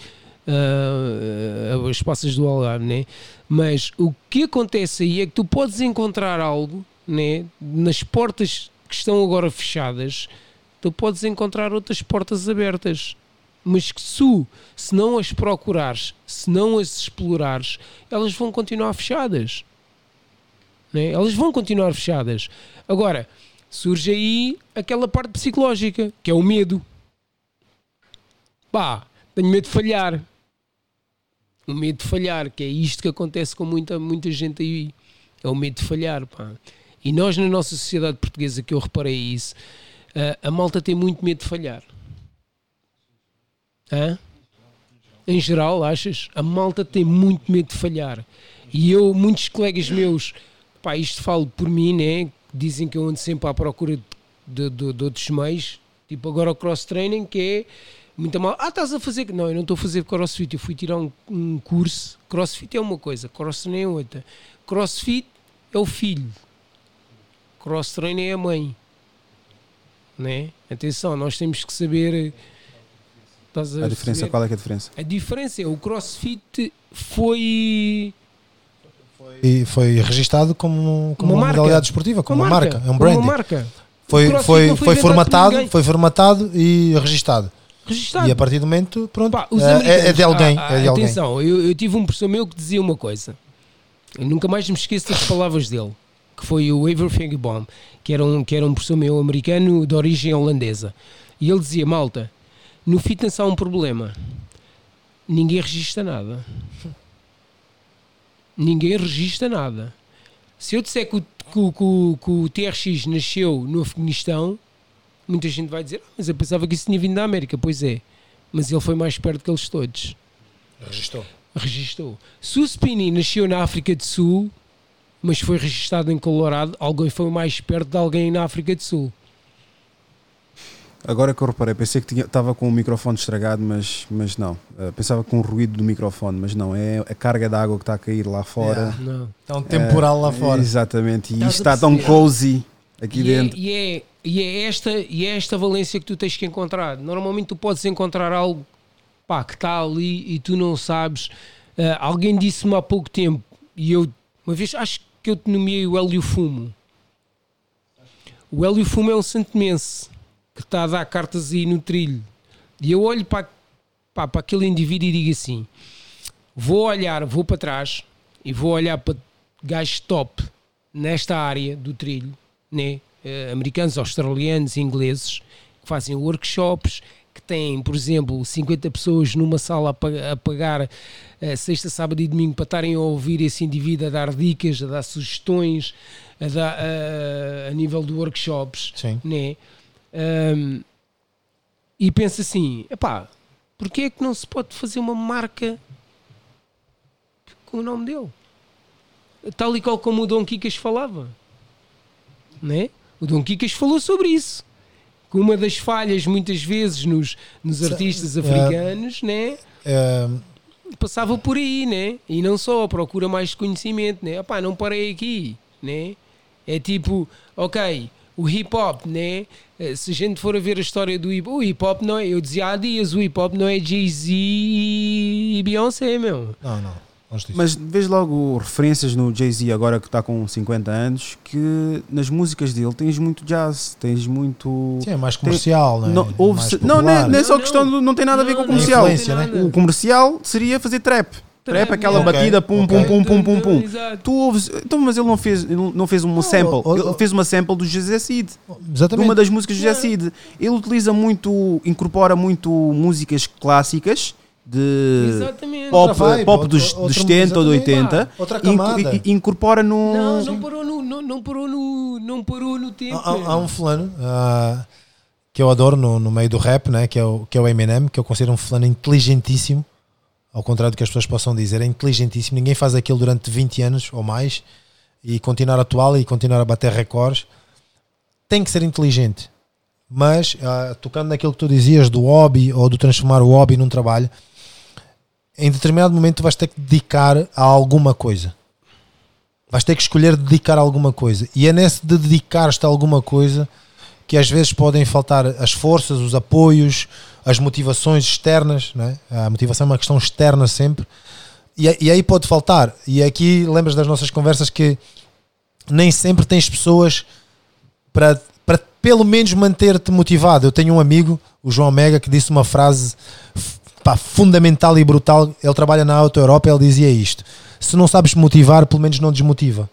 ah, as passas do Algarve, né? Mas o que acontece aí é que tu podes encontrar algo, né? Nas portas que estão agora fechadas, tu podes encontrar outras portas abertas. Mas que se, se não as procurares, se não as explorares, elas vão continuar fechadas. Né? Elas vão continuar fechadas. Agora, surge aí aquela parte psicológica, que é o medo. Pá, tenho medo de falhar. O medo de falhar, que é isto que acontece com muita, muita gente aí. É o medo de falhar, pá. E nós, na nossa sociedade portuguesa, que eu reparei isso, a, malta tem muito medo de falhar. Hã? Em geral, achas? A malta tem muito medo de falhar. E eu, muitos colegas meus, pá, isto falo por mim, né? Dizem que eu ando sempre à procura de, de, de, outros meios, tipo agora o cross-training, que é muito mal. Ah, estás a fazer. Não, eu não estou a fazer crossfit, eu fui tirar um, um curso. Crossfit é uma coisa, cross-training é outra. Crossfit é o filho, cross-training é a mãe. Né? Atenção, nós temos que saber. Estás A diferença, perceber? qual é que é a diferença? A diferença é o crossfit foi. E foi registado como, como Uma uma, marca. modalidade esportiva, como uma, marca, é um branding. Uma marca. Foi, foi, foi, por formatado, foi formatado e registado. Registado. E a partir do momento, pronto, Pá, os é- é, americanos- de alguém. Ah, é de alguém. Atenção, eu, eu tive um professor meu que dizia uma coisa. Eu nunca mais me esqueço das palavras dele. Que foi o Ever Fengbaum, que era um, que era um professor meu americano de origem holandesa. E ele dizia, malta, no fitness há um problema. Ninguém registra nada. Ninguém registra nada. Se eu disser que o, que que que o TRX nasceu no Afeganistão, muita gente vai dizer, "Ah, mas eu pensava que isso tinha vindo da América. Pois é, mas ele foi mais perto que eles todos. Registou. Registou. Se o Spini nasceu na África do Sul, mas foi registado em Colorado, alguém foi mais perto de alguém na África do Sul. Agora que eu reparei, pensei que tinha- estava com o microfone estragado, mas, mas não. Uh, pensava com o ruído do microfone, mas não. É a carga de água que está a cair lá fora. Yeah. Não. Está um temporal lá É, fora. Exatamente. E Estás isto a está tão perceber? cozy aqui E é, dentro. e, é, e, é esta, e é esta valência que tu tens que encontrar. Normalmente tu podes encontrar algo pá, que está ali e tu não sabes. Ah, alguém disse-me há pouco tempo, e eu uma vez acho que eu te nomeei o Hélio Fumo. O Hélio Fumo é um santomense que está a dar cartas aí no trilho. E eu olho para, para aquele indivíduo e digo assim: vou olhar, vou para trás e vou olhar para gajos top nesta área do trilho, né? Eh, americanos, australianos, ingleses, que fazem workshops, têm, por exemplo, 50 pessoas numa sala a, pa- a pagar eh, sexta, sábado e domingo para estarem a ouvir esse indivíduo a dar dicas, a dar sugestões, a, dar, a, a nível de workshops, Sim. né? Ahm, e pensa assim, epá, porque é que não se pode fazer uma marca com o nome dele? Tal e qual como o Dom Kikas falava. Né? O Dom Kikas falou sobre isso. Que uma das falhas, muitas vezes, nos, nos artistas africanos, né? É, passava por aí, né? E não só, procura mais conhecimento, né? Opá, não parei aqui, né? É tipo, ok, o hip hop, né? Eh, Se a gente for a ver a história do hip hop, o hip hop não é, eu dizia há dias, o hip hop não é Jay-Z e Beyoncé, meu. não, não. Mas vês logo referências no Jay-Z, agora que está com 50 anos, que nas músicas dele tens muito jazz, tens muito. Sim, é mais comercial, Não, não, é? ouve-se- Mais não, não é, não é só Não, questão não. de não tem nada a ver com o Não, não comercial. né? O comercial seria fazer trap. Trap, aquela Ok, batida, pum, ok. pum, pum, pum, pum, pum. Exato. Tu ouves, então, mas ele não fez, ele não fez uma sample, oh, oh, ele fez uma sample do José Cid, de Exatamente. uma das músicas do José Cid. Ele utiliza muito, incorpora muito músicas clássicas de Exatamente. pop, vibe, pop dos, outra- dos 70 ou de exatamente. 80 Outra e inco- camada. e- e incorpora no. Não, não parou no, não, não parou no, não parou no tempo. Há, há- um fulano ah, que eu adoro no, no meio do rap, né? que, é o, que é o Eminem, que eu considero um fulano inteligentíssimo, ao contrário do que as pessoas possam dizer, é inteligentíssimo. Ninguém faz aquilo durante 20 anos ou mais e continuar atual e continuar a bater recordes. Tem que ser inteligente, mas ah, tocando naquilo que tu dizias do hobby ou do transformar o hobby num trabalho, em determinado momento tu vais ter que dedicar a alguma coisa. Vais ter que escolher dedicar a alguma coisa. E é nesse de dedicar-te a alguma coisa que às vezes podem faltar as forças, os apoios, as motivações externas. Né? A motivação é uma questão externa sempre. E, e aí pode faltar. E aqui lembras das nossas conversas que nem sempre tens pessoas para, para pelo menos manter-te motivado. Eu tenho um amigo, o João Mega, que disse uma frase pá, fundamental e brutal. Ele trabalha na Auto Europa ele dizia isto: se não sabes motivar, pelo menos não desmotiva.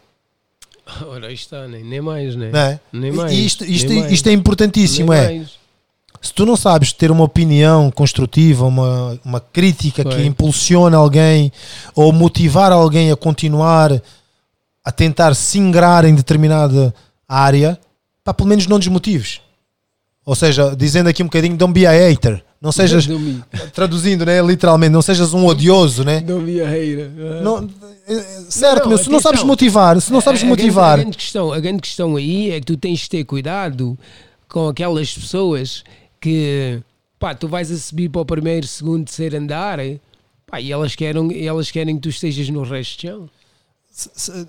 Ora, aí está, nem, nem mais, né? Não é? Nem mais. isto, isto, nem isto é importantíssimo. nem É mais. se tu não sabes ter uma opinião construtiva, uma, uma crítica que Foi. impulsiona alguém ou motivar alguém a continuar a tentar se ingrar em determinada área, pá, pelo menos não desmotives. Ou seja, dizendo aqui um bocadinho, don't be a hater. Não sejas, traduzindo, né, literalmente, não sejas um odioso, né? a hater. Não, é- certo, não, meu, se não sabes motivar, se não sabes A- a grande- motivar, A grande, questão, a grande questão aí é que tu tens de ter cuidado com aquelas pessoas que pá, tu vais a subir para o primeiro, segundo, terceiro andar pá, e elas querem, elas querem que tu estejas no resto de chão.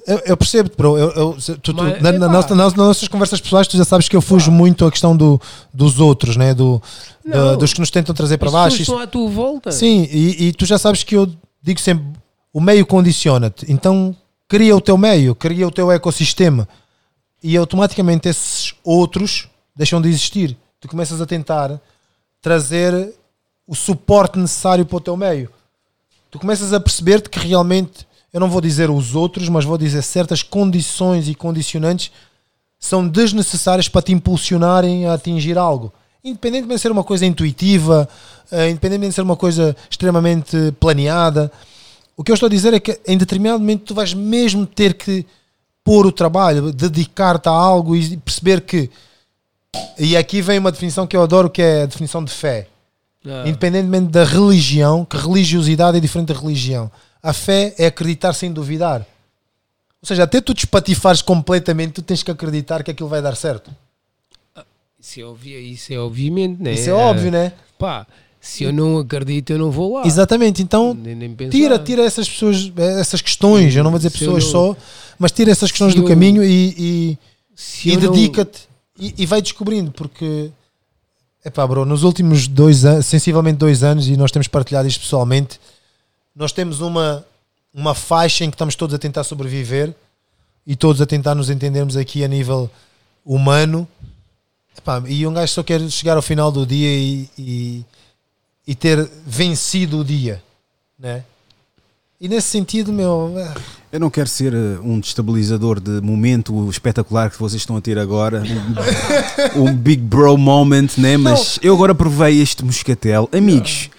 Eu, eu percebo, bro. Eu, eu- tu- tu- Mas, na- na- epá. nas, nossas conversas pessoais, tu já sabes que eu fujo muito a questão do, dos outros, né? do, Não. dos que nos tentam trazer para baixo. Isso- à tua volta. sim, e, e tu já sabes que eu digo sempre: o meio condiciona-te. Então, cria o teu meio, cria o teu ecossistema. E automaticamente esses outros deixam de existir. Tu começas a tentar trazer o suporte necessário para o teu meio. Tu começas a perceber-te que realmente, eu não vou dizer os outros, mas vou dizer certas condições e condicionantes são desnecessárias para te impulsionarem a atingir algo. Independentemente de ser uma coisa intuitiva, eh, independentemente de ser uma coisa extremamente planeada, o que eu estou a dizer é que em determinado momento tu vais mesmo ter que pôr o trabalho, dedicar-te a algo e perceber que. E aqui vem uma definição que eu adoro, que é a definição de fé Ah, independentemente da religião, que religiosidade é diferente da religião. A fé é acreditar sem duvidar. Ou seja, até tu te espatifares completamente, tu tens que acreditar que aquilo vai dar certo. isso, é obvi- isso é obviamente, né? Isso é óbvio, né? Pá, se eu não acredito, eu não vou lá. Exatamente. Então, Nem, nem tira, tira essas pessoas, essas questões, eu não vou dizer Se pessoas não- só, mas tira essas questões do eu- caminho e, e, e dedica-te e, e vai descobrindo, porque epá, bro, nos últimos dois anos, sensivelmente dois anos, e nós temos partilhado isto pessoalmente, nós temos uma, uma faixa em que estamos todos a tentar sobreviver e todos a tentar nos entendermos aqui a nível humano. Epá, e um gajo só quer chegar ao final do dia e, e, e ter vencido o dia, né? E nesse sentido, meu, Eu não quero ser eh, um destabilizador de momento espetacular que vocês estão a ter agora, um, um big bro moment, né? Mas eu agora provei este moscatel. Amigos,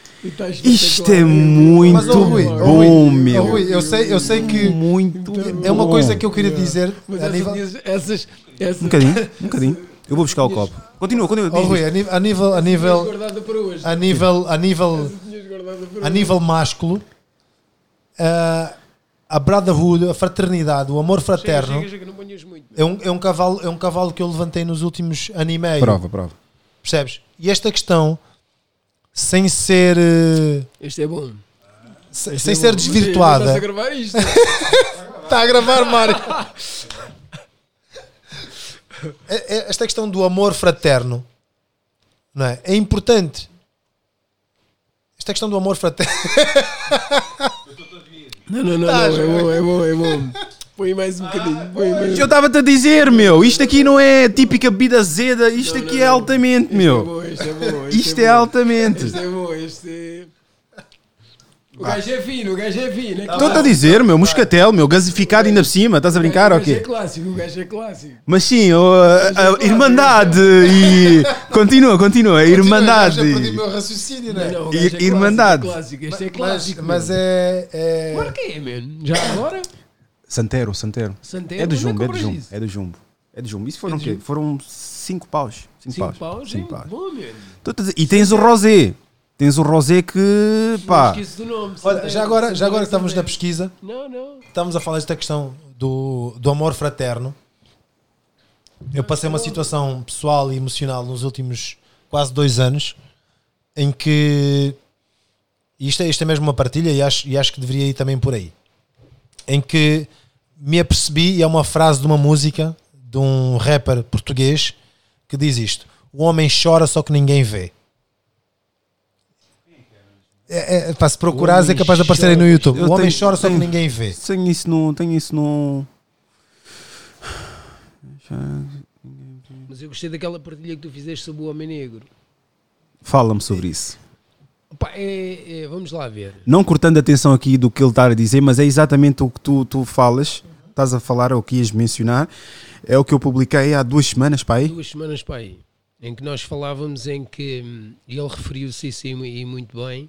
isto é muito Mas, oh, Rui, oh, bom, Rui, meu. oh, Rui, eu sei, eu sei que Muito é uma bom. coisa que eu queria dizer Mas a essas, essas, essas Um bocadinho, um bocadinho. Eu vou buscar o copo. Continua, continua. oh, Rui, a nível, a nível, a nível, a nível, a nível, másculo, ah, a brotherhood, a fraternidade, o amor fraterno Chega, chega, não ponhas muito. é um, é um cavalo, é um cavalo que eu levantei nos últimos ano e meio. Prova, prova. Percebes? E esta questão, sem ser, eh, Este é bom. sem, Este sem é ser bom. desvirtuada. Estás a gravar isto? Está a gravar, Mário. É- é- Esta questão do amor fraterno não é? é importante. Esta questão do amor fraterno. Não, não, não, Tá, não, é bom, é bom, é bom. Põe mais um bocadinho. Põe mais Eu estava-te a dizer, meu, isto aqui não é típica bebida azeda, isto aqui é altamente, Este é meu. bom, este é bom. Isto é bom. altamente. Este é bom, este é. O gajo é fino, o gajo é fino. Estou-te a dizer, meu, moscatel, meu, gasificado ainda por cima. Estás a brincar o ou gajo é quê? clássico, o gajo é clássico. Mas sim, o- a, a Irmandade e. Continua, continua. A Irmandade. Já perdi o meu raciocínio, né? Não, o gajo é Irmandade. Clássico, este é Mas, clássico. mas mano. é. é... Claro que é, mano. Já agora? Santero, Santero. Santero, É do onde é que Jumbo, é do Jumbo. isso? É do Jumbo. É do Jumbo. Isso foram É o do quê? Jumbo? Foram 5 paus. 5 Cinco paus. paus? Cinco é paus. Bom, E tens o rosé. Tens o rosé que. Não pá. esqueço do nome. Olha, já agora, já agora estamos na pesquisa, Não, não. estamos a falar desta questão do, do amor fraterno. Eu passei uma situação pessoal e emocional nos últimos quase dois anos em que isto é, isto é mesmo uma partilha e acho, e acho que deveria ir também por aí. Em que me apercebi, e é uma frase de uma música de um rapper português que diz isto: O homem chora só que ninguém vê. É, é, pá, se procurares é capaz de aparecer aí no. YouTube. Eu o homem tenho- chora só que tenho- ninguém vê. Tenho isso no. Tenho isso no. Mas eu gostei daquela partilha que tu fizeste sobre o Homem Negro. Fala-me sobre isso. Pá, é- é- vamos lá ver. Não cortando a atenção aqui do que ele está a dizer, mas é exatamente o que tu, tu falas. Estás a falar, é o que ias mencionar. É o que eu publiquei há duas semanas, pai. Duas semanas aí, em que nós falávamos em que, e ele referiu-se isso e muito bem,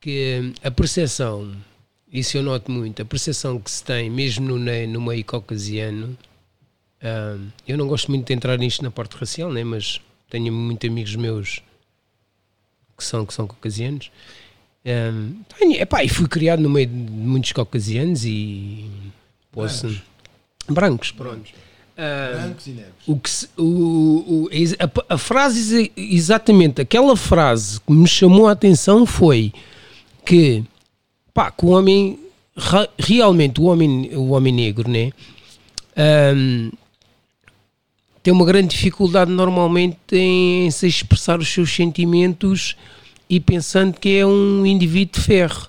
que hum, a percepção, isso eu noto muito, a percepção que se tem, mesmo no, no meio caucasiano, hum, eu não gosto muito de entrar nisto na parte racial, né, mas tenho muitos amigos meus que são, que são caucasianos. Tenho, epá, e fui criado no meio de muitos caucasianos e posso. Brancos, pronto. Hum, o que se- o- o- a, a frase, exa- exatamente, aquela frase que me chamou a atenção foi que, pá, que o homem, realmente o homem, o homem negro, né, Ahm, tem uma grande dificuldade normalmente em se expressar os seus sentimentos e pensando que é um indivíduo de ferro,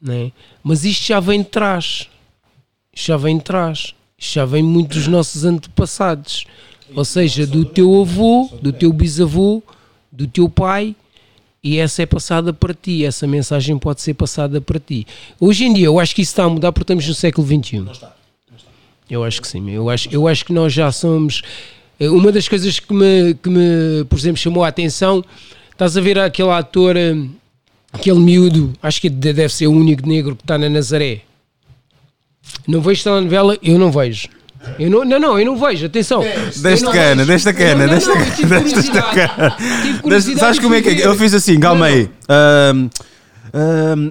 né? mas isto já vem de trás, isto já vem de trás, isto já vem muito dos nossos antepassados, ou seja, do teu avô, do teu bisavô, do teu pai, e essa é passada para ti, essa mensagem pode ser passada para ti. Hoje em dia, eu acho que isso está a mudar porque estamos no século XXI. Eu acho que sim, eu acho, eu acho que nós já somos. eh, Uma das coisas que me, que me, por exemplo, chamou a atenção, estás a ver aquele ator, eh, aquele miúdo, acho que de- deve ser o único negro que está na Nazaré. Não vejo telenovela, eu não vejo. Eu não, não, não, eu não vejo, atenção. Não cana, deste cana, tive cana, curiosidade. cana. Sabes como é que é? Eu fiz assim, calma aí. Ahm,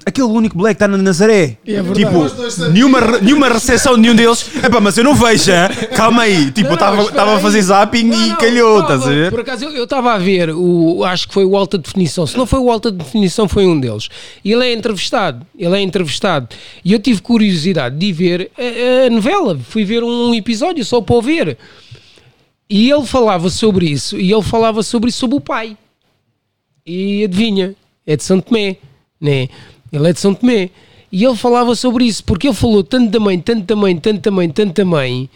aquele único black está na Nazaré. É verdade. tipo, nenhuma, nenhuma recepção de nenhum deles. Epá, mas eu não vejo, hein? calma aí. Tipo, estava a fazer zapping Não, e não, calhou, estás a ver? Por acaso eu estava a ver, o, acho que foi o Alta Definição. Se não foi o Alta Definição, foi um deles. E ele é entrevistado. Ele é entrevistado. E eu tive curiosidade de ver a, a novela. Fui ver um episódio só para o ver. E ele falava sobre isso. E ele falava sobre isso sobre o pai. E adivinha, é de São Tomé, né? Ele é de São Tomé. E ele falava sobre isso, porque ele falou tanto da mãe, tanto da mãe, tanto da mãe, tanto da mãe,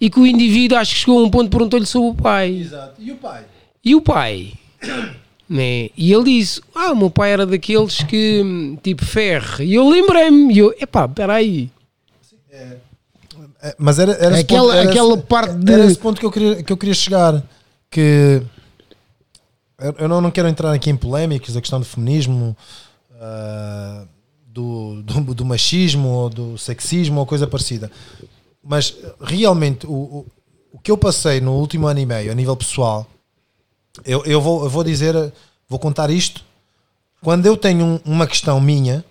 e que o indivíduo acho que chegou a um ponto perguntou-lhe sobre o pai. Exato. E o pai? E o pai? Né? E ele disse: Ah, o meu pai era daqueles que, tipo, ferro. E eu lembrei-me, e eu, epá, peraí. É, Mas era, era Aquela- ponto, era aquela esse- parte de- Era esse ponto que eu queria, que eu queria chegar. Que eu- eu não, não quero entrar aqui em polémicas, a questão do feminismo, ah, do, do, do machismo ou do sexismo ou coisa parecida. Mas realmente o, o, o que eu passei no último ano e meio a nível pessoal, eu, eu, vou, eu vou dizer, vou contar isto. Quando eu tenho um- uma questão minha,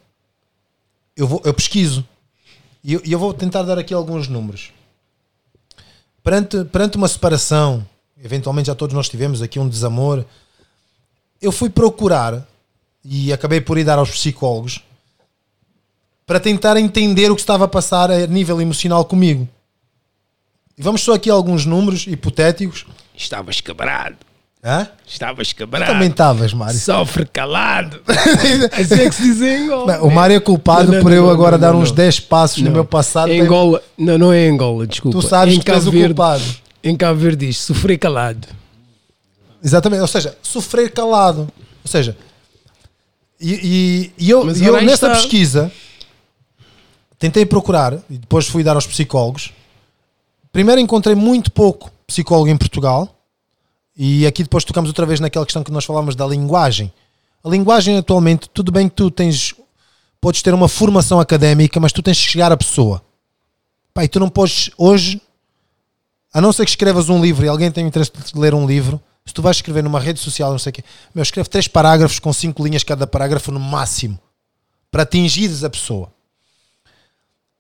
eu, vou, eu pesquiso. E eu, eu vou tentar dar aqui alguns números. Perante, perante uma separação, eventualmente já todos nós tivemos aqui um desamor, eu fui procurar e acabei por ir dar aos psicólogos para tentar entender o que estava a passar a nível emocional comigo. E vamos só aqui a alguns números hipotéticos. Estavas quebrado. Hã? Estavas quebrado. também estavas, Mário. Sofre calado. assim é que se diz em Angola. Não, O Mário é culpado Não, não, por eu agora dar uns não. 10 passos no meu passado. Em Angola, não, não é em Angola, desculpa. Tu sabes em que és o culpado. Em Cabo Verde diz, sofrer calado. Exatamente, ou seja, sofrer calado. Ou seja, E, e- e eu, e eu nessa está. pesquisa tentei procurar e depois fui dar aos psicólogos. Primeiro encontrei muito pouco psicólogo em Portugal e aqui depois tocamos outra vez naquela questão que nós falávamos da linguagem. A linguagem atualmente, tudo bem que tu tens, podes ter uma formação académica, mas tu tens que chegar à pessoa. Pai, tu não podes hoje, a não ser que escrevas um livro e alguém tem interesse de ler um livro, se tu vais escrever numa rede social, não sei o quê, meu, escreve três parágrafos com cinco linhas cada parágrafo no máximo, para atingires a pessoa.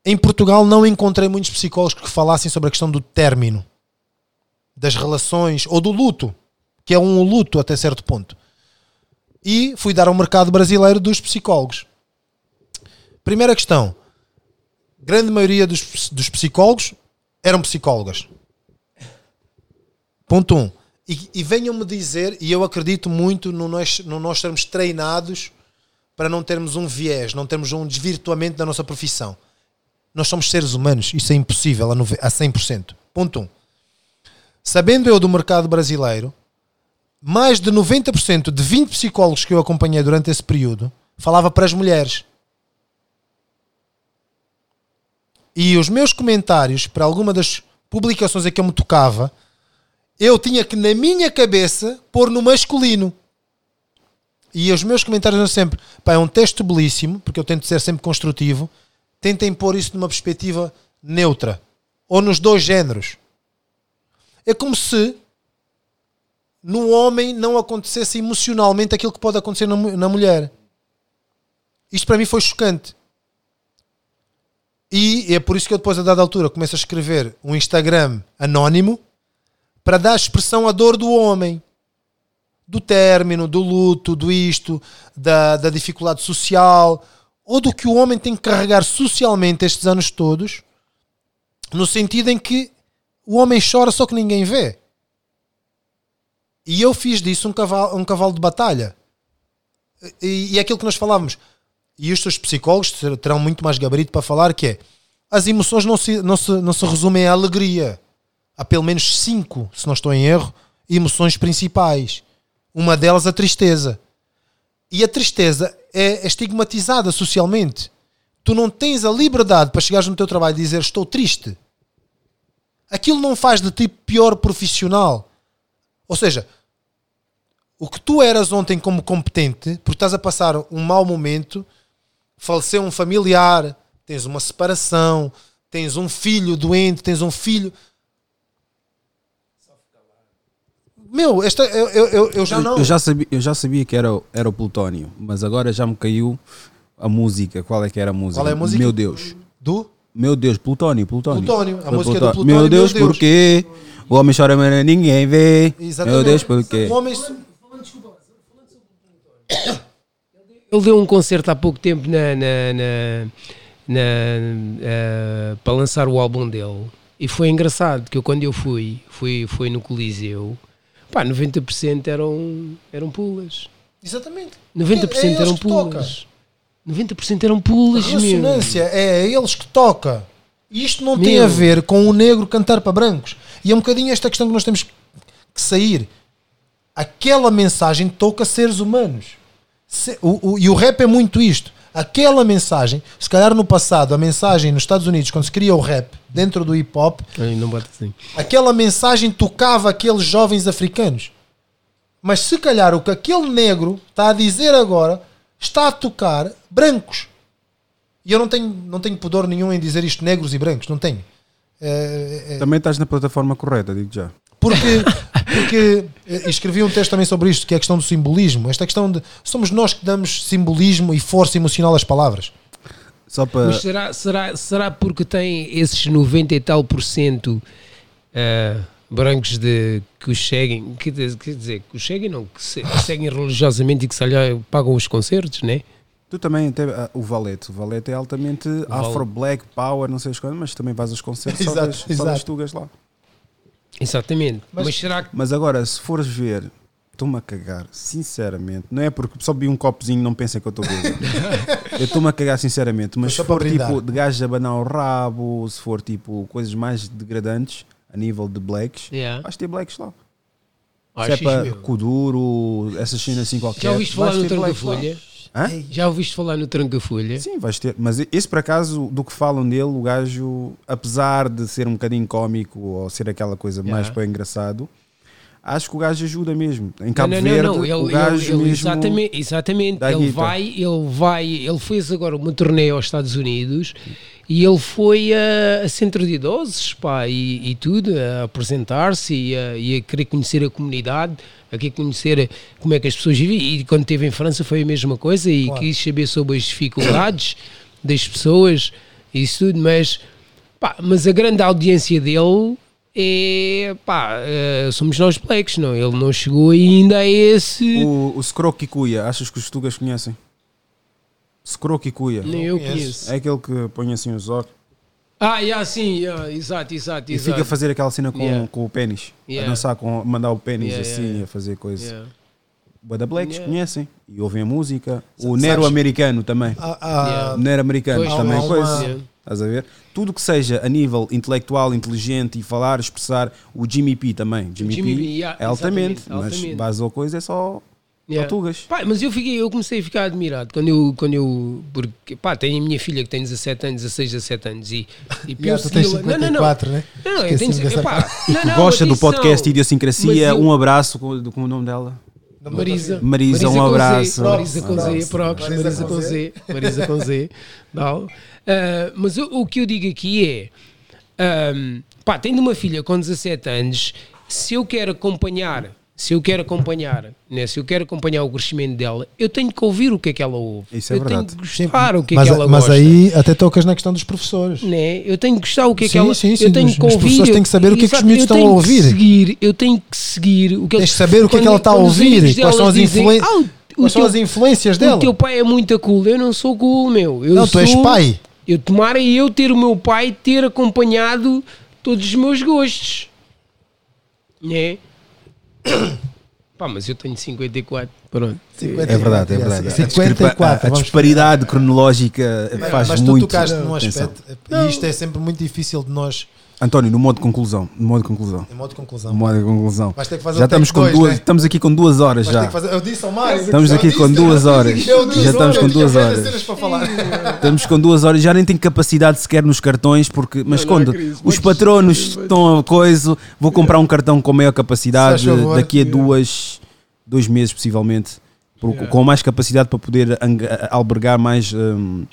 Em Portugal não encontrei muitos psicólogos que falassem sobre a questão do término, das relações ou do luto, que é um luto até certo ponto. E fui dar ao mercado brasileiro dos psicólogos. Primeira questão: grande maioria dos, dos psicólogos eram psicólogas. Ponto 1. Um. E, e venham-me dizer, e eu acredito muito no nós, no nós sermos treinados para não termos um viés, não termos um desvirtuamento da nossa profissão. Nós somos seres humanos, isso é impossível a, a 100%. Ponto 1. Um. Sabendo eu do mercado brasileiro, mais de 90% de 20 psicólogos que eu acompanhei durante esse período falava para as mulheres. E os meus comentários para alguma das publicações em que eu me tocava, eu tinha que, na minha cabeça, pôr no masculino. E os meus comentários eram sempre: pá, é um texto belíssimo, porque eu tento ser sempre construtivo. Tentem pôr isso numa perspectiva neutra ou nos dois géneros. É como se no homem não acontecesse emocionalmente aquilo que pode acontecer na, na mulher. Isto para mim foi chocante. E é por isso que eu depois, a dada altura, começo a escrever um Instagram anónimo para dar expressão à dor do homem. Do término, do luto, do isto, da, da dificuldade social, ou do que o homem tem que carregar socialmente estes anos todos, no sentido em que o homem chora só que ninguém vê. E eu fiz disso um cavalo, um cavalo de batalha. E, e é aquilo que nós falávamos. E os seus psicólogos ter- terão muito mais gabarito para falar que é as emoções não se, não se, não se resumem à alegria. Há pelo menos cinco, se não estou em erro, emoções principais. Uma delas a tristeza. E a tristeza é estigmatizada socialmente. Tu não tens a liberdade para chegares no teu trabalho e dizer estou triste. Aquilo não faz de ti pior profissional. Ou seja, o que tu eras ontem como competente, porque estás a passar um mau momento, faleceu um familiar, tens uma separação, tens um filho doente, tens um filho. Meu, esta, eu, eu, eu, eu já não. Eu já sabia, eu já sabia que era, o- era o Plutónio, mas agora já me caiu a música. Qual é que era a música? Qual é a música? Meu Deus. Do? Meu Deus, Plutónio, Plutónio. Plutónio, a música do Plutónio. Plutónio, Meu Deus, Deus. porquê? O homem chora, mas ninguém vê. Meu Deus, porquê? O homem. Ele deu um concerto há pouco tempo na, na- na- na- eh, para lançar o álbum dele e foi engraçado que eu quando eu fui, fui, fui no Coliseu, pá, 90% eram, eram pulas. Exatamente. 90% É eles eram pulas. 90% eram pulas, meu. Ressonância é eles que toca. E isto não tem Meu. a ver com o negro cantar para brancos. E é um bocadinho esta questão que nós temos que sair. Aquela mensagem toca seres humanos. Se- o- o- e o rap é muito isto. Aquela mensagem, se calhar no passado, a mensagem nos Estados Unidos, quando se cria o rap dentro do hip hop, Ai, não bate assim. aquela mensagem tocava aqueles jovens africanos. Mas se calhar o que aquele negro está a dizer agora está a tocar brancos. E eu não tenho, não tenho pudor nenhum em dizer isto negros e brancos, não tenho. É, é- Também estás na plataforma correta, digo já. porque porque eh, escrevi um texto também sobre isto, que é a questão do simbolismo. Esta questão de somos nós que damos simbolismo e força emocional às palavras. Só para. Mas será, será, será porque tem esses 90 e tal por cento ah, brancos de, que os seguem, quer dizer, quer dizer, que os seguem não, que, se- que seguem religiosamente e que se calhar pagam os concertos, né? Tu também teve ah, o Valete. O Valete é altamente Val- afro, black, power, não sei as coisas, mas também vais aos concertos só, Exato, das, só exato. das tugas lá. Exatamente. Mas- Mas, será que Mas agora, se fores ver, estou-me a cagar, sinceramente. Não é porque só bebi um copozinho não pensem que eu estou bêbado. eu estou-me a cagar, sinceramente. Mas Mas se for brindar. tipo de gajos a abanar o rabo, se for tipo coisas mais degradantes a nível de blacks, Yeah. vais ter blacks lá. Ah, se é para. Kuduro, essas cenas assim qualquer. Já ouviste falar no ter Hã? Já ouviste falar no Tranca-Folha? Sim, vais ter. Mas esse, por acaso, do que falam dele, o gajo, apesar de ser um bocadinho cómico ou ser aquela coisa mais Yeah. para engraçado, acho que o gajo ajuda mesmo. Em Cabo não, Verde, não, não, ele, o ele- gajo ele- mesmo. exatamente, exatamente. Ele guita. vai, ele vai, ele fez agora uma turnê aos Estados Unidos e ele foi a, a centro de idosos, pá, e, e tudo, a apresentar-se e a, e a querer conhecer a comunidade, a querer conhecer como é que as pessoas vivem. E quando esteve em França foi a mesma coisa e Claro. quis saber sobre as dificuldades das pessoas e isso tudo, mas, pá, mas a grande audiência dele é pá, eh, somos nós blacks, não? Ele não chegou ainda a esse. O, o Scro Kikuya, achas que os tugas conhecem? Scro Kikuya. Nem eu conheço. É aquele que põe assim os óculos Ah, yeah, sim, yeah, exato, exato, e exato. fica a fazer aquela cena com, Yeah. com o pênis. Yeah. A dançar, com, mandar o pênis Yeah, assim, a fazer coisas. Yeah. Boa da Blacks Yeah. conhecem e ouvem a música. O Sabes- Nero americano também. Yeah. O Nero americano Pois, também coisa. Estás a ver? Tudo que seja a nível intelectual, inteligente e falar, expressar, o Jimmy P também. Jimmy, Jimmy P P, yeah, é altamente, exatamente, mas altamente. base ou coisa é só Yeah. tortugas. Pá, mas eu, fiquei, eu comecei a ficar admirado quando eu, quando eu porque pá, tenho a minha filha que tem 17 anos, 16, 17 anos e, e Yeah, penso tu tens segui-la- não, não, não, 54, né? não, eu Esqueci-me tenho, epá, E não, que não, gosta do podcast Idiosincrasia, eu- um abraço com, com o nome dela. Marisa. Marisa, um com Z, abraço. Marisa com Z, props, Marisa Marisa com Z, Marisa com Z. Não. Ah, mas o, o que eu digo aqui é: ahm, pá, tendo uma filha com 17 anos, se eu quero acompanhar, se eu quero acompanhar, né, se eu quero acompanhar o crescimento dela, eu tenho que ouvir o que é que ela ouve. Isso é eu verdade. tenho que gostar o que é mas, que ela mas gosta. aí até tocas na questão dos professores. né? Eu tenho que gostar o que é que Sim, ela sim, sim, eu tenho os- que os ouvir. professores eu- têm que saber o que é que os miúdos estão a ouvir. Seguir, eu tenho que seguir o que Tens de saber o que é que ela está a os ouvir, quais são as "Ah, o- o Quais são teu- as influências dela? o teu pai é muito cool, eu não sou cool, meu. Eu Não, tu és sou- pai. Eu tomara eu ter o meu pai ter acompanhado todos os meus gostos. Né? Pá, mas eu tenho 54. Pronto. É verdade, é verdade. A 54. discrepa- A, a disparidade cronológica faz mas tu muito. tocaste num atenção. aspecto, e isto é sempre muito difícil de nós, António, no modo de conclusão. No modo de conclusão. em modo de conclusão. No modo de conclusão. Vais ter que fazer Já estamos com dois, duas, né? estamos aqui com duas horas já. que fazer- eu disse ao Mário. Estamos aqui disse, com duas disse, horas. eu disse, Já estamos com duas horas. cenas para falar. Estamos com duas horas, já nem tenho capacidade sequer nos cartões, porque, mas quando os patronos estão a coisa, vou comprar um cartão com maior capacidade daqui a duas, dois meses, possivelmente, com mais capacidade para poder albergar mais, hum,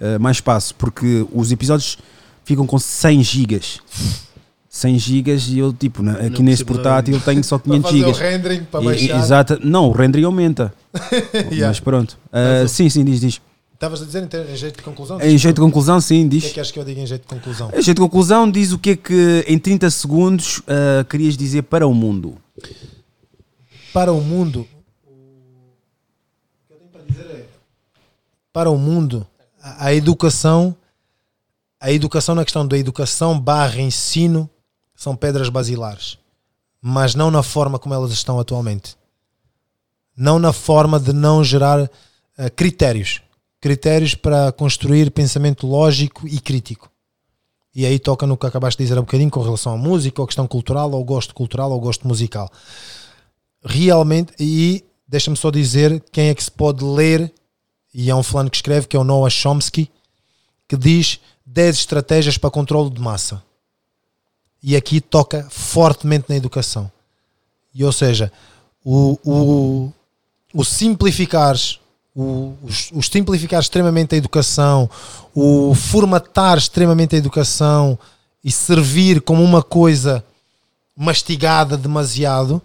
eh, mais espaço, porque os episódios ficam com 100 gigas. 100 gigas e eu, tipo, na- aqui neste percebo portátil eu tenho só Para 500 fazer o gigas. rendering, para baixar. Exato, não, o rendering aumenta. Yeah. Mas pronto. Ah, sim, sim, diz, diz. Estavas a dizer em, jeito de conclusão? Em jeito de conclusão, sim, O que é diz. que achas que eu digo em jeito de conclusão? Em jeito de conclusão, diz o que é que em 30 segundos ah, querias dizer para o mundo. Para o mundo, o que eu tenho para dizer é: para o mundo, a, a educação, a educação na questão da educação barra ensino são pedras basilares, mas não na forma como elas estão atualmente. Não na forma de não gerar eh, critérios. Critérios para construir pensamento lógico e crítico. E aí toca no que acabaste de dizer há um bocadinho com relação à música, ou questão cultural, ou gosto cultural, ou gosto musical realmente, e deixa-me só dizer quem é que se pode ler, e é um fulano que escreve, que é o Noah Chomsky, que diz 10 estratégias para controle de massa. E aqui toca fortemente na educação. E ou seja, o, o, o simplificares, o, o, o simplificar extremamente a educação, o formatar extremamente a educação e servir como uma coisa mastigada demasiado,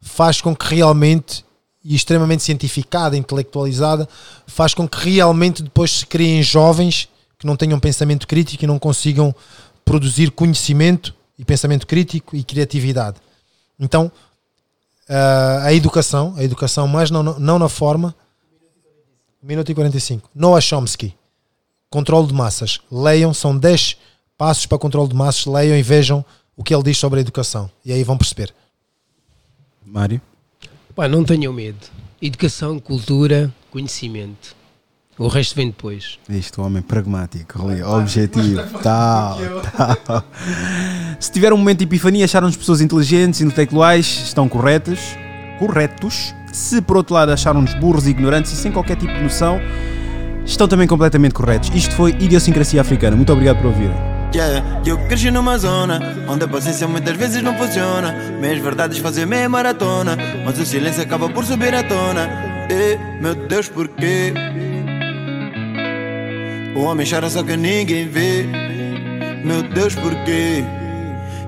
faz com que realmente, e extremamente cientificada, intelectualizada, faz com que realmente depois se criem jovens que não tenham pensamento crítico e não consigam produzir conhecimento e pensamento crítico e criatividade. Então, ah, a educação, a educação, mas não, não na forma. Minuto e 45. Noah Chomsky, controle de massas. Leiam, são 10 passos para controle de massas. Leiam e vejam o que ele diz sobre a educação. E aí vão perceber. Mário? Pá, não tenham medo. Educação, cultura, conhecimento. O resto vem depois. Este homem pragmático, ali, objetivo, tal, tal. Se tiver um momento de epifania, acharam-nos pessoas inteligentes, intelectuais, estão corretos, corretos, Se por outro lado acharam-nos burros e ignorantes e sem qualquer tipo de noção, estão também completamente corretos. Isto foi Idiosincrasia Africana. Muito obrigado por ouvirem. Yeah, eu cresci numa zona onde a paciência muitas vezes não funciona. Meias verdades fazem meia maratona, mas o silêncio acaba por subir à tona. E, meu Deus, porquê? O homem chora só que ninguém vê. Meu Deus, porquê?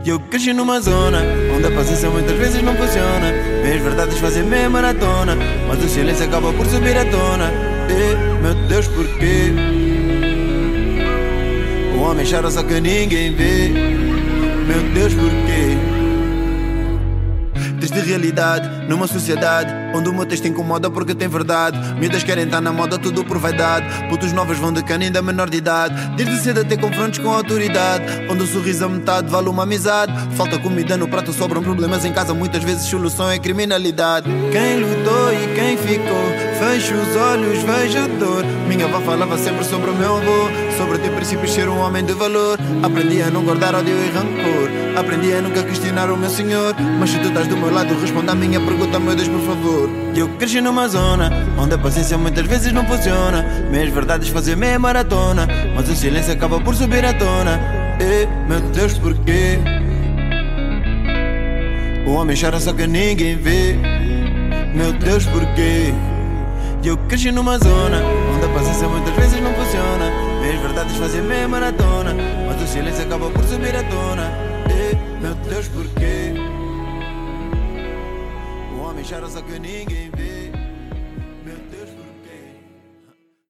Eu cresci numa zona onde a paciência muitas vezes não funciona. Meias verdades fazem meia maratona, mas o silêncio acaba por subir à tona. E, meu Deus, porquê? O homem chora só que ninguém vê. Meu Deus, porquê? Desde realidade, numa sociedade onde o meu texto incomoda porque tem verdade. Miúdas querem estar na moda, tudo por vaidade. Putos novos vão de cana ainda menor de idade. Desde cedo até confrontos com a autoridade. Onde o sorriso a metade vale uma amizade. Falta comida no prato, sobram problemas em casa. Muitas vezes solução é criminalidade. Quem lutou e quem ficou. Fecho os olhos, vejo dor. Minha avó falava sempre sobre o meu avô. Sobre ter princípios, ser um homem de valor. Aprendi a não guardar ódio e rancor. Aprendi a nunca questionar o meu senhor. Mas se tu estás do meu lado, responda a minha pergunta, meu Deus, por favor. Eu cresci numa zona onde a paciência muitas vezes não funciona. Meias verdades fazem meia maratona. Mas o silêncio acaba por subir à tona. E, meu Deus, porquê? O homem chora só que ninguém vê. Meu Deus, porquê? Eu cresci numa zona onde a paciência muitas vezes não funciona. Meias verdades fazem meia maratona, mas o silêncio acaba por subir à tona. E, meu Deus, porquê? Chora só que ninguém vê.